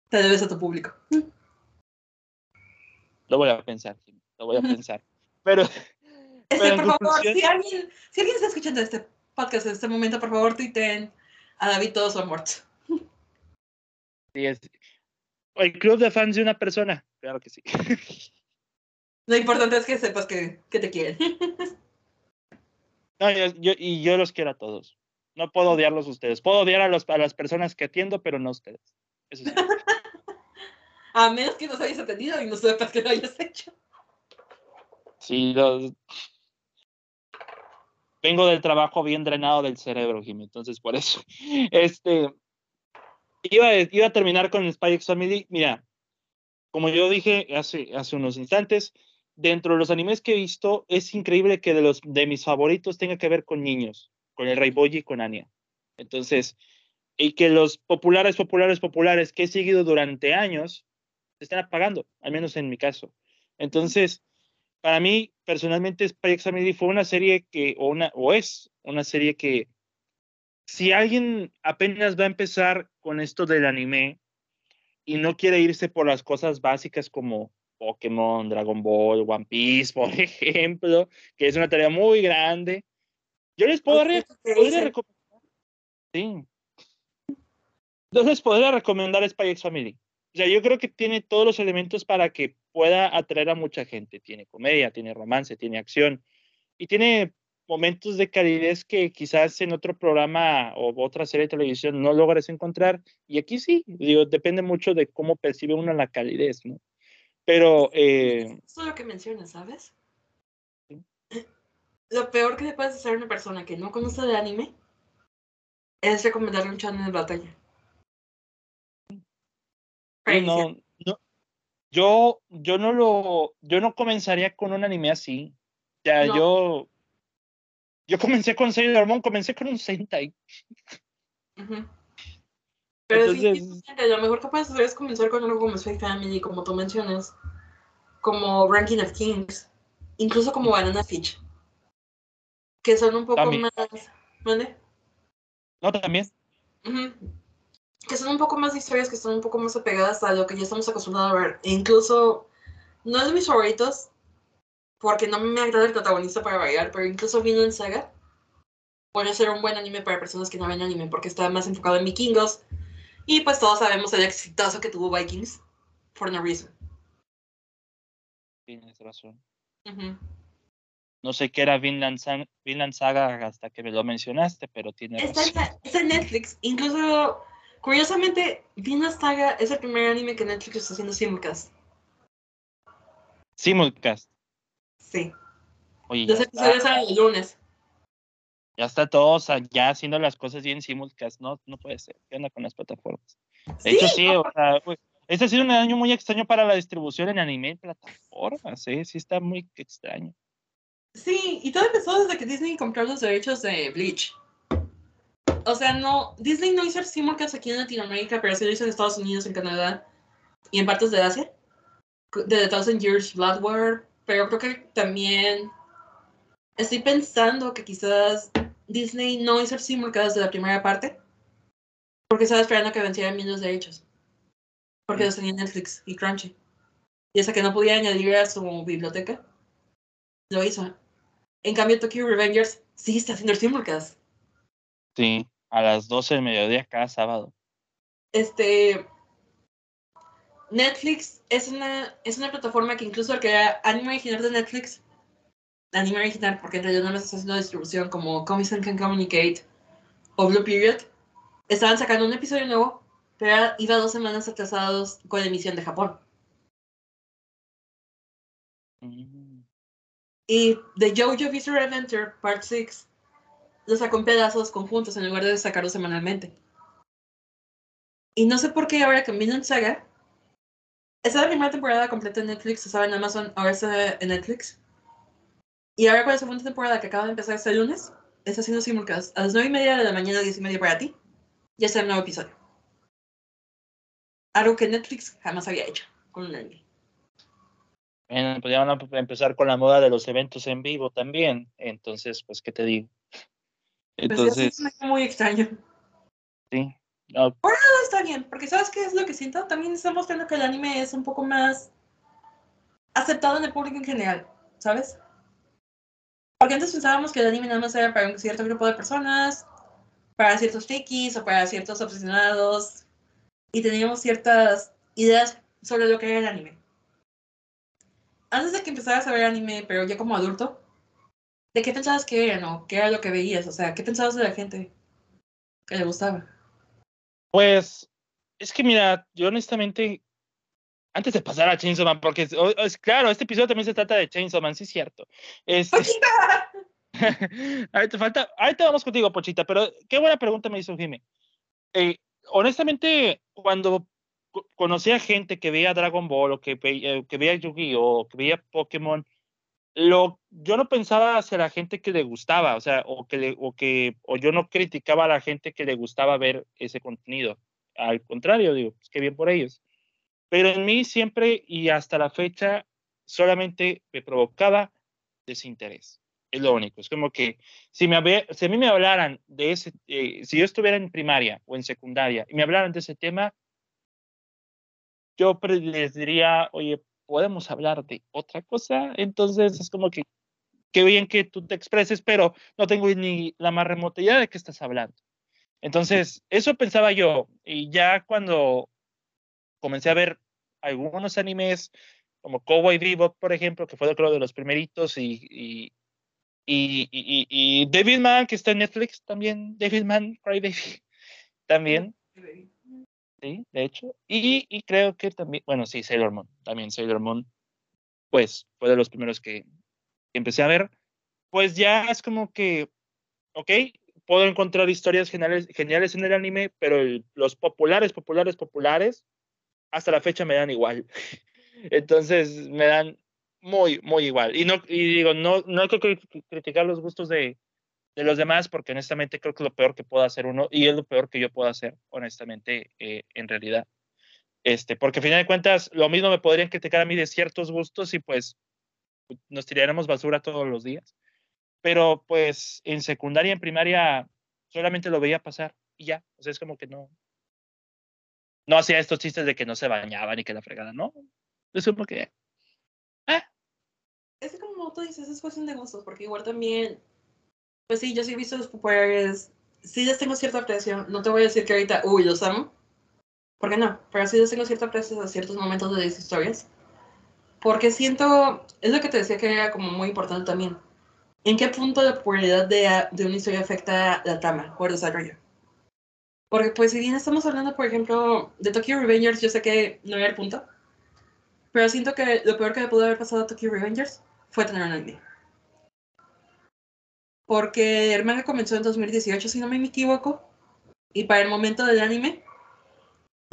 Te debes a tu público. Lo voy a pensar, lo voy a pensar. Pero, este, por favor, si alguien, si alguien está escuchando este podcast en este momento, por favor, tuiteen a David todos son muertos. Sí, es. El club de fans de una persona, claro que sí. Lo importante es que sepas que, que te quieren. No, yo, y yo los quiero a todos. No puedo odiarlos a ustedes. Puedo odiar a, los, a las personas que atiendo, pero no a ustedes. Eso sí. a menos que nos hayas atendido y no sepas que lo hayas hecho. Sí, los, vengo del trabajo bien drenado del cerebro, Jimmy, entonces por eso. Este, iba, iba a terminar con Spy X Family. Mira, como yo dije hace, hace unos instantes, dentro de los animes que he visto, es increíble que de, los, de mis favoritos tenga que ver con niños, con el Rey Boy y con Anya. Entonces, y que los populares, populares, populares que he seguido durante años se están apagando, al menos en mi caso. Entonces, para mí, personalmente, Spy X Family fue una serie que, o, una, o es una serie que, si alguien apenas va a empezar con esto del anime y no quiere irse por las cosas básicas como Pokémon, Dragon Ball, One Piece, por ejemplo, que es una tarea muy grande, yo les puedo recomendar. Sí. Les podría recomendar Spy X Family. O sea, yo creo que tiene todos los elementos para que pueda atraer a mucha gente. Tiene comedia, tiene romance, tiene acción y tiene momentos de calidez que quizás en otro programa o otra serie de televisión no logres encontrar. Y aquí sí, digo, depende mucho de cómo percibe uno la calidez, ¿no? Pero... Eh, Eso es lo que mencionas, ¿sabes? Lo peor que le puedes hacer a una persona que no conoce de anime es recomendarle un channel de batalla. no, yo, yo no lo, yo no comenzaría con un anime así. Ya, yo, yo comencé con Sailor Moon, comencé con un Sentai. Pero sí, lo mejor que puedes hacer es comenzar con algo como Spy Family, como tú mencionas, como Ranking of Kings, incluso como Banana Fish, que son un poco más... ¿Vale? No, también. Que son un poco más historias que son un poco más apegadas a lo que ya estamos acostumbrados a ver. E incluso, no es de mis favoritos, porque no me agrada el protagonista para variar, pero incluso en Saga puede ser un buen anime para personas que no ven anime, porque está más enfocado en vikingos, y pues todos sabemos el exitoso que tuvo Vikings, for no reason. Tienes razón. No sé qué era Vinland, Saga hasta que me lo mencionaste, pero tiene está, razón. Está en Netflix. Incluso, curiosamente, Vinland Saga es el primer anime que Netflix está haciendo simulcast. Simulcast. Sí. Oye, Los episodios salen el lunes ya está todos ya haciendo las cosas bien simulcast, no, no puede ser. ¿Qué onda con las plataformas? De hecho, sí, o sea, este ha sido un año muy extraño para la distribución en anime en plataformas, ¿eh? Sí, está muy extraño. Sí, y todo empezó desde que Disney compró los derechos de Bleach. O sea, no, Disney no hizo simulcast aquí en Latinoamérica, pero sí lo hizo en Estados Unidos, en Canadá y en partes de Asia. De The Thousand Years Blood War, pero creo que también estoy pensando que quizás Disney no hizo el simulcast de la primera parte porque estaba esperando que vencieran bien los derechos. Porque los tenía Netflix y Crunchy. Y esa que no podía añadir a su biblioteca, lo hizo. En cambio, Tokyo Revengers sí está haciendo el simulcast. Sí, a las 12 del mediodía cada sábado. Este. Netflix es una, es una plataforma que incluso el que era anime original de Netflix anime original, porque en realidad no me está haciendo distribución como Comics and Can Communicate o Blue Period, estaban sacando un episodio nuevo, pero iba dos semanas atrasados con la emisión de Japón. Mm. Y The JoJo Bizarre Adventure Part 6 lo sacó en pedazos conjuntos en lugar de sacarlo semanalmente. Y no sé por qué ahora que en Saga, esa la primera temporada completa en Netflix, estaba en Amazon, ahora está en Netflix. Y ahora con la segunda temporada que acaba de empezar este lunes, está haciendo simulcast a las 9 y media de la mañana, 10 y media para ti. Ya está el nuevo episodio. Algo que Netflix jamás había hecho con un anime. Bueno, pues ya van a empezar con la moda de los eventos en vivo también. Entonces, pues, ¿qué te digo? Pues Entonces. es muy extraño. Sí. No. Por nada está bien, porque ¿sabes qué es lo que siento? También está mostrando que el anime es un poco más aceptado en el público en general, ¿sabes? Porque antes pensábamos que el anime nada más era para un cierto grupo de personas, para ciertos frikis o para ciertos obsesionados, y teníamos ciertas ideas sobre lo que era el anime. Antes de que empezaras a ver anime, pero ya como adulto, ¿de qué pensabas que era, no? ¿Qué era lo que veías? O sea, ¿qué pensabas de la gente que le gustaba? Pues, es que mira, yo honestamente antes de pasar a Chainsaw Man, porque es, claro, este episodio también se trata de Chainsaw Man, sí es cierto. Este, ahorita, falta, ahorita vamos contigo, Pochita, pero qué buena pregunta me hizo Jimmy. Eh, honestamente, cuando conocí a gente que veía Dragon Ball o que, eh, que veía Yu-Gi-Oh! o que veía Pokémon, lo, yo no pensaba hacia la gente que le gustaba, o sea, o que, o que o yo no criticaba a la gente que le gustaba ver ese contenido. Al contrario, digo, pues qué bien por ellos. Pero en mí siempre y hasta la fecha solamente me provocaba desinterés. Es lo único. Es como que si, me, si a mí me hablaran de ese, eh, si yo estuviera en primaria o en secundaria y me hablaran de ese tema, yo les diría, oye, podemos hablar de otra cosa. Entonces es como que, qué bien que tú te expreses, pero no tengo ni la más remota idea de qué estás hablando. Entonces, eso pensaba yo. Y ya cuando comencé a ver algunos animes como Cowboy Bebop, por ejemplo, que fue creo de los primeritos, y, y, y, y, David Man, que está en Netflix también, David Man, Crybaby, también. Sí, de hecho. Y, y creo que también, bueno, sí, Sailor Moon, también Sailor Moon, pues fue de los primeros que, empecé a ver. Pues ya es como que, ok, puedo encontrar historias geniales, geniales en el anime, pero los populares, populares, populares, hasta la fecha me dan igual. Entonces me dan muy, muy igual. Y, no, y digo, no, no hay que criticar los gustos de, de los demás, porque honestamente creo que es lo peor que puedo hacer uno y es lo peor que yo puedo hacer, honestamente, eh, en realidad. Este, porque al final de cuentas, lo mismo me podrían criticar a mí de ciertos gustos y pues nos tiraremos basura todos los días. Pero pues en secundaria, en primaria, solamente lo veía pasar y ya. O sea, es como que no. No hacía estos chistes de que no se bañaban y que la fregada, ¿no? Es como que. Eh. Es como tú dices, es cuestión de gustos, porque igual también. Pues sí, yo sí he visto los populares. Sí les tengo cierta apreciación. No te voy a decir que ahorita, uy, los amo. Porque no, pero sí les tengo cierta apreciación a ciertos momentos de las historias. Porque siento, es lo que te decía que era como muy importante también. ¿En qué punto la popularidad de, de una historia afecta la trama o el desarrollo? Porque pues si bien estamos hablando, por ejemplo, de Tokyo Revengers, yo sé que no era el punto, pero siento que lo peor que le pudo haber pasado a Tokyo Revengers fue tener un anime. Porque el manga comenzó en 2018, si no me equivoco, y para el momento del anime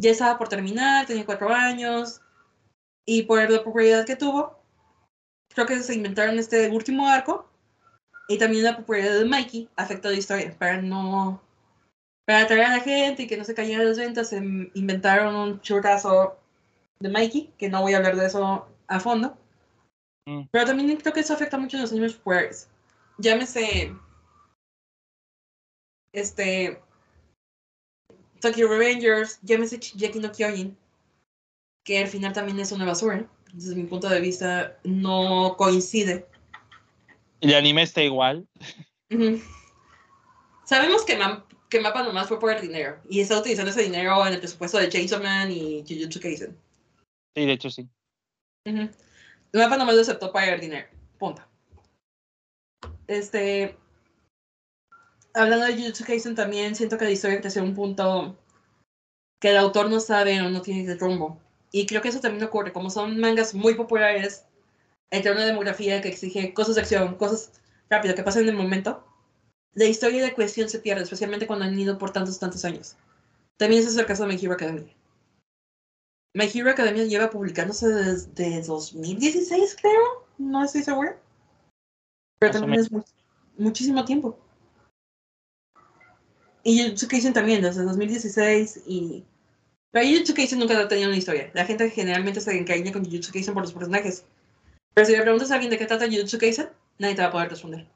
ya estaba por terminar, tenía cuatro años, y por la popularidad que tuvo, creo que se inventaron este último arco y también la popularidad de Mikey afectó la historia para no para atraer a la gente y que no se cayeran las ventas se inventaron un churrazo de Mikey que no voy a hablar de eso a fondo mm. pero también creo que eso afecta mucho a los niños populares llámese este Tokyo Revengers llámese Jackie no Kyojin que al final también es una basura. Desde mi punto de vista, no coincide. ¿El anime está igual? Sabemos que, que Mapa nomás fue por el dinero y está utilizando ese dinero en el presupuesto de Chainsaw Man y Jujutsu Kaisen. Sí, de hecho sí. Mapa nomás lo aceptó para el dinero. Punto. Este. Hablando de Jujutsu Kaisen también, siento que la historia creció un punto que el autor no sabe o no tiene el rumbo. Y creo que eso también ocurre, como son mangas muy populares, entre una demografía que exige cosas de acción, cosas rápidas que pasan en el momento, la historia de cuestión se pierde, especialmente cuando han ido por tantos, tantos años. También ese es el caso de My Hero Academia. My Hero Academia lleva publicándose desde 2016, creo. No estoy segura. Pero también es muchísimo tiempo. Y Jujutsu Kaisen también, desde 2016 y pero Jujutsu Kaisen nunca ha tenido una historia. La gente generalmente se encariña con Jujutsu Kaisen por los personajes. Pero si le preguntas a alguien de qué trata Jujutsu Kaisen, nadie te va a poder responder.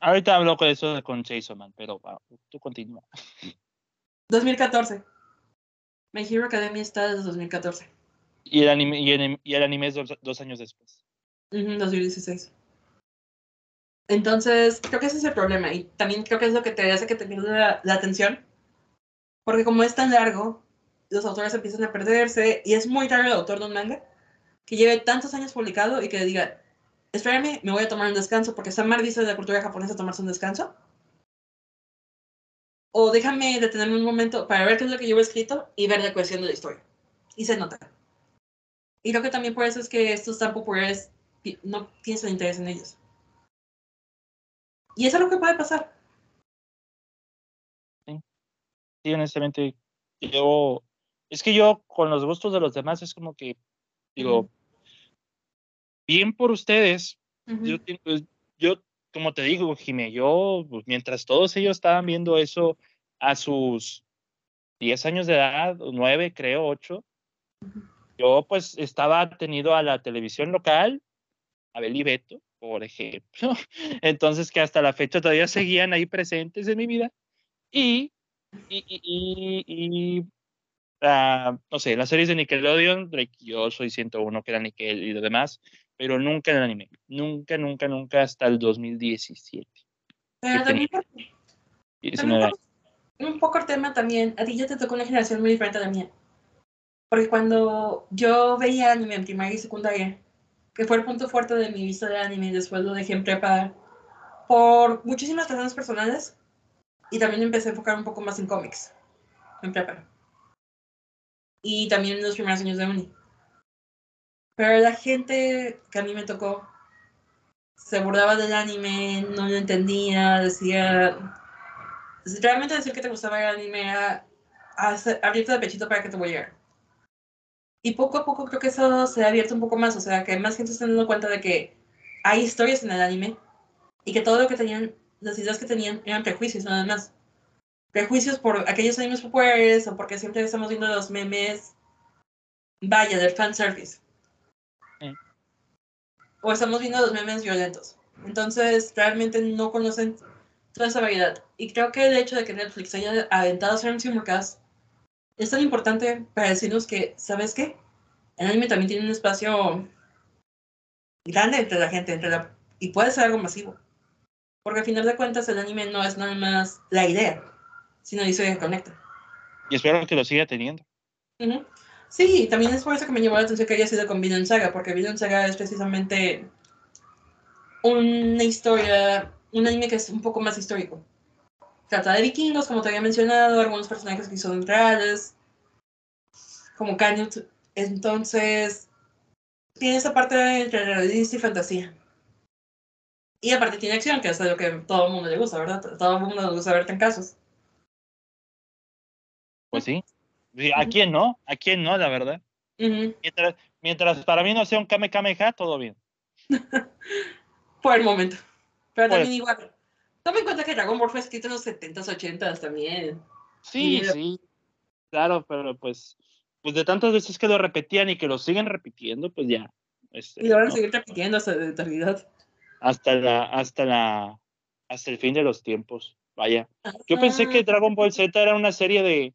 Ahorita hablo con eso con Jason Man, pero tú continúa. 2014. My Hero Academia está desde 2014. Y el anime, y el, anime es dos, años después. 2016. Entonces, creo que ese es el problema. Y también creo que es lo que te hace que te pierda la atención. Porque como es tan largo, los autores empiezan a perderse y es muy raro el autor de un manga que lleve tantos años publicado y que diga, espérame, me voy a tomar un descanso porque está mal visto de la cultura japonesa tomarse un descanso. O déjame detenerme un momento para ver qué es lo que llevo escrito y ver la cohesión de la historia. Y se nota. Y creo que también por eso es que estos tan populares no tienes interés en ellos. Y eso es lo que puede pasar. Sí, sí honestamente, yo es que yo con los gustos de los demás es como que digo, bien por ustedes. Pues, yo, como te digo, Jimé, yo, pues, mientras todos ellos estaban viendo eso a sus 10 años de edad, 9, creo, 8, yo pues estaba tenido a la televisión local, a Beli Beto, por ejemplo. Entonces, que hasta la fecha todavía seguían ahí presentes en mi vida. Y, y, y, y no sé, las series de Nickelodeon, yo soy 101 que era Nickel y lo demás, pero nunca en el anime. Nunca, nunca, nunca hasta el 2017. Pero también, un poco el tema también, a ti ya te tocó una generación muy diferente a la mía. Porque cuando yo veía anime en primaria y secundaria, que fue el punto fuerte de mi vista de anime, y después lo dejé en prepa por muchísimas razones personales, y también empecé a enfocar un poco más en cómics, en prepa y también en los primeros años de uni. Pero la gente que a mí me tocó se burlaba del anime, no lo entendía, decía... Realmente decir que te gustaba el anime era abrirte de pechito para que te voy a llegar. Y poco a poco creo que eso se ha abierto un poco más, o sea, que más gente está dando cuenta de que hay historias en el anime y que todo lo que tenían, las ideas que tenían eran prejuicios nada más. Prejuicios por aquellos animes populares o porque siempre estamos viendo los memes, vaya, del fanservice. Mm. O estamos viendo los memes violentos. Entonces, realmente no conocen toda esa variedad. Y creo que el hecho de que Netflix haya aventado a un simulcast es tan importante para decirnos que, ¿sabes qué? El anime también tiene un espacio grande entre la gente, entre la, y puede ser algo masivo. Porque al final de cuentas el anime no es nada más la idea, sino historia que conecta. Y espero que lo siga teniendo. Sí, también es por eso que me llamó la atención que haya sido con Vinland Saga, porque Vinland Saga es precisamente una historia, un anime que es un poco más histórico. Trata de vikingos, como te había mencionado, algunos personajes que son reales, como Canute. Entonces, tiene esa parte entre realista y fantasía. Y aparte tiene acción, que es lo que todo el mundo le gusta, ¿verdad? Todo el mundo le gusta verte en casos. Pues sí. ¿A quién no? ¿A quién no, la verdad? Mientras, mientras para mí no sea un Kame Kameha, todo bien. Por el momento. Pero Pues- también igual. Toma en cuenta que Dragon Ball fue escrito en los 70s, 80s también. Sí, sí. Claro, pero pues, pues de tantas veces que lo repetían y que lo siguen repitiendo, pues ya. este, Y lo van a seguir repitiendo hasta la eternidad. Hasta la, hasta la, hasta el fin de los tiempos. Vaya. Yo pensé que Dragon Ball Z era una serie de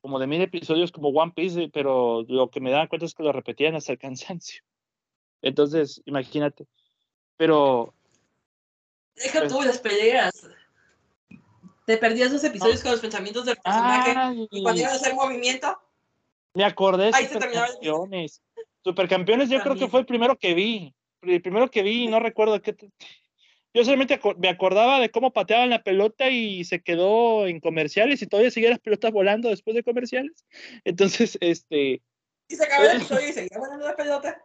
como de mil episodios como One Piece, pero lo que me dan cuenta es que lo repetían hasta el cansancio. Entonces, imagínate. Pero Deja Pues- tú las peleas. Te perdías los episodios con los pensamientos del personaje. Ay, Y cuando iban a hacer movimiento, me acordé de Ahí se terminaba el- Supercampeones. Supercampeones yo creo que fue el primero que vi. El primero que vi y no recuerdo qué. Yo solamente me acordaba de cómo pateaban la pelota y se quedó en comerciales y todavía seguían las pelotas volando después de comerciales. Entonces, este, y se acababa el episodio y seguía volando la pelota.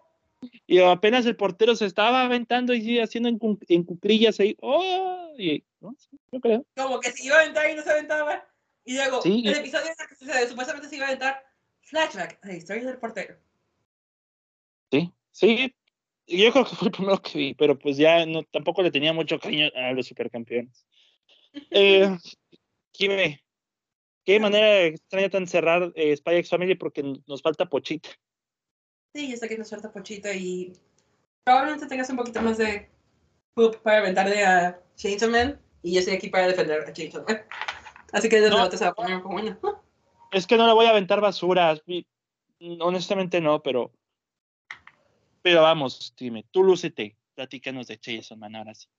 Y apenas el portero se estaba aventando y haciendo en, en cuclillas ahí. ¡Oh! Y, ¿no? Sí, yo creo. Como que se iba a aventar y no se aventaba. Y luego, Sí, y- el episodio en el que supuestamente se iba a aventar, flashback, la historia del portero. Sí, sí. Yo creo que fue el primero que vi, pero pues ya no, tampoco le tenía mucho cariño a los supercampeones. Eh, qué manera extraña tan cerrar eh, Spy X Family porque nos falta Pochita. Sí, ya sé que nos suelta Pochita y probablemente tengas un poquito más de poop para aventarle a Chainsaw Man y yo estoy aquí para defender a Chainsaw Man. Así que el No. se va a poner un poco bueno. Es que no le voy a aventar basuras. Honestamente no, pero. Pero vamos, dime, tú lúcete. Platícanos de Jason Man ahora sí.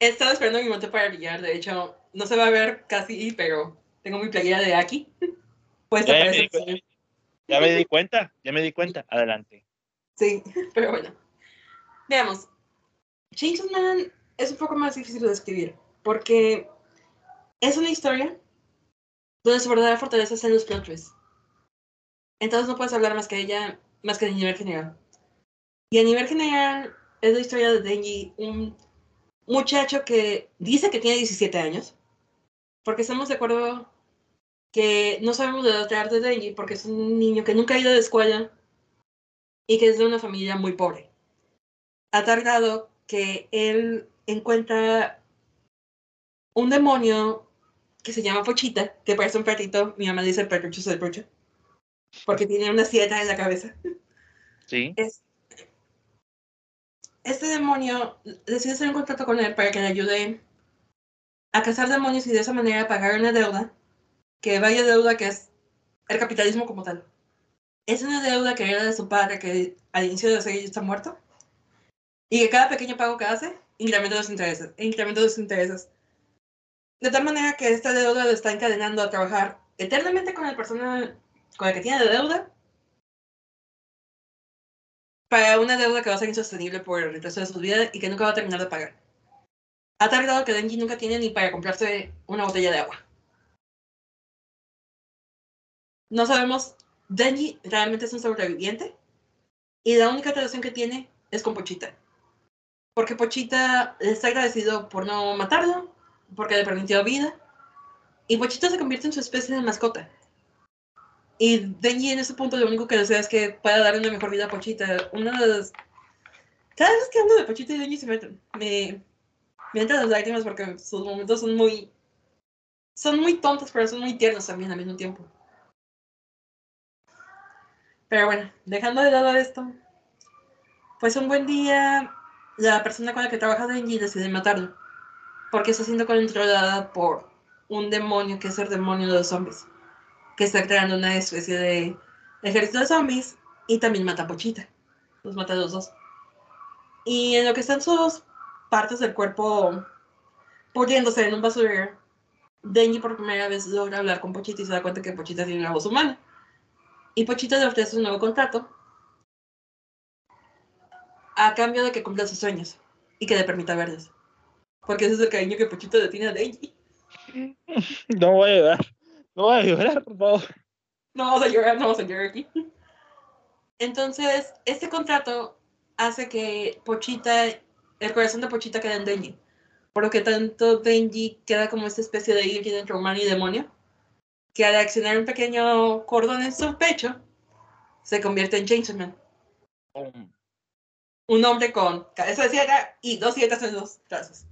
He estado esperando mi momento para brillar, de hecho, no se va a ver casi, pero tengo mi playera de Aki. Puesta Ya, para ya me di cuenta, ya me di cuenta. Adelante. Sí, pero bueno. Veamos. Chainsaw Man es un poco más difícil de describir, porque es una historia donde su verdadera fortaleza está en los plot. Entonces no puedes hablar más que ella, más que de nivel general. Y a nivel general es la historia de Denji, un muchacho que dice que tiene 17 años, porque estamos de acuerdo que no sabemos de la edad de Denji, porque es un niño que nunca ha ido a la escuela, y que es de una familia muy pobre. A tal grado que él encuentra un demonio que se llama Pochita, que parece un perrito, mi mamá dice perrucho del perrucho, porque tiene una sieta en la cabeza. Sí. Es- este demonio decide hacer un contrato con él para que le ayude a cazar demonios y de esa manera pagar una deuda, que vaya deuda que es el capitalismo como tal. Es una deuda que era de su padre que al inicio de la serie está muerto. Y que cada pequeño pago que hace incrementa los intereses, incrementa los intereses. De tal manera que esta deuda lo está encadenando a trabajar eternamente con la persona con la que tiene la deuda para una deuda que va a ser insostenible por el resto de su vida y que nunca va a terminar de pagar. Ha tardado que Denji nunca tiene ni para comprarse una botella de agua. No sabemos, Denji realmente es un sobreviviente y la única relación que tiene es con Pochita. Porque Pochita le está agradecido por no matarlo, porque le permitió vida, y Pochita se convierte en su especie de mascota. Y Denji en ese punto lo único que desea es que pueda darle una mejor vida a Pochita. Una de las... Cada vez que hablo de Pochita y Denji se me, me, me entran las lágrimas porque sus momentos son muy... Son muy tontos, pero son muy tiernos también al mismo tiempo. Pero bueno, dejando de lado esto, pues un buen día la persona con la que trabaja Denji decide matarlo, porque está siendo controlada por un demonio que es el demonio de los zombies, que está creando una especie de ejército de zombies y también mata a Pochita. Los mata a los dos. Y en lo que están sus partes del cuerpo pudriéndose en un basurero, Denji por primera vez logra hablar con Pochita y se da cuenta que Pochita tiene una voz humana. Y Pochita le ofrece un nuevo contrato a cambio de que cumpla sus sueños y que le permita verlos. Porque ese es el cariño que Pochita le tiene a Denji. No voy a llorar. No voy a llorar, por favor. No vamos a llorar, no vamos a llorar aquí. Entonces, este contrato hace que Pochita, el corazón de Pochita quede en Denji. Por lo que tanto Denji queda como esta especie de híbrido entre humano y demonio, que al accionar un pequeño cordón en su pecho, se convierte en Chainsaw Man. Un hombre con cabeza de sierra y dos dietas en los brazos.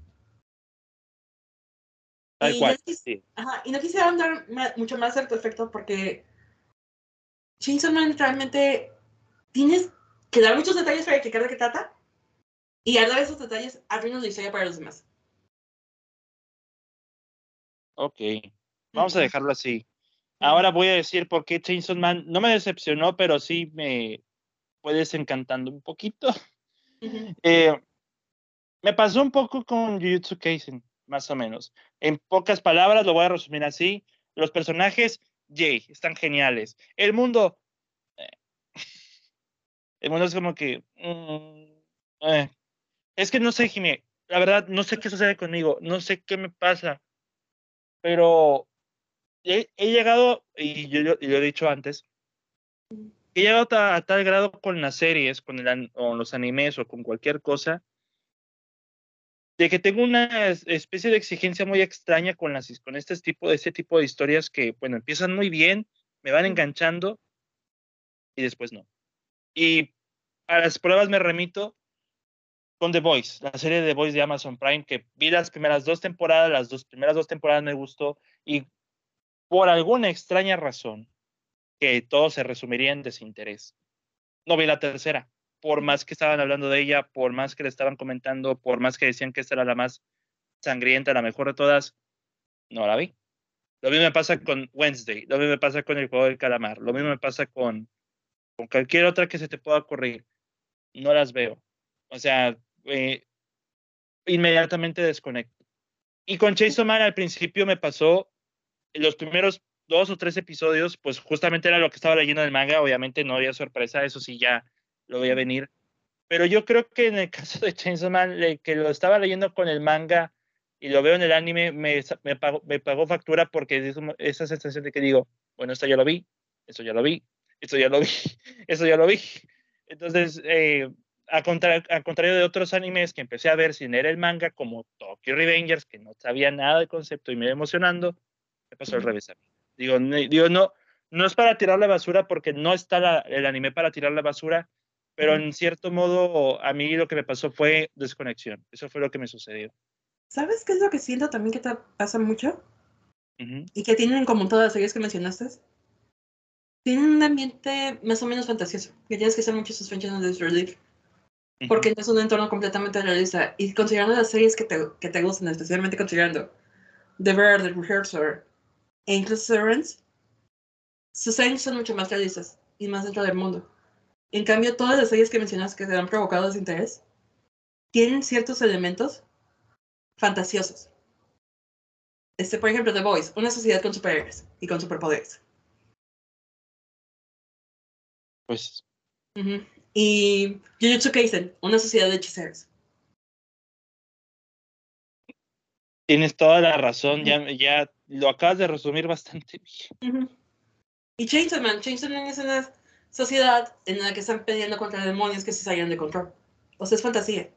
Tal y, cual. no sí. ajá, y no quisiera andar mucho más al respecto porque Chainsaw Man realmente tienes que dar muchos detalles para explicar de qué trata y al dar esos detalles arruinas la historia para los demás. Ok. Vamos a dejarlo así. Ahora voy a decir por qué Chainsaw Man no me decepcionó, pero sí me fue desencantando un poquito. Eh, me pasó un poco con Jujutsu Kaisen, más o menos. En pocas palabras, lo voy a resumir así. Los personajes, yay, están geniales. El mundo, eh, el mundo es como que... mm, eh. Es que no sé, Jimé, la verdad, no sé qué sucede conmigo, no sé qué me pasa, pero he, he llegado, y yo, yo- y lo he dicho antes, he llegado ta- a, tal grado con las series, con, el, o los animes o con cualquier cosa, de que tengo una es- especie de exigencia muy extraña con, las, con este, tipo, este tipo de historias que, bueno, empiezan muy bien, me van enganchando y después no. Y a las pruebas me remito con The Voice, la serie de The Voice de Amazon Prime, que vi las primeras dos temporadas, las dos primeras dos temporadas me gustó y por alguna extraña razón, que todo se resumiría en desinterés, no vi la tercera. Por más que estaban hablando de ella, por más que le estaban comentando, por más que decían que esta era la más sangrienta, la mejor de todas, no la vi. Lo mismo me pasa con Wednesday, lo mismo me pasa con el juego del calamar, lo mismo me pasa con, con cualquier otra que se te pueda ocurrir. No las veo. O sea, eh, inmediatamente desconecto. Y con Chainsaw Man al principio me pasó los primeros dos o tres episodios, pues justamente era lo que estaba leyendo en el manga, obviamente no había sorpresa, eso sí ya lo veía venir. Pero yo creo que en el caso de Chainsaw Man, le- que lo estaba leyendo con el manga y lo veo en el anime, me, me, pagó, me pagó factura porque es esa sensación de que digo, bueno, esto ya lo vi, esto ya lo vi, esto ya lo vi, esto ya lo vi. Entonces, eh, a, contra- a contrario de otros animes que empecé a ver sin leer el manga, como Tokyo Revengers, que no sabía nada del concepto y me iba emocionando, me pasó al revés a mí. Digo, no, digo, no, no es para tirar la basura porque no está la- el anime para tirar la basura, pero en cierto modo a mí lo que me pasó fue desconexión. Eso fue lo que me sucedió. ¿Sabes qué es lo que siento también que te pasa mucho? Ujú, Y que tienen en común todas las series que mencionaste. Tienen un ambiente más o menos fantasioso, que tienes que hacer muchos suspensiones de relief, ujú. porque no es un entorno completamente realista. Y considerando las series que te, que te gustan, especialmente considerando The Bear, The Rehearsal e incluso Severance, sus series son mucho más realistas y más dentro del mundo. En cambio, todas las series que mencionas que te han provocado desinterés tienen ciertos elementos fantasiosos. Este, por ejemplo, The Boys, una sociedad con superhéroes y con superpoderes. Pues. Y Jujutsu Kaisen, una sociedad de hechiceros. tienes toda la razón, ya, ya lo acabas de resumir bastante bien. Ujú. Y Chainsaw Man, Chainsaw Man es una sociedad en la que están peleando contra demonios que se salieron de control. O sea, es fantasía.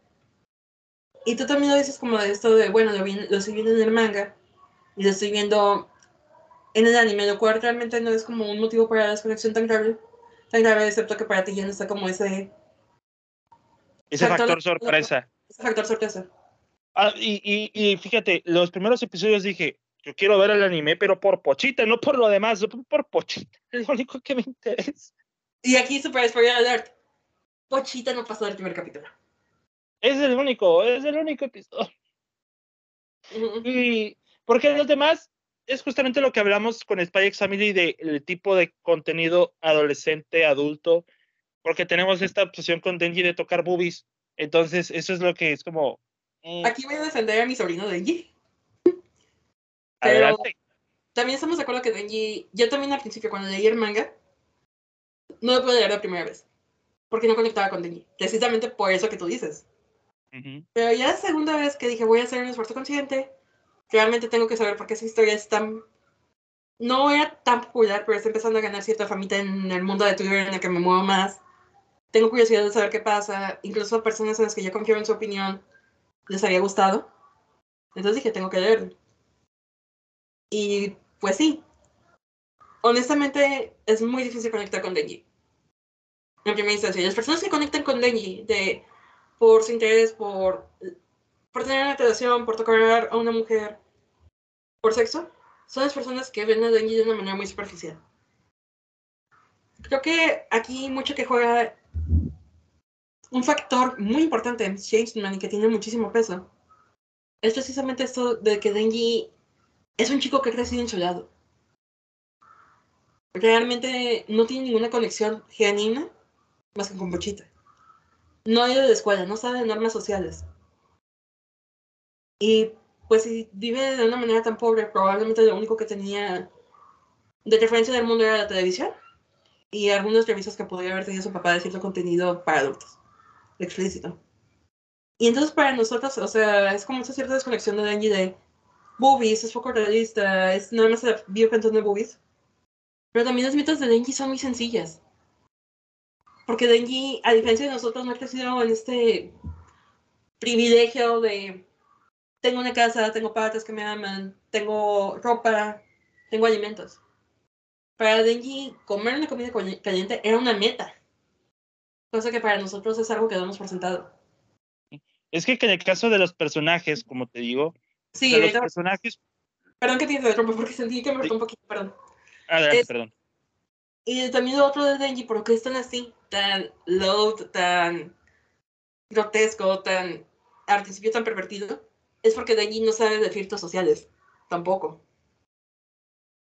Y tú también lo dices como de esto de, bueno, lo, vi- lo estoy viendo en el manga y lo estoy viendo en el anime, lo cual realmente no es como un motivo para la desconexión tan grave, tan grave, excepto que para ti ya no está como ese... Ese factor, sorpresa. Ese factor sorpresa. Ah, y, y, y fíjate, los primeros episodios dije, yo quiero ver el anime, pero por Pochita, no por lo demás, por Pochita, es lo único que me interesa. Y aquí, super spoiler alert, Pochita no pasó del primer capítulo. Es el único, es el único episodio. Y porque los demás es justamente lo que hablamos con Spy X Family del tipo de contenido adolescente, adulto, porque tenemos esta obsesión con Denji de tocar boobies. Entonces, eso es lo que es como. Mm. Aquí voy a defender a mi sobrino Denji. Pero también estamos de acuerdo que Denji, yo también al principio cuando leí el manga, no lo pude leer la primera vez, porque no conectaba con Denji, precisamente por eso que tú dices. Pero ya la segunda vez que dije voy a hacer un esfuerzo consciente, realmente tengo que saber por qué esa historia es tan... No era tan popular, pero está empezando a ganar cierta famita en el mundo de Twitter en el que me muevo más. Tengo curiosidad de saber qué pasa. Incluso a personas en las que ya confío en su opinión les había gustado. Entonces dije, tengo que leerlo. Y pues sí. Honestamente, es muy difícil conectar con Denji. En primera instancia. Las personas que conectan con Denji de, por su interés, por, por tener una relación, por tocar a una mujer, por sexo, son las personas que ven a Denji de una manera muy superficial. Creo que aquí mucho que juega un factor muy importante en Changeman y que tiene muchísimo peso es precisamente esto de que Denji es un chico que ha crecido en su lado. Realmente no tiene ninguna conexión genuina más que con Pochita. No ha ido de escuela, no sabe de normas sociales. Y pues si vive de una manera tan pobre, probablemente lo único que tenía de referencia del mundo era la televisión y algunos revistas que podría haber tenido su papá de cierto contenido para adultos, explícito. Y entonces para nosotros, o sea, es como esa cierta desconexión de Denji de boobies, es poco realista, es nada más vivo cantando de boobies. Pero también las metas de Denji son muy sencillas. Porque Denji, a diferencia de nosotros, no ha crecido en este privilegio de tengo una casa, tengo padres que me aman, tengo ropa, tengo alimentos. Para Denji, comer una comida caliente era una meta. Cosa que para nosotros es algo que damos por sentado. Es que en el caso de los personajes, como te digo, Sí, los personajes. Perdón que te interrumpa porque sentí que me cortó un poquito, perdón. Adelante, perdón. Y también lo otro de Denji, ¿por qué están así? Tan low, tan grotesco, tan artificial, tan pervertido. Es porque Denji no sabe de filtros sociales, tampoco.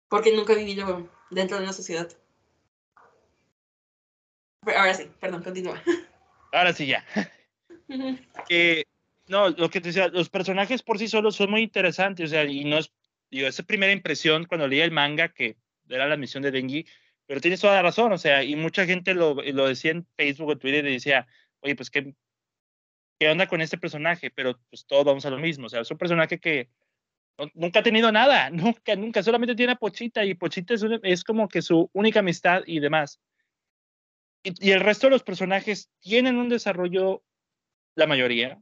Porque nunca ha vivido dentro de una sociedad. ahora sí, perdón, continúa. Ahora sí, ya. que no, lo que te decía, los personajes por sí solos son muy interesantes, o sea, y no es, digo, esa primera impresión cuando leí el manga, que era la misión de Denji, pero tienes toda la razón, o sea, y mucha gente lo, lo decía en Facebook o Twitter y decía, oye, pues, ¿qué, ¿qué onda con este personaje? Pero pues todos vamos a lo mismo, o sea, es un personaje que nunca ha tenido nada, nunca, nunca, solamente tiene a Pochita y Pochita es, es como que su única amistad y demás. Y, y el resto de los personajes tienen un desarrollo, la mayoría,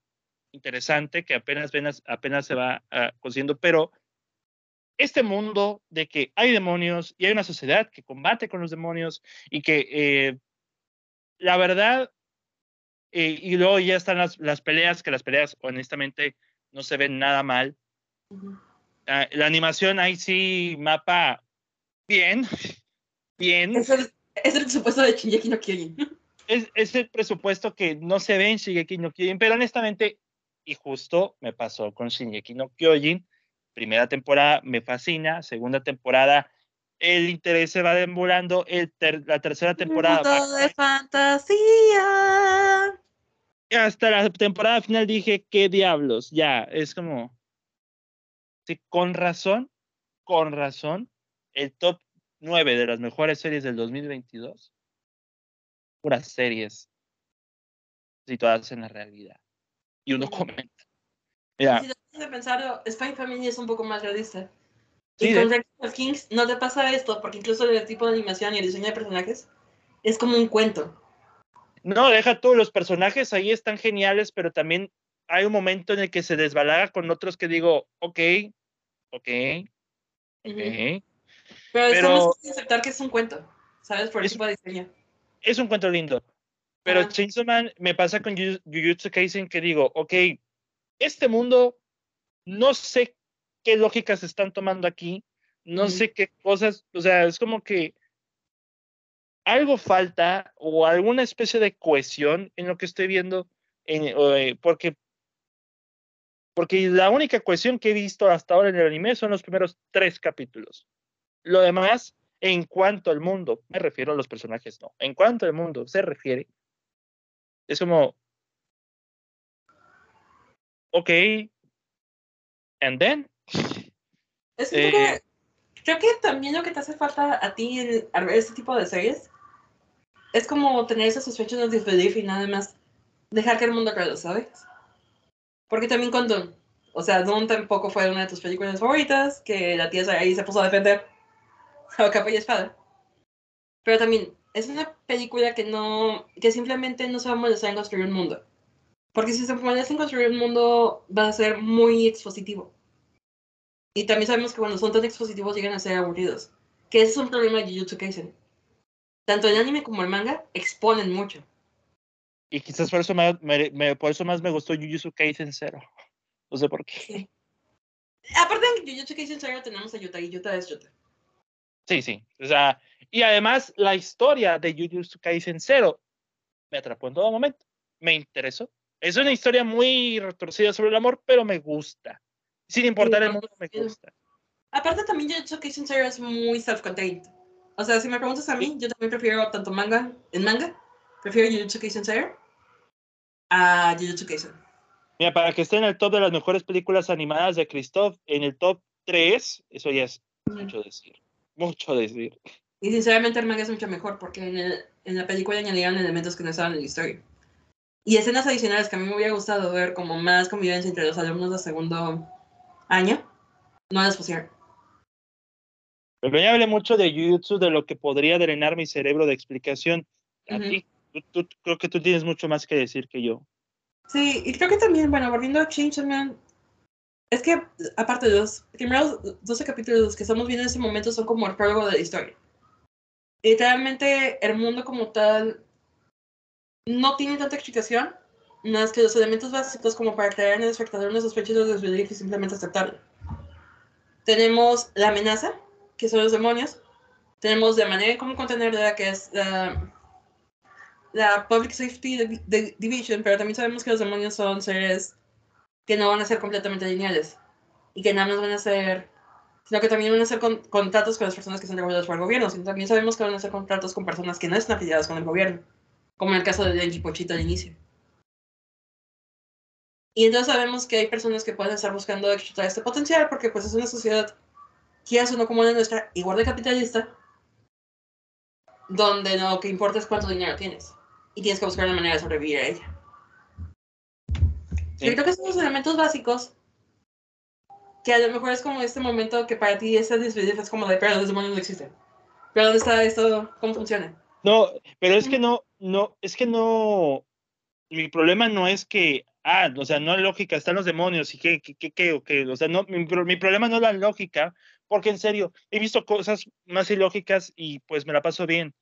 interesante que apenas, apenas, apenas se va uh, consiguiendo, pero este mundo de que hay demonios y hay una sociedad que combate con los demonios y que eh, la verdad, eh, y luego ya están las, las, peleas, que las peleas honestamente no se ven nada mal. Uh -huh. uh, la animación ahí sí mapa bien, bien. Es el, es el presupuesto de Shingeki no Kyojin. Es, es, el presupuesto que no se ve en Shingeki no Kyojin, pero honestamente y justo me pasó con Shingeki no Kyojin. Primera temporada me fascina, segunda temporada el interés se va demorando, el ter la tercera temporada... Todo de fantasía. Hasta la temporada final dije, ¿qué diablos? Ya, es como... Sí, con razón, con razón, el top 9 de las mejores series del 2022, puras series situadas en la realidad y uno comenta. Mira. Si de pensar, Spy Family es un poco más realista. Sí, y con Rex of Kings no te pasa esto, porque incluso el tipo de animación y el diseño de personajes es como un cuento. No, deja tú, los personajes ahí están geniales, pero también hay un momento en el que se desbalaga con otros que digo, ok, ok, ok. Uh -huh. Pero, estamos que aceptar que es un cuento, ¿sabes? Por el tipo de diseño. Es un cuento lindo. Pero Chainsaw Man me pasa con Jujutsu Kaisen que digo, ok, este mundo, no sé qué lógicas están tomando aquí, no sé qué cosas, o sea, es como que algo falta o alguna especie de cohesión en lo que estoy viendo, en, eh, porque, porque la única cohesión que he visto hasta ahora en el anime son los primeros tres capítulos. Lo demás, en cuanto al mundo, me refiero a los personajes, no, en cuanto al mundo se refiere, es como, ok, and then. Es que eh, creo que también lo que te hace falta a ti en, al ver este tipo de series es como tener esa sospecha de disbelief y nada más dejar que el mundo caiga, ¿sabes? Porque también cuando, o sea, Dawn tampoco fue una de tus películas favoritas, que la tía ahí se puso a defender a capa y espada. Pero también es una película que no, que simplemente no se va a molestar en construir un mundo. Porque si se molesta en construir un mundo, va a ser muy expositivo. Y también sabemos que cuando son tan expositivos llegan a ser aburridos. Que ese es un problema de Jujutsu Kaisen. Tanto el anime como el manga exponen mucho. Y quizás por eso, me, por eso más me gustó Jujutsu Kaisen Zero. No sé por qué. Aparte de Jujutsu Kaisen Zero tenemos a Yuta y Yuta es Yuta. Sí, sí. O sea, y además la historia de Jujutsu Kaisen Zero me atrapó en todo momento. Me interesó. Es una historia muy retorcida sobre el amor, pero me gusta. Sin importar el mundo, me gusta. Aparte también Jujutsu Kaisen Zero es muy self-contained. O sea, si me preguntas a mí, yo también prefiero tanto manga, en manga, prefiero Jujutsu Kaisen Zero a Jujutsu Kaisen. Mira, para que esté en el top de las mejores películas animadas de Christoph, en el top 3, eso ya es mucho decir. Mucho decir. Y sinceramente el manga es mucho mejor porque en, el, en la película añadieron elementos que no estaban en la historia. Y escenas adicionales que a mí me hubiera gustado ver como más convivencia entre los alumnos de segundo año, no las pusieron. Pero me hablé mucho de Jujutsu, de lo que podría drenar mi cerebro de explicación. A ti, creo que tú tienes mucho más que decir que yo. Sí, y creo que también, bueno, volviendo a Chainsaw Man, es que, aparte de los primeros 12 capítulos que estamos viendo en este momento son como el prólogo de la historia. Literalmente, el mundo como tal no tiene tanta explicación, más que los elementos básicos como para crear en el espectador una sospecha de desbelief y simplemente aceptarlo. Tenemos la amenaza, que son los demonios. Tenemos la manera de cómo contenerla, que es la, la Public Safety Division, pero también sabemos que los demonios son seres que no van a ser completamente lineales y que nada más van a ser, sino que también van a ser contratos con las personas que son reguladas por el gobierno, sino también sabemos que van a ser contratos con personas que no están afiliadas con el gobierno, como en el caso de Denji Pochito al inicio. Y entonces sabemos que hay personas que pueden estar buscando explotar este potencial porque pues es una sociedad, quieras o no como la nuestra, igual de capitalista, donde lo que importa es cuánto dinero tienes y tienes que buscar una manera de sobrevivir a ella. Yo creo que son los elementos básicos que a lo mejor es como este momento que para ti esa despedida es como de, pero los demonios no existen. Pero ¿dónde está esto? ¿Cómo funciona? No, pero es que no, no, es que no, mi problema no es que, ah, o sea, no es lógica, están los demonios y qué, qué, qué, qué, o qué, o sea, no, mi, mi, problema no es la lógica, porque en serio, he visto cosas más ilógicas y pues me la paso bien.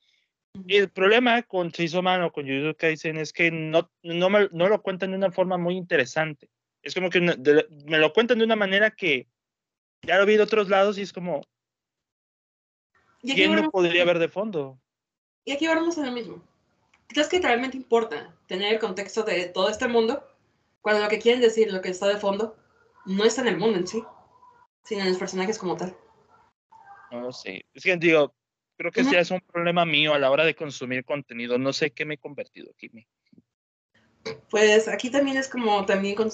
El problema con Man o con Jujutsu Kaisen es que no, no, me, no lo cuentan de una forma muy interesante. Es como que me lo cuentan de una manera que ya lo vi de otros lados y es como. ¿Quién no podría ver de fondo? Y aquí vamos a lo mismo. ¿Crees que realmente importa tener el contexto de todo este mundo cuando lo que quieren decir, lo que está de fondo, no está en el mundo en sí, sino en los personajes como tal? No sé. Es que digo, Creo que ese es un problema mío a la hora de consumir contenido. No sé qué me he convertido, Kimi. Pues aquí también es como también con,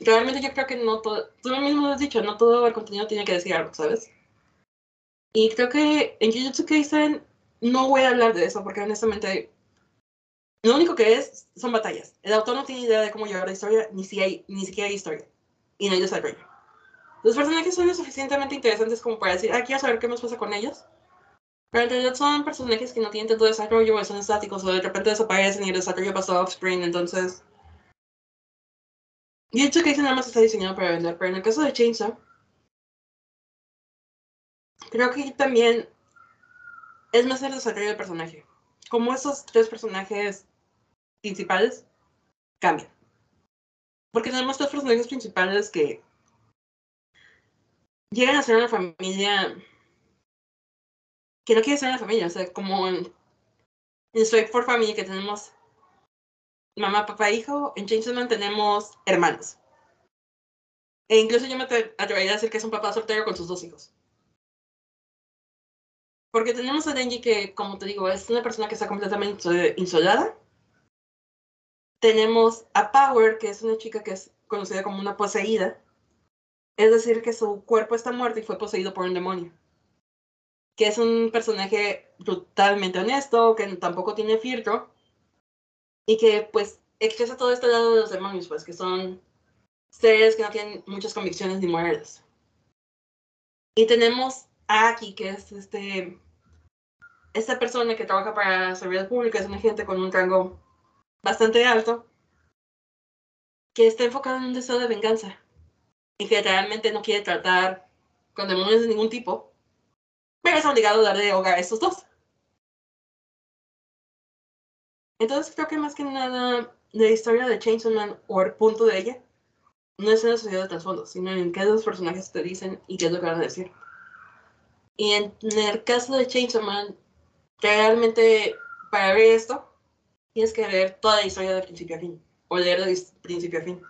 realmente yo creo que no todo, tú mismo lo has dicho, no todo el contenido tiene que decir algo, ¿sabes? Y creo que en Jujutsu Kaisen no voy a hablar de eso porque honestamente lo único que es son batallas. El autor no tiene idea de cómo llevar la historia, ni si hay, ni siquiera hay historia. Y no hay desarrollo. Los personajes son lo suficientemente interesantes como para decir, ah, quiero saber qué más pasa con ellos. Pero en realidad son personajes que no tienen tanto desarrollo, o son estáticos, o de repente desaparecen y el desarrollo pasa off-screen, entonces... Y hecho que nada más está diseñado para vender, pero en el caso de Chainsaw, creo que también es más el desarrollo del personaje. Como esos tres personajes principales cambian. Porque tenemos tres personajes principales que llegan a ser una familia que no quiere ser una familia. O sea, como en, en for Family que tenemos mamá, papá, hijo, en Chainsaw Man tenemos hermanos. E incluso yo me atrevería a decir que es un papá soltero con sus dos hijos. Porque tenemos a Denji que, como te digo, es una persona que está completamente insolada. Tenemos a Power, que es una chica que es conocida como una poseída. Es decir, que su cuerpo está muerto y fue poseído por un demonio. Que es un personaje brutalmente honesto, que tampoco tiene filtro. Y que, pues, expresa todo este lado de los demonios, pues, que son seres que no tienen muchas convicciones ni morales. Y tenemos a que es este, esta persona que trabaja para la seguridad pública, es una gente con un rango bastante alto, que está enfocado en un deseo de venganza y que realmente no quiere tratar con demonios de ningún tipo, pero es obligado a darle hogar a estos dos. Entonces creo que más que nada la historia de Chainsaw Man o el punto de ella no es en la sociedad de trasfondo, sino en qué los personajes te dicen y qué es lo que van a decir. Y en, el caso de Chainsaw Man, realmente para ver esto, tienes que ver toda la historia de principio a fin, o leer de principio a fin.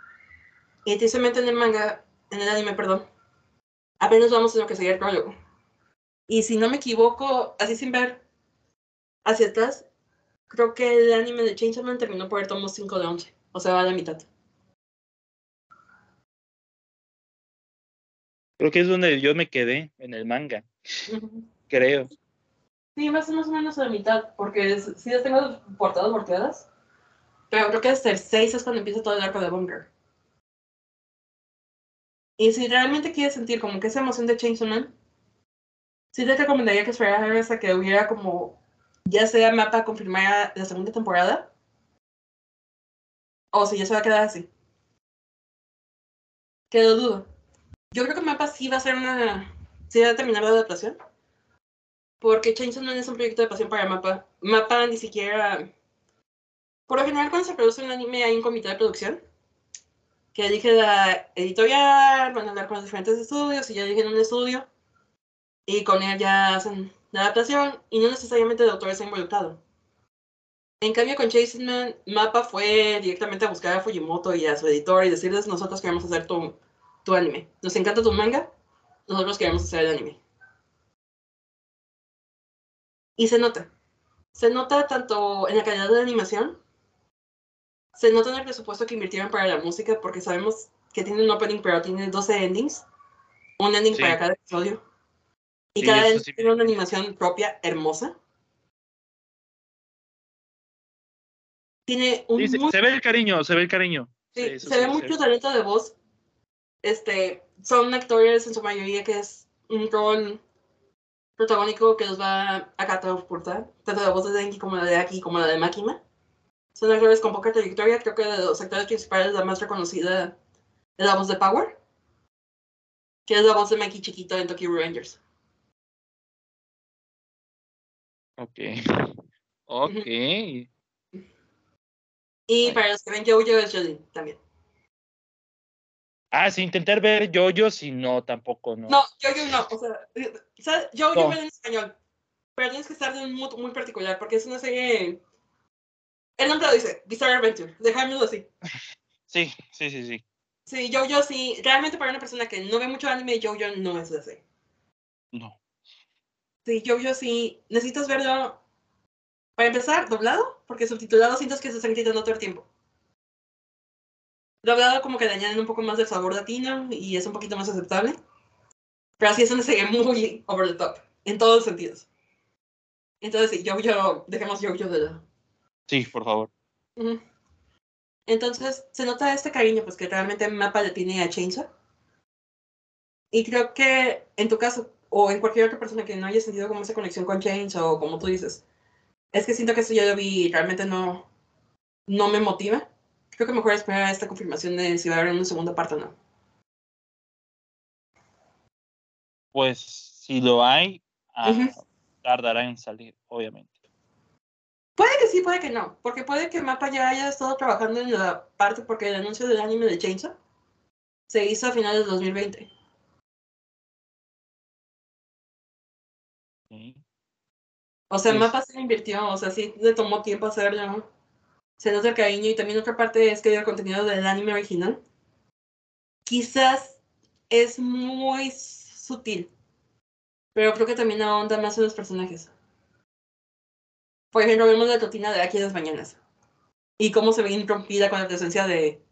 Y precisamente en el manga, en el anime, perdón, apenas vamos a lo que sería el prólogo. Y si no me equivoco, así sin ver hacia atrás, creo que el anime de Chainsaw Man terminó por el tomo 5 de 11, o sea, va a la mitad. Creo que es donde yo me quedé, en el manga. Creo. Sí, más, más o menos a la mitad, porque sí las tengo portadas volteadas. Pero creo que hasta el 6 es cuando empieza todo el arco de Bunker. Y si realmente quieres sentir como que esa emoción de Chainsaw Man, sí te recomendaría que esperaras hasta que hubiera como, ya sea mapa confirmada la segunda temporada, o si ya se va a quedar así. Que lo dudo. Yo creo que Mapa sí va a ser una. Sí va a terminar la adaptación. Porque Chainsaw Man es un proyecto de pasión para Mapa. Mapa ni siquiera. Por lo general, cuando se produce un anime, hay un comité de producción que elige la editorial, van a hablar con los diferentes estudios y ya eligen un estudio. Y con él ya hacen la adaptación y no necesariamente el autor está involucrado. En cambio, con Chainsaw Man, Mapa fue directamente a buscar a Fujimoto y a su editor y decirles: Nosotros queremos hacer tu tu anime. Nos encanta tu manga, nosotros queremos hacer el anime. Y se nota. Se nota tanto en la calidad de la animación, se nota en el presupuesto que invirtieron para la música, porque sabemos que tiene un opening, pero tiene 12 endings. Un ending para cada episodio. Y cada ending tiene una animación propia hermosa. Tiene un. se, ve el cariño, se ve el cariño. Sí, se ve mucho talento de voz este, son actores en su mayoría que es un rol protagónico que los va a catapultar, tanto la voz de Denki como la de Aki como la de Makima. Son actores con poca trayectoria, creo que de los actores principales la más reconocida es la voz de Power, que es la voz de Maki chiquito en Tokyo Rangers. Ok. Ok. Y para los que ven Jojo es Jolene también. Ah, sí, intentar ver yoyos y no, tampoco, no. No, yo no, o sea, ¿sabes? yo no. en español, pero tienes que estar de un mood muy particular, porque es una serie... El nombre lo dice, Bizarre Adventure, dejámoslo así. Sí, sí, sí, sí. Sí, yo sí, realmente para una persona que no ve mucho anime, yo no es así. No. Sí, yo sí, necesitas verlo, para empezar, doblado, porque subtitulado sientes que se están quitando todo el tiempo. Doblado como que le añaden un poco más de sabor latino y es un poquito más aceptable. Pero así es donde se ve muy over the top, en todos los sentidos. Entonces sí, yo, yo, dejemos yo, yo de lado. Sí, por favor. Entonces, se nota este cariño, pues que realmente Mapa le tiene a Chainsaw. Y creo que en tu caso, o en cualquier otra persona que no haya sentido como esa conexión con Chainsaw, o como tú dices, es que siento que eso ya lo vi y realmente no, no me motiva. Creo que mejor esperar esta confirmación de si va a haber una segunda parte o no. Pues si lo hay, ah, tardará en salir, obviamente. Puede que sí, puede que no, porque puede que Mapa ya haya estado trabajando en la parte, porque el anuncio del anime de Chainsaw se hizo a finales de 2020. O sea, Mapa se invirtió, o sea, sí le tomó tiempo hacerlo. Se nota el cariño y también otra parte es que el contenido del anime original quizás es muy sutil, pero creo que también ahonda más en los personajes. Por ejemplo, vemos la rutina de aquí en las mañanas y cómo se ve interrumpida con la presencia de,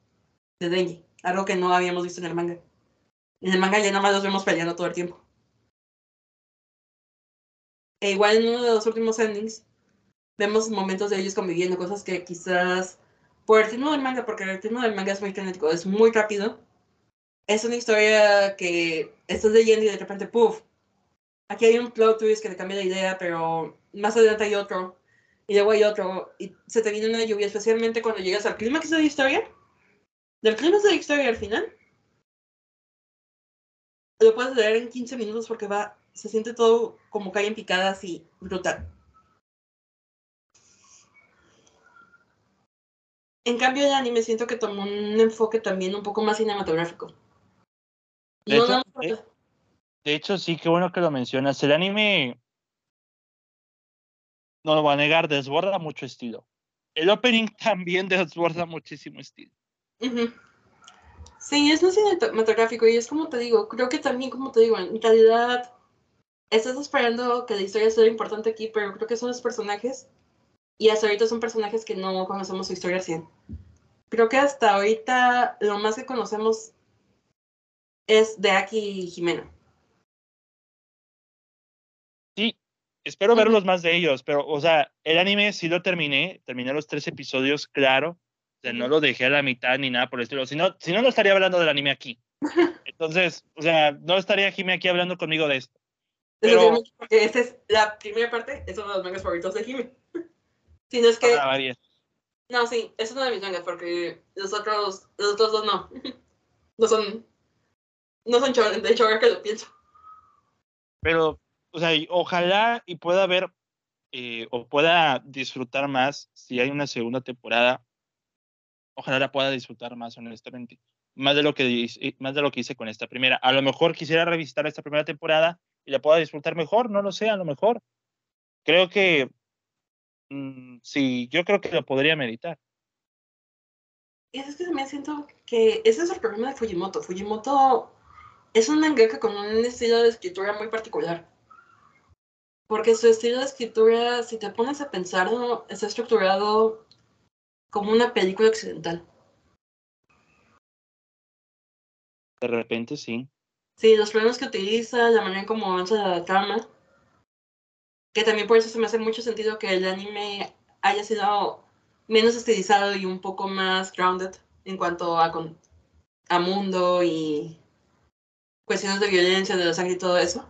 de Denji, algo que no habíamos visto en el manga. En el manga ya nada más los vemos peleando todo el tiempo. E igual en uno de los últimos endings vemos momentos de ellos conviviendo, cosas que quizás por el ritmo del manga, porque el ritmo del manga es muy frenético, es muy rápido. Es una historia que estás leyendo y de repente, puff, aquí hay un plot twist que te cambia la idea, pero más adelante hay otro, y luego hay otro, y se te viene una lluvia, especialmente cuando llegas al clímax de la historia. Del clímax de la historia al final, lo puedes leer en 15 minutos porque va se siente todo como cae en picadas y brutal. En cambio, el anime siento que tomó un enfoque también un poco más cinematográfico. De, hecho, eh, de, hecho, sí, qué bueno que lo mencionas. El anime, no lo voy a negar, desborda mucho estilo. El opening también desborda muchísimo estilo. Sí, es muy cinematográfico y es como te digo, creo que también, como te digo, en realidad estás esperando que la historia sea importante aquí, pero creo que son los personajes. Y hasta ahorita son personajes que no conocemos su historia 100. Creo que hasta ahorita lo más que conocemos es de Aki y Jimena. Sí, espero verlos más de ellos, pero, o sea, el anime sí lo terminé, terminé los tres episodios, claro. O sea, no lo dejé a la mitad ni nada por el estilo. Si no, si no, no estaría hablando del anime aquí. Entonces, o sea, no estaría Jimena aquí hablando conmigo de esto. Pero... Porque esta es la primera parte, es uno de los mangas favoritos de Jimmy. Si no es que. no, sí, es uno de mis mangas, porque los otros, los otros dos no. No son. No son chavales, de hecho, ahora que lo pienso. Pero, o sea, ojalá y pueda ver eh, o pueda disfrutar más si hay una segunda temporada. Ojalá la pueda disfrutar más, honestamente. Más de lo que, más de lo que hice con esta primera. A lo mejor quisiera revisitar esta primera temporada y la pueda disfrutar mejor, no lo sé, a lo mejor. Creo que mm, sí, yo creo que lo podría meditar. Y es que también siento que ese es el problema de Fujimoto. Fujimoto es un mangaka con un estilo de escritura muy particular. Porque su estilo de escritura, si te pones a pensarlo, está estructurado como una película occidental. De repente sí. Sí, los planos que utiliza, la manera en cómo avanza la trama. Que también por eso se me hace mucho sentido que el anime haya sido menos estilizado y un poco más grounded en cuanto a, mundo y cuestiones de violencia, de la sangre y todo eso.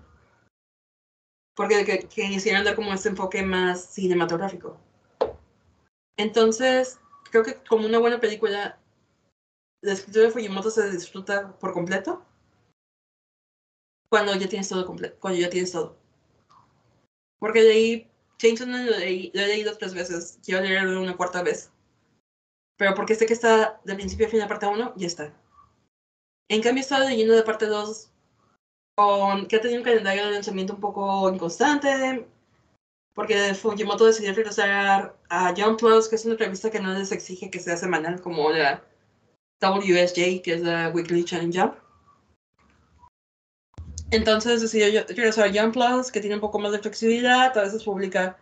Porque que, que dar como este enfoque más cinematográfico. Entonces, creo que como una buena película, la escritura de Fujimoto se disfruta por completo cuando ya tienes todo completo, cuando ya tienes todo. Porque ahí, Chainsaw lo, lo he leído tres veces, quiero leerlo una cuarta vez. Pero porque sé que está de principio a fin la parte 1, ya está. En cambio, he estado leyendo de parte 2, con, que ha tenido un calendario de lanzamiento un poco inconstante, porque Fujimoto decidió regresar a Jump Plus, que es una revista que no les exige que sea semanal como la WSJ, que es la Weekly Challenge Jump. Entonces decidió yo regresar a Young Plus, que tiene un poco más de flexibilidad, a veces publica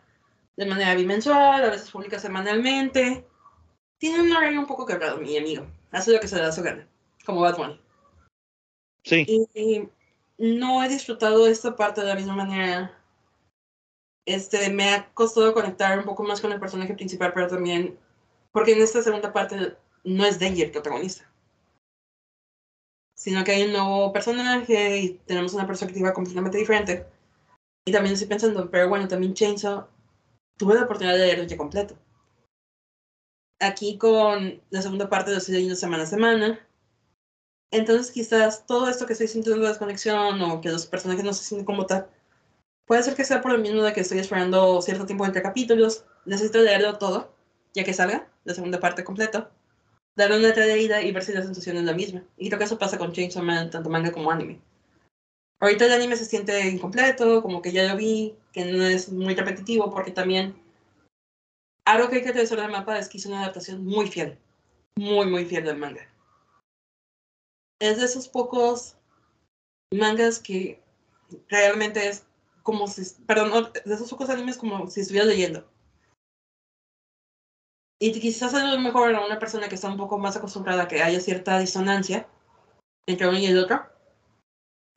de manera bimensual, a veces publica semanalmente. Tiene un horario un poco quebrado, mi amigo. Hace lo que se le da su gana, como Bad Bunny. Sí. Y, no he disfrutado esta parte de la misma manera. Este, me ha costado conectar un poco más con el personaje principal, pero también porque en esta segunda parte no es Danger el protagonista sino que hay un nuevo personaje y tenemos una perspectiva completamente diferente. Y también estoy pensando, pero bueno, también Chainsaw tuve la oportunidad de leerlo ya completo. Aquí con la segunda parte lo estoy leyendo semana a semana. Entonces quizás todo esto que estoy sintiendo de desconexión o que los personajes no se sienten como tal, puede ser que sea por lo mismo de que estoy esperando cierto tiempo entre capítulos, necesito leerlo todo, ya que salga, la segunda parte completa, darle una leída y ver si la sensación es la misma. Y creo que eso pasa con Chainsaw Man, tanto manga como anime. Ahorita el anime se siente incompleto, como que ya lo vi, que no es muy repetitivo, porque también algo que hay que tener el mapa es que hizo una adaptación muy fiel, muy, muy fiel del manga. Es de esos pocos mangas que realmente es como si, perdón, de esos pocos animes como si estuviera leyendo. Y quizás es lo mejor a una persona que está un poco más acostumbrada a que haya cierta disonancia entre uno y el otro.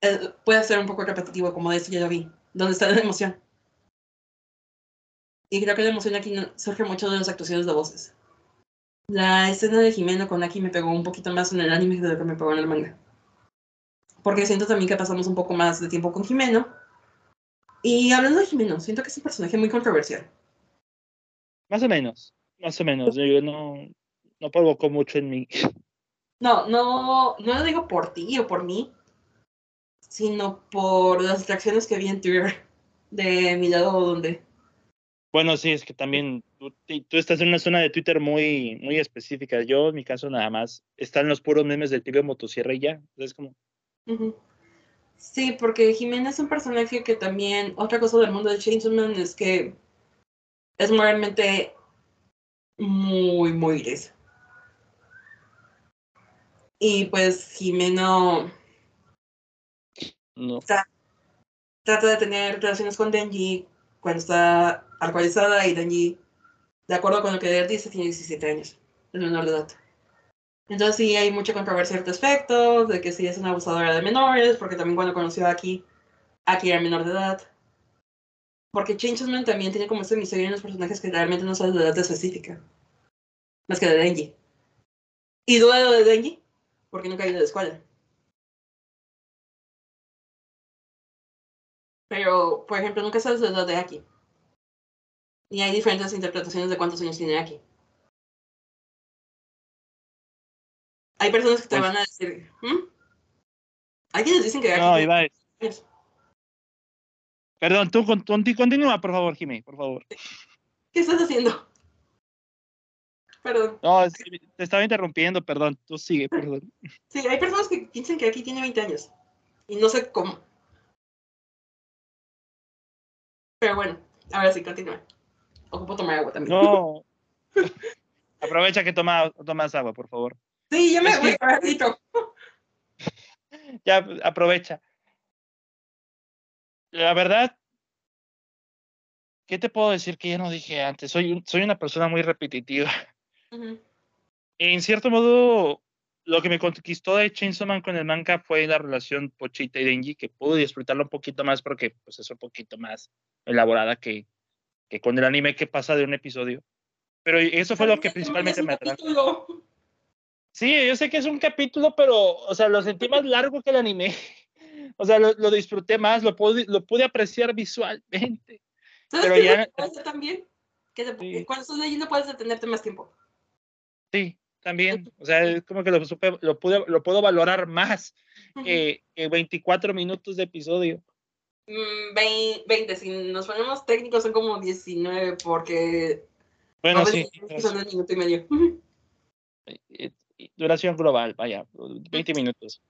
Eh, puede ser un poco repetitivo, como de eso ya lo vi, donde está la emoción. Y creo que la emoción aquí surge mucho de las actuaciones de voces. La escena de Jimeno con Aki me pegó un poquito más en el anime de lo que me pegó en el manga. Porque siento también que pasamos un poco más de tiempo con Jimeno. Y hablando de Jimeno, siento que es un personaje muy controversial. Más o menos, más o menos. Yo no, no provocó mucho en mí. No, no, no lo digo por ti o por mí, sino por las distracciones que vi en Twitter de mi lado donde bueno, sí, es que también tú, tú, estás en una zona de Twitter muy, muy específica. Yo, en mi caso, nada más, están los puros memes del tío motosierra y ya. Es como... Sí, porque Jimena es un personaje que también, otra cosa del mundo de Chainsaw Man es que es moralmente muy, muy gris. Y pues Jimeno no. trata de tener relaciones con Denji cuando está alcoholizada y Denji, de acuerdo con lo que él dice, tiene 17 años, es menor de edad. Entonces sí hay mucha controversia al respecto, de que sí es una abusadora de menores, porque también cuando conoció a Aki, Aki era menor de edad. Porque Chainsaw Man también tiene como este misterio en los personajes que realmente no saben de edad específica. Más que de Denji. Y duelo de Denji, porque nunca ha ido a la escuela. Pero, por ejemplo, nunca sabes la edad de Aki. Y hay diferentes interpretaciones de cuántos años tiene Aki. Hay personas que te pues van a decir, ¿Mm? Hay quienes dicen que Aki No, Iba Perdón, tú continúa, por favor, Jimmy, por favor. ¿Qué estás haciendo? Perdón. No, te estaba interrumpiendo, perdón. Tú sigue, perdón. Sí, hay personas que piensan que aquí tiene 20 años. Y no sé cómo. Pero bueno, ahora sí, continúa. Ocupo tomar agua también. No. Aprovecha que toma, tomas agua, por favor. Sí, ya me voy, ratito. ya, aprovecha. La verdad, ¿qué te puedo decir que ya no dije antes? Soy, soy una persona muy repetitiva. En cierto modo, lo que me conquistó de Chainsaw Man con el manga fue la relación Pochita y Denji, que pude disfrutarlo un poquito más porque pues, es un poquito más elaborada que, que con el anime que pasa de un episodio. Pero eso fue lo que principalmente me atrajo. Sí, yo sé que es un capítulo, pero, o sea, lo sentí más largo que el anime. O sea, lo, disfruté más, lo pude, lo pude apreciar visualmente. ¿Sabes pero ya... también? Que cuando estás leyendo puedes detenerte más tiempo. Sí, también. O sea, es como que lo, lo, pude, lo puedo valorar más que, 24 minutos de episodio. 20, mm, si nos ponemos técnicos son como 19 porque... Bueno, sí. Son un minuto y medio. Duración global, vaya, 20 minutos.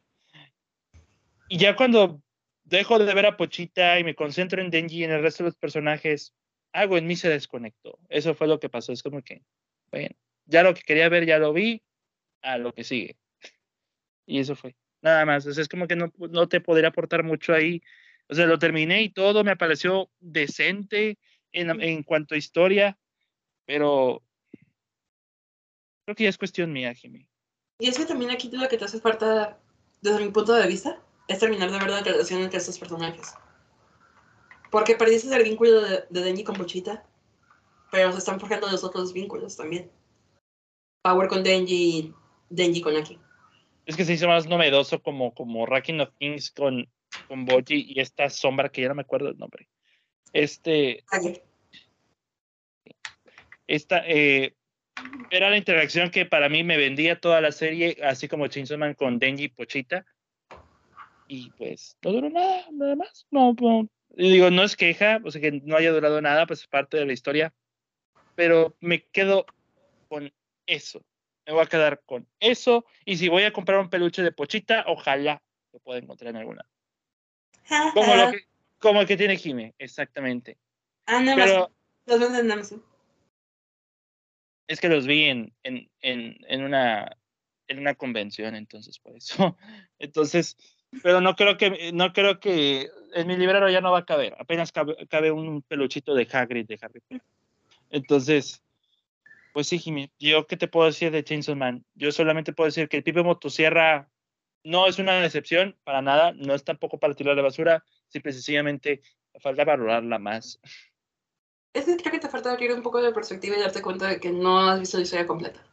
Y ya cuando dejo de ver a Pochita y me concentro en Denji y en el resto de los personajes, algo en mí se desconectó. Eso fue lo que pasó. Es como que, bueno, ya lo que quería ver ya lo vi, a lo que sigue. Y eso fue. Nada más. es como que no, no te podría aportar mucho ahí. O sea, lo terminé y todo me pareció decente en, en cuanto a historia, pero creo que ya es cuestión mía, Jimmy. Y es que también aquí lo que te hace falta, desde mi punto de vista, es terminar de ver la relación entre estos personajes. Porque perdiste el vínculo de, de Denji con Pochita, pero se están forjando los otros vínculos también. Power con Denji, Denji con Aki. Es que se hizo más novedoso como, como Racking of Kings con, con Boji y esta sombra que ya no me acuerdo el nombre. Este. Esta, eh, era la interacción que para mí me vendía toda la serie, así como Chainsaw Man con Denji y Pochita. Y pues no duró nada, nada más. No, no, digo, no es queja, o sea que no haya durado nada, pues es parte de la historia. Pero me quedo con eso. Me voy a quedar con eso. Y si voy a comprar un peluche de Pochita, ojalá lo pueda encontrar en alguna. Como, lo que, como el que tiene Jime, exactamente. Ah, Pero, los venden en Amazon. Es que los vi en, en, en, en, una, en una convención, entonces por eso. Entonces, pero no creo que, no creo que en mi librero ya no va a caber. Apenas cabe, un peluchito de Hagrid de Harry Potter. Entonces, pues sí, Jimmy, yo qué te puedo decir de Chainsaw Man. Yo solamente puedo decir que el Pipe Motosierra no es una decepción para nada, no es tampoco para tirar la basura, simple y sencillamente falta valorarla más. Es que creo que te falta abrir un poco de perspectiva y darte cuenta de que no has visto la historia completa.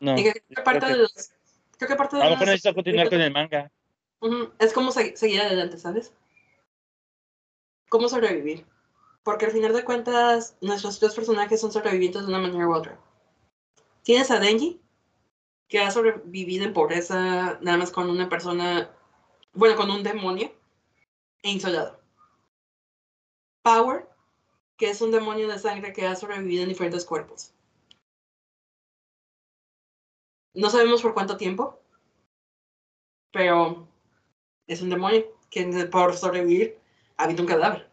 No. Y que parte de los. Creo que parte de a lo mejor necesito continuar con el manga. Es como seguir adelante, ¿sabes? Cómo sobrevivir. Porque al final de cuentas, nuestros tres personajes son sobrevivientes de una manera u otra. Tienes a Denji, que ha sobrevivido en pobreza nada más con una persona, bueno, con un demonio e insolado. Power, que es un demonio de sangre que ha sobrevivido en diferentes cuerpos. No sabemos por cuánto tiempo, pero es un demonio que por sobrevivir habita un cadáver.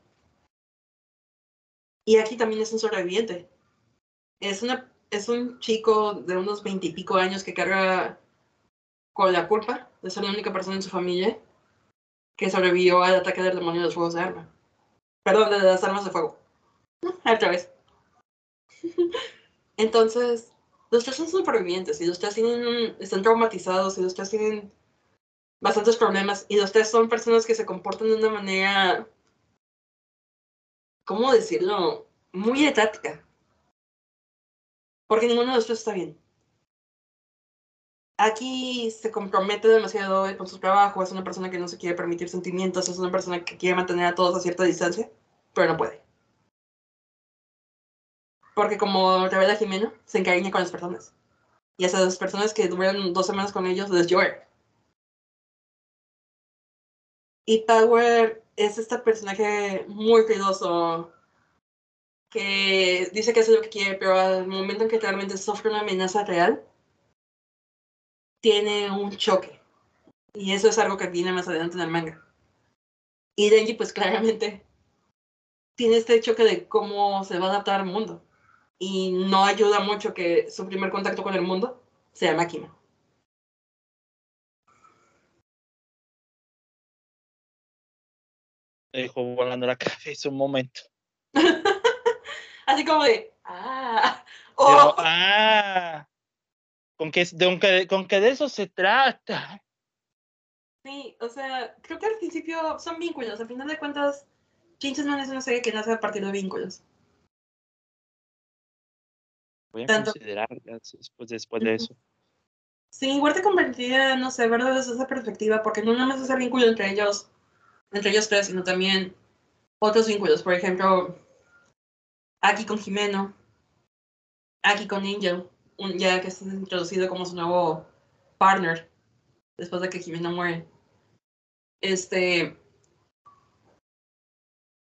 Y aquí también es un sobreviviente. Es una es un chico de unos veintipico años que carga con la culpa de ser la única persona en su familia que sobrevivió al ataque del demonio de los fuegos de arma. Perdón, de las armas de fuego. Otra vez. Entonces, los tres son supervivientes y los tres tienen, están traumatizados y los tres tienen bastantes problemas y los tres son personas que se comportan de una manera, ¿cómo decirlo? Muy etática. Porque ninguno de los tres está bien. Aquí se compromete demasiado con su trabajo, es una persona que no se quiere permitir sentimientos, es una persona que quiere mantener a todos a cierta distancia, pero no puede. Porque como revela Jimeno, se encariña con las personas. Y esas personas que duran dos semanas con ellos les llora. Y Power es este personaje muy ruidoso, que dice que hace lo que quiere, pero al momento en que realmente sufre una amenaza real, tiene un choque. Y eso es algo que viene más adelante en el manga. Y Denji, pues claramente, tiene este choque de cómo se va a adaptar al mundo. Y no ayuda mucho que su primer contacto con el mundo sea máquina. Dejó volando la cabeza un momento. Así como de, ah, oh. ah, con que, de, con que de eso se trata. Sí, o sea, creo que al principio son vínculos. Al final de cuentas, Chainsaw Man es una serie que nace a partir de vínculos. Voy a considerar después, después de eso. Sí, igual te convertiría, no sé, verlo desde esa perspectiva, porque no nada más es el vínculo entre ellos, entre ellos tres, sino también otros vínculos. Por ejemplo, aquí con Jimeno, aquí con Angel, ya que está introducido como su nuevo partner después de que Jimeno muere. Este.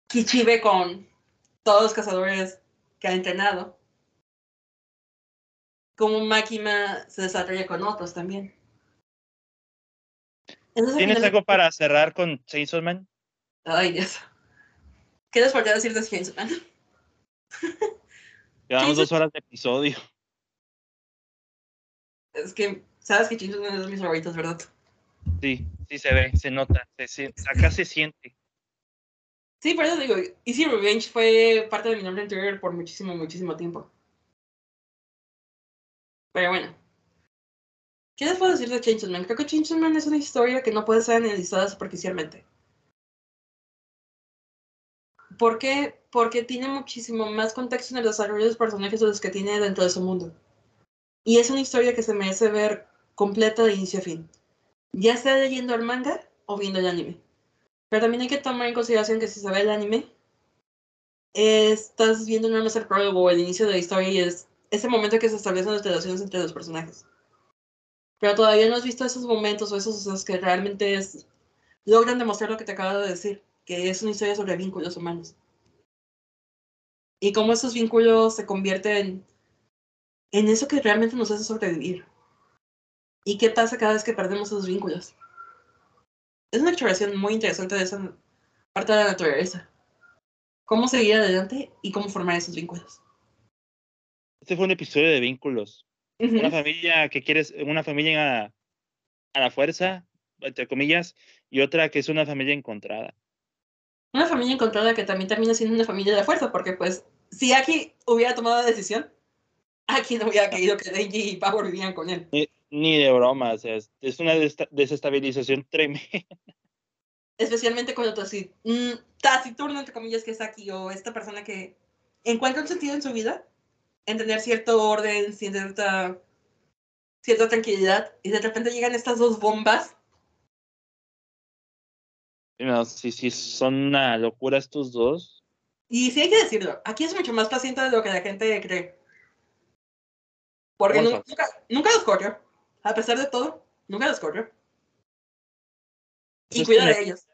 Kichibe con todos los cazadores que ha entrenado. Como Makima se desarrolla con otros también. ¿Tienes algo para cerrar con Chainsaw Man? Ay, Dios. ¿Qué les podría decir de Chainsaw Man? Llevamos dos horas de episodio. Es que, sabes que Chainsaw Man es de mis favoritos, ¿verdad? Sí, sí se ve, se nota, se, acá se siente. Sí, por eso digo, Easy Revenge fue parte de mi nombre anterior por muchísimo, muchísimo tiempo. Pero bueno. ¿Qué les puedo decir de Chainsaw Man? Creo que Chainsaw Man es una historia que no puede ser analizada superficialmente. ¿Por qué? Porque tiene muchísimo más contexto en el desarrollo de los personajes de los que tiene dentro de su mundo. Y es una historia que se merece ver completa de inicio a fin. Ya sea leyendo el manga o viendo el anime. Pero también hay que tomar en consideración que si se ve el anime, estás viendo nada más el prólogo o el inicio de la historia y es ese momento que se establecen las relaciones entre los personajes. Pero todavía no has visto esos momentos o esos, esos que realmente logran demostrar lo que te acabo de decir, que es una historia sobre vínculos humanos. Y cómo esos vínculos se convierten en eso que realmente nos hace sobrevivir. ¿Y qué pasa cada vez que perdemos esos vínculos? Es una exploración muy interesante de esa parte de la naturaleza. Cómo seguir adelante y cómo formar esos vínculos. Este fue un episodio de vínculos. Una familia que quieres, una familia a, a la fuerza, entre comillas, y otra que es una familia encontrada. Una familia encontrada que también termina siendo una familia de la fuerza, porque pues si Aki hubiera tomado la decisión, Aki no hubiera querido que Denji y Power vivieran con él. Ni, de broma, o sea, es una desestabilización tremenda. Especialmente cuando mm, taciturno, entre comillas, que es Aki, o esta persona que encuentra un sentido en su vida, en tener cierto orden, cierta, cierta tranquilidad, y de repente llegan estas dos bombas. No, sí, sí, son una locura estos dos. Y sí hay que decirlo, aquí es mucho más paciente de lo que la gente cree. Porque nunca, nunca, los corrió. A pesar de todo, nunca los corrió. Y pues cuida de ellos.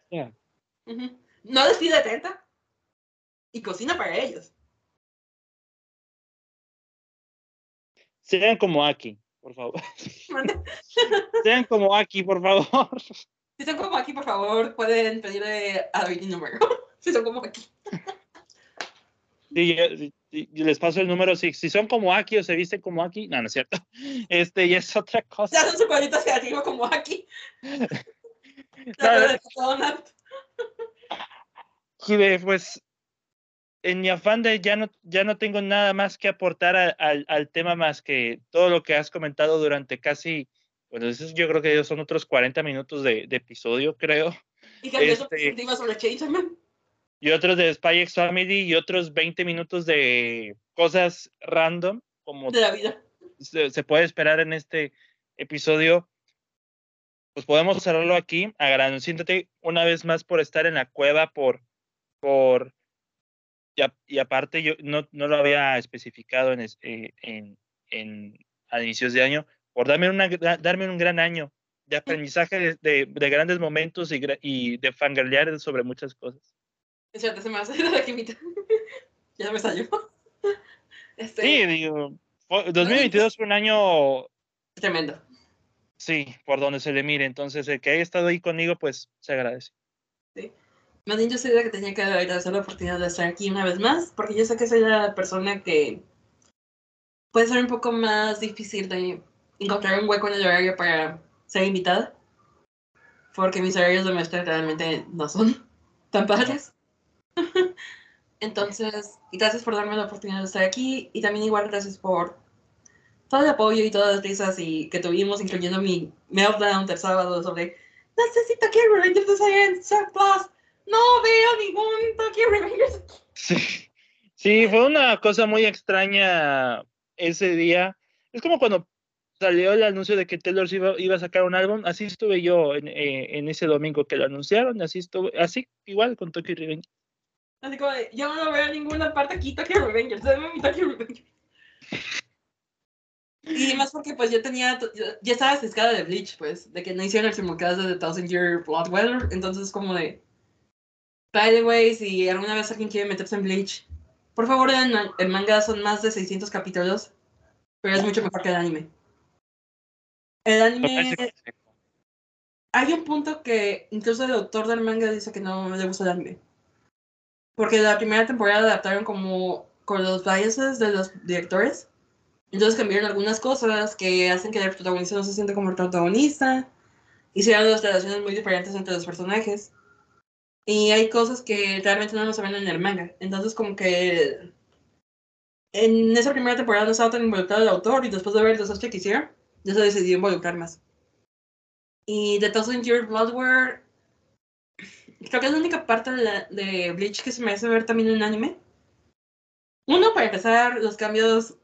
No les pide tenta. Y cocina para ellos. Sean como aquí, por favor. Sean como aquí, por favor. Si son como aquí, por favor, pueden pedirle a David un número. Si son como aquí. Sí, yo, les paso el número. Si, si son como aquí o se visten como aquí, no, no es cierto. Este, y es otra cosa. Ya son su cuadrito hacia como aquí. pues en mi afán de ya no, ya no tengo nada más que aportar al tema más que todo lo que has comentado durante casi, bueno, eso yo creo que son otros 40 minutos de, episodio, creo. Y este, sobre Changeman. Y otros de Spy X Family y otros 20 minutos de cosas random, como de la vida. Se, puede esperar en este episodio. Pues podemos cerrarlo aquí, agradeciéndote una vez más por estar en la cueva, por, por y, aparte yo no, no, lo había especificado en, eh, en, en, a inicios de año, por darme, una, darme un gran año de aprendizaje de, de, grandes momentos y, y de fangirlear sobre muchas cosas. Es cierto, se me hace la quimita. ya me salió. Este... Sí, digo, 2022 fue un año... Tremendo. Sí, por donde se le mire. Entonces, el que haya estado ahí conmigo, pues se agradece. Sí. Más bien yo sabía que tenía que agradecer la oportunidad de estar aquí una vez más, porque yo sé que soy la persona que puede ser un poco más difícil de encontrar un hueco en el horario para ser invitada, porque mis horarios de maestra realmente no son tan padres. Entonces, gracias por darme la oportunidad de estar aquí y también igual gracias por todo el apoyo y todas las risas y que tuvimos, incluyendo mi meltdown del sábado sobre necesito que Rangers de Science Plus no veo ningún Tokyo Revengers. Sí. sí, fue una cosa muy extraña ese día. Es como cuando salió el anuncio de que Taylor iba, iba a sacar un álbum, así estuve yo en, eh, en, ese domingo que lo anunciaron, así estuve, así igual con Tokyo Revengers. Así como yo no veo ninguna parte aquí Tokyo Revengers, dame mi Tokyo Revengers. Y más porque pues yo tenía, ya estaba ciscada de Bleach, pues, de que no hicieron el simulcast de The Thousand Year Blood Weather, entonces como de, By the way, si alguna vez alguien quiere meterse en Bleach, por favor, en el manga son más de 600 capítulos, pero es mucho mejor que el anime. El anime... Hay un punto que incluso el autor del manga dice que no le gusta el anime. Porque la primera temporada adaptaron como con los biases de los directores. Entonces cambiaron algunas cosas que hacen que el protagonista no se sienta como el protagonista. Hicieron las relaciones muy diferentes entre los personajes. Y hay cosas que realmente no nos ven en el manga. Entonces, como que en esa primera temporada no estaba tan involucrado el autor y después de ver el desastre que hicieron, ya se decidió involucrar más. Y The Thousand Year Bloodware, creo que es la única parte de, de Bleach que se me hace ver también en anime. Uno, para empezar, los cambios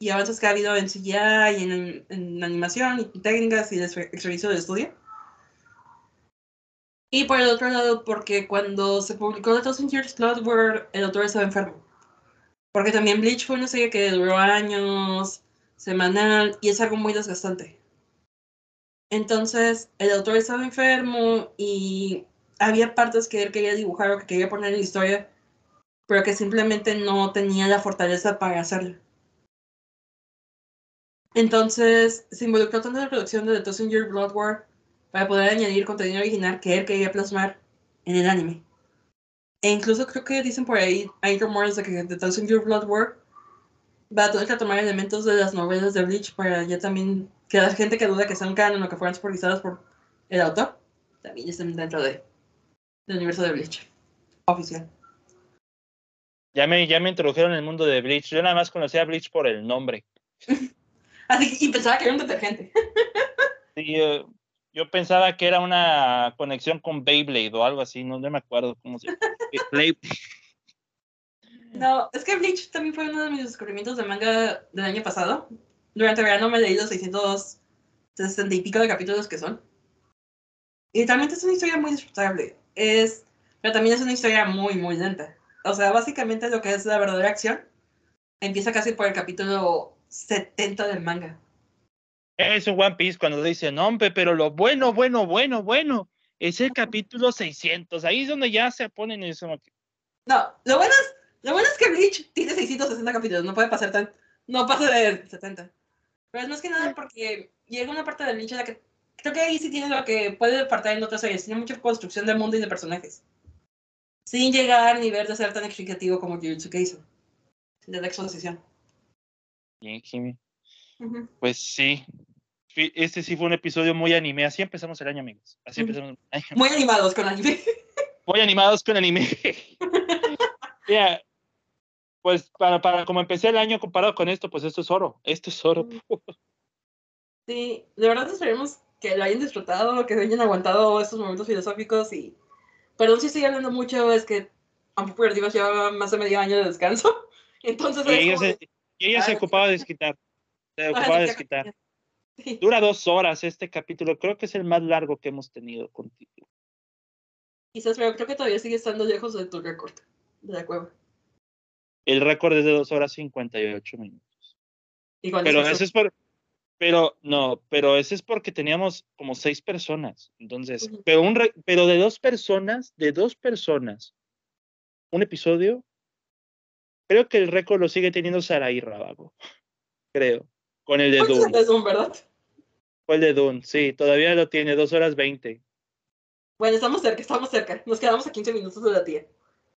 y avances que ha habido en CGI y en, en animación y técnicas y el servicio de estudio. Y por el otro lado, porque cuando se publicó The Thousand Years Blood, el autor estaba enfermo. Porque también Bleach fue una serie que duró años, semanal, y es algo muy desgastante. Entonces, el autor estaba enfermo y había partes que él quería dibujar o que quería poner en la historia, pero que simplemente no tenía la fortaleza para hacerlo. Entonces, se involucró tanto en la producción de The Thousand Year Blood War para poder añadir contenido original que él quería plasmar en el anime. E incluso creo que dicen por ahí, hay rumores de que The Thousand Year Blood War va a tener que tomar elementos de las novelas de Bleach para ya también que la gente que duda que sean canon o que fueran supervisadas por el autor, también estén dentro de, del universo de Bleach. Oficial. Ya me, ya me introdujeron en el mundo de Bleach. Yo nada más conocía a Bleach por el nombre. Así, y pensaba que era un detergente. sí, yo pensaba que era una conexión con Beyblade o algo así, no, me acuerdo cómo se llama. no, es que Bleach también fue uno de mis descubrimientos de manga del año pasado. Durante el verano me leí los 660 y pico de capítulos que son. Y realmente es una historia muy disfrutable. Es, pero también es una historia muy, muy lenta. O sea, básicamente lo que es la verdadera acción empieza casi por el capítulo 70 del manga. Es un One Piece cuando dice, no, hombre, pero lo bueno, bueno, bueno, bueno, es el capítulo 600. Ahí es donde ya se ponen eso. No, lo bueno es, lo bueno es que Bleach tiene 660 capítulos, no puede pasar tan, no pasa de 70. Pero es más que nada porque llega una parte de Bleach en la que creo que ahí sí tiene lo que puede faltar en otras series, tiene mucha construcción de mundo y de personajes. Sin llegar a nivel de ser tan explicativo como Jujutsu Kaisen, de la exposición. Bien, Jimmy. Pues sí, este sí fue un episodio muy anime. Así empezamos el año, amigos. Así empezamos Muy animados con anime. Muy animados con anime. pues para, para como empecé el año comparado con esto, pues esto es oro. Esto es oro. Sí, de verdad esperemos que lo hayan disfrutado, que hayan aguantado estos momentos filosóficos y perdón si estoy hablando mucho, es que Ampupo Divas lleva más de medio año de descanso. Entonces y ella, se, y ella se ocupaba de desquitar. Se ocupaba de desquitar. Dura dos horas este capítulo. Creo que es el más largo que hemos tenido contigo. Quizás, pero creo que todavía sigue estando lejos de tu récord de la cueva. El récord es de dos horas cincuenta y ocho minutos. pero ese es por, pero no, pero ese es porque teníamos como seis personas. Entonces, pero un pero de dos personas, de dos personas, un episodio, creo que el récord lo sigue teniendo Saraí Rábago. Creo. Con el de Doom. ¿verdad? Fue el de Dune, sí, todavía lo tiene, dos horas veinte. Bueno, estamos cerca, estamos cerca. Nos quedamos a 15 minutos de la tía.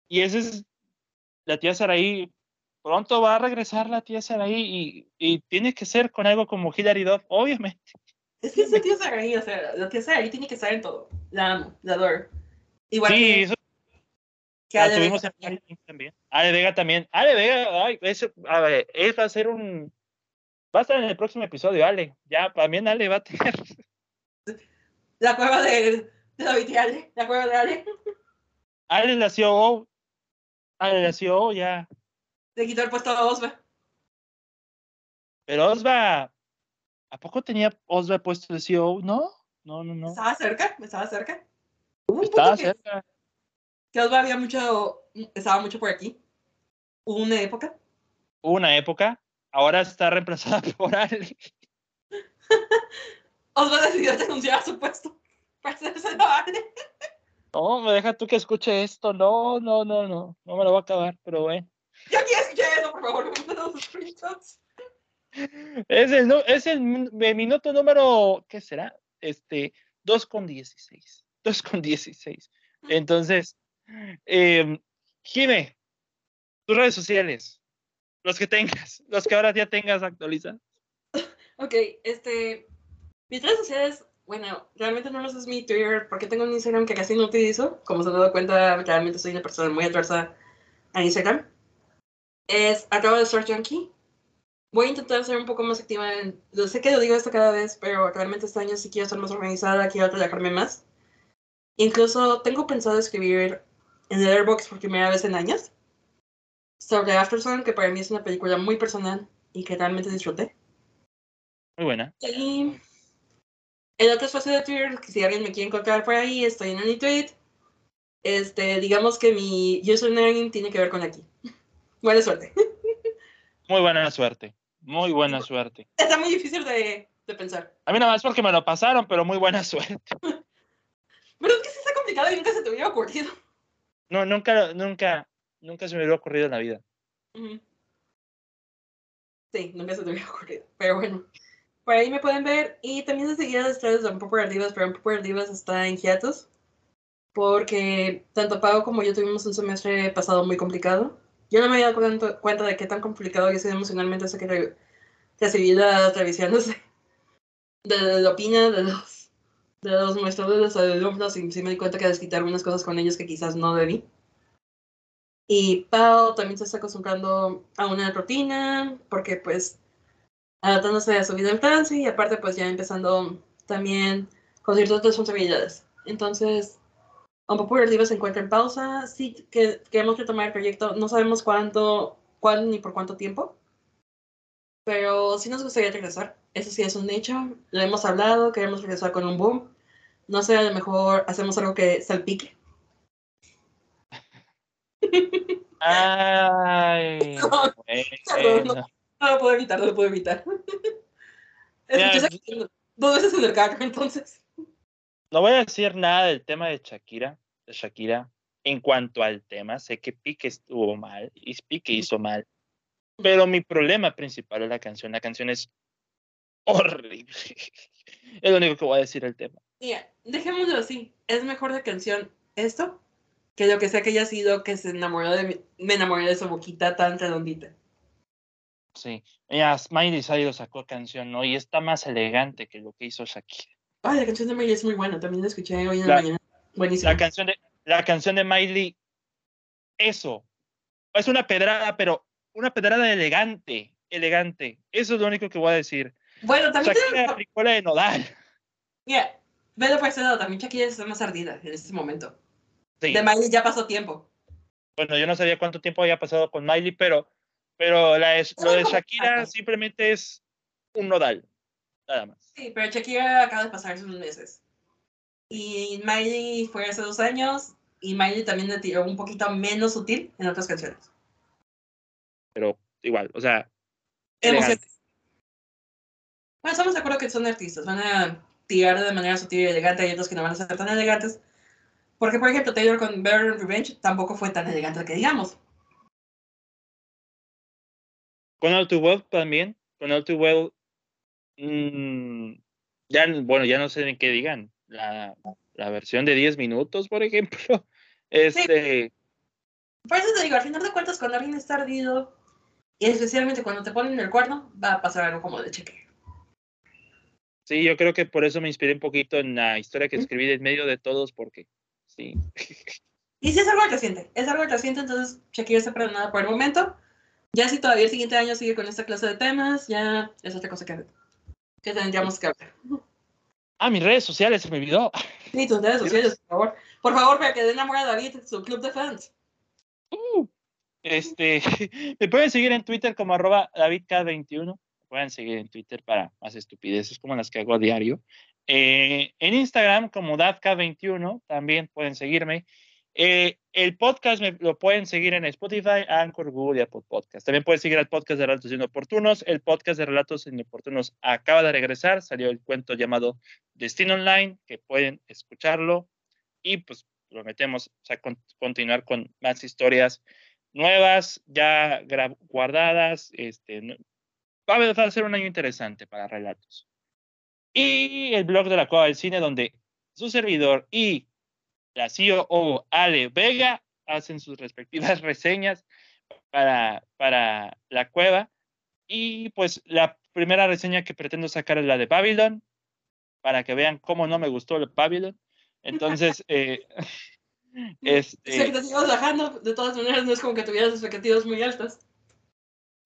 Y esa es la tía Saraí. Pronto va a regresar la tía Saraí y, y tiene que ser con algo como Hilary Duff, obviamente. Es que es la tía Saraí, o sea, la tía Saraí tiene que estar en todo. La amo, la adoro. Igual sí, que, eso. Que la tuvimos Vega. también. Ale Vega también. Ale Vega, ay, eso, a ver, él va a ser un Va a estar en el próximo episodio, Ale. Ya, también Ale va a tener. La cueva de, de David y Ale. La cueva de Ale. Ale la CEO. Ale la CEO ya. Le quitó el puesto a Osva. Pero Osva. ¿A poco tenía Osva puesto de CEO? No, no, no, no. Estaba cerca, estaba cerca. estaba cerca. Que Osva había mucho. Estaba mucho por aquí. Hubo una época. Hubo una época ahora está reemplazada por Ale. Osva decidió denunciar su puesto para hacerse. No, me deja tú que escuche esto. No, no, no, no. No me lo va a acabar, pero bueno. Yo quiero escuchar eso, por favor. Los screenshots. Es el, es el, minuto número, ¿qué será? Este, 2 con 16. 2 con 16. Entonces, eh, Jime, tus redes sociales. Los que tengas, los que ahora ya tengas actualizados. Ok, este. Mis redes sociales, bueno, realmente no los es mi Twitter porque tengo un Instagram que casi no utilizo. Como se han dado cuenta, realmente soy una persona muy adversa a Instagram. Es acabo de Search Junkie. Voy a intentar ser un poco más activa en. Sé que lo digo esto cada vez, pero realmente este año sí quiero ser más organizada, quiero trabajarme más. Incluso tengo pensado escribir en Airbox por primera vez en años sobre Aftersun, que para mí es una película muy personal y que realmente disfruté. Muy buena. Y el otro espacio de Twitter, que si alguien me quiere encontrar por ahí, estoy en AnyTweet. Este, digamos que mi username tiene que ver con aquí. Buena suerte. Muy buena suerte. Muy buena suerte. Está muy difícil de, de pensar. A mí nada más porque me lo pasaron, pero muy buena suerte. Pero es que sí está complicado y nunca se te hubiera ocurrido. No, nunca, nunca, nunca se me hubiera ocurrido en la vida. Sí, nunca se te hubiera ocurrido. Pero bueno, por ahí me pueden ver. Y también se seguía las redes de Unpopular Divas, pero Unpopular Divas está en hiatus. Porque tanto Pau como yo tuvimos un semestre pasado muy complicado. Yo no me había dado cuenta, de qué tan complicado había sido emocionalmente hasta que re- recibí las revisiones de, de la opinión de los, de los maestros de los alumnos y sí me di cuenta que desquité algunas cosas con ellos que quizás no debí. Y Pau también se está acostumbrando a una rutina, porque pues adaptándose a su vida en Francia y aparte pues ya empezando también con ciertas responsabilidades. Entonces, un Popular Diva se encuentra en pausa. Sí que queremos retomar el proyecto, no sabemos cuánto, cuándo ni por cuánto tiempo, pero sí nos gustaría regresar. Eso sí es un hecho. Lo hemos hablado, queremos regresar con un boom. No sé, a lo mejor hacemos algo que salpique. Ay, Perdón, bueno. No lo puedo evitar, no lo puedo evitar. Ya, dos veces en el carro, entonces. No voy a decir nada del tema de Shakira, de Shakira. En cuanto al tema, sé que Pique estuvo mal y Pique hizo mal. Pero mi problema principal es la canción. La canción es horrible. Es lo único que voy a decir del tema. Mira, dejémoslo así. Es mejor la canción esto que lo que sea que haya sido que se enamoró de mi- me enamoré de su boquita tan redondita. Sí. Mira, Miley Cyrus sacó canción, ¿no? Y está más elegante que lo que hizo Shakira. Ay, la canción de Miley es muy buena. También la escuché hoy en La- la mañana. Buenísima. La canción de, la canción de Miley, eso. Es una pedrada, pero una pedrada elegante. Elegante. Eso es lo único que voy a decir. Bueno, también Shakira aplicó la de Nodal. Mira, velo por ese lado. También Shakira está más ardida en este momento. Sí. De Miley ya pasó tiempo. Bueno, yo no sabía cuánto tiempo había pasado con Miley, pero, pero la es- lo de Shakira simplemente es un nodal. Nada más. Sí, pero Shakira acaba de pasar sus meses. Y Miley fue hace dos años. Y Miley también le tiró un poquito menos sutil en otras canciones. Pero igual, o sea. Bueno, estamos de acuerdo que son artistas. Van a tirar de manera sutil y elegante. Hay otros que no van a ser tan elegantes. Porque, por ejemplo, Taylor con Better Revenge tampoco fue tan elegante que digamos. Con All Too Well también. Con All Too Well. mm, ya, bueno, ya no sé en qué digan. La, la versión de 10 minutos, por ejemplo. Este, Por eso te digo, al final de cuentas, cuando alguien está ardido, y especialmente cuando te ponen el cuerno, va a pasar algo como de cheque. sí, yo creo que por eso me inspiré un poquito en la historia que escribí de en medio de todos, porque sí. Y si es algo reciente, es algo reciente, entonces Shakira está perdonada por el momento. Ya si todavía el siguiente año sigue con esta clase de temas, ya es otra cosa que, que tendríamos que hablar. Ah, mis redes sociales se me olvidó. Sí, tus redes sociales, por favor. Por favor, para que den amor a David, su club de fans. Uh, este, me pueden seguir en Twitter como arroba DavidK21. Me pueden seguir en Twitter para más estupideces como las que hago a diario. Eh, en Instagram como DavK21 también pueden seguirme. Eh, el podcast me lo pueden seguir en Spotify, Anchor, Google y Apple Podcast. También pueden seguir al podcast de Relatos Inoportunos. El podcast de Relatos Inoportunos acaba de regresar. Salió el cuento llamado Destino Online, que pueden escucharlo. Y pues prometemos o sea, con- continuar con más historias nuevas, ya guardadas. Este, va a ser un año interesante para relatos. Y el blog de la Cueva del Cine, donde su servidor y la CEO Ale Vega hacen sus respectivas reseñas para, para la cueva. Y pues la primera reseña que pretendo sacar es la de Babylon, para que vean cómo no me gustó el Babylon. Entonces, eh, este, Expectativas bajando, de todas maneras, no es como que tuvieras expectativas muy altas.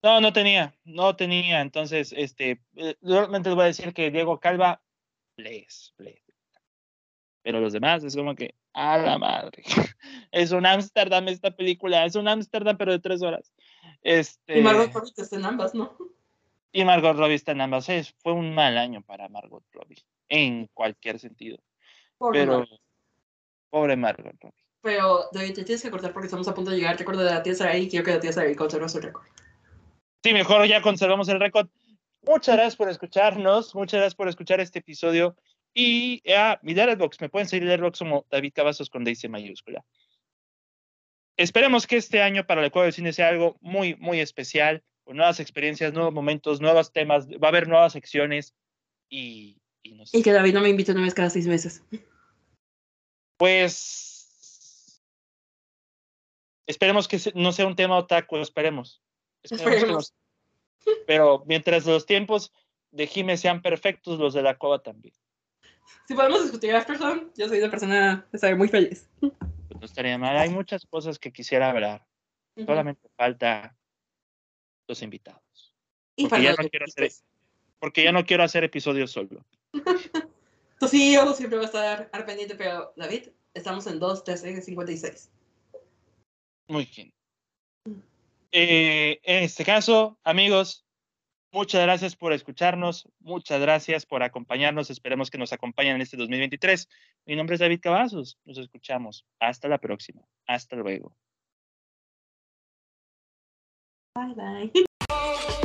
No, no tenía, no tenía. Entonces, este, eh, realmente les voy a decir que Diego Calva, les, les. Pero los demás es como que, a la madre. Es un Ámsterdam esta película, es un Ámsterdam, pero de tres horas. Este, Y Margot Robbie está en ambas, ¿no? y Margot Robbie está en ambas. Es- fue un mal año para Margot Robbie, en cualquier sentido. Pobre Pero, Margot. pobre Margot Robbie. Pero, David, te tienes que cortar porque estamos a punto de llegar. Recuerdo de la tía Sarai y quiero que la tía Sarai conserve su récord. Sí, mejor ya conservamos el récord. Muchas gracias por escucharnos, muchas gracias por escuchar este episodio. Y a mi Letterboxd, me pueden seguir Letterboxd como David Cavazos con DC mayúscula. Esperemos que este año para el Ecuador del Cine sea algo muy, muy especial, con nuevas experiencias, nuevos momentos, nuevos temas, va a haber nuevas secciones y... Y, no sé. y que David no me invite una vez cada seis meses. Pues... Esperemos que no sea un tema otaku, esperemos. Esperemos. Pero mientras los tiempos de Jime sean perfectos, los de la cova también. Si podemos discutir Afterson, yo soy una persona, muy feliz. Pues no estaría mal. Hay muchas cosas que quisiera hablar. Solamente falta los invitados. Y porque, ya no quiero hacer, porque ya no quiero hacer episodios solo. tu CEO siempre va a estar al pendiente, pero David, estamos en 2, 13, 56. Muy bien. Eh, en este caso, amigos, muchas gracias por escucharnos, muchas gracias por acompañarnos, esperemos que nos acompañen en este 2023. Mi nombre es David Cavazos, nos escuchamos. Hasta la próxima. Hasta luego. Bye bye.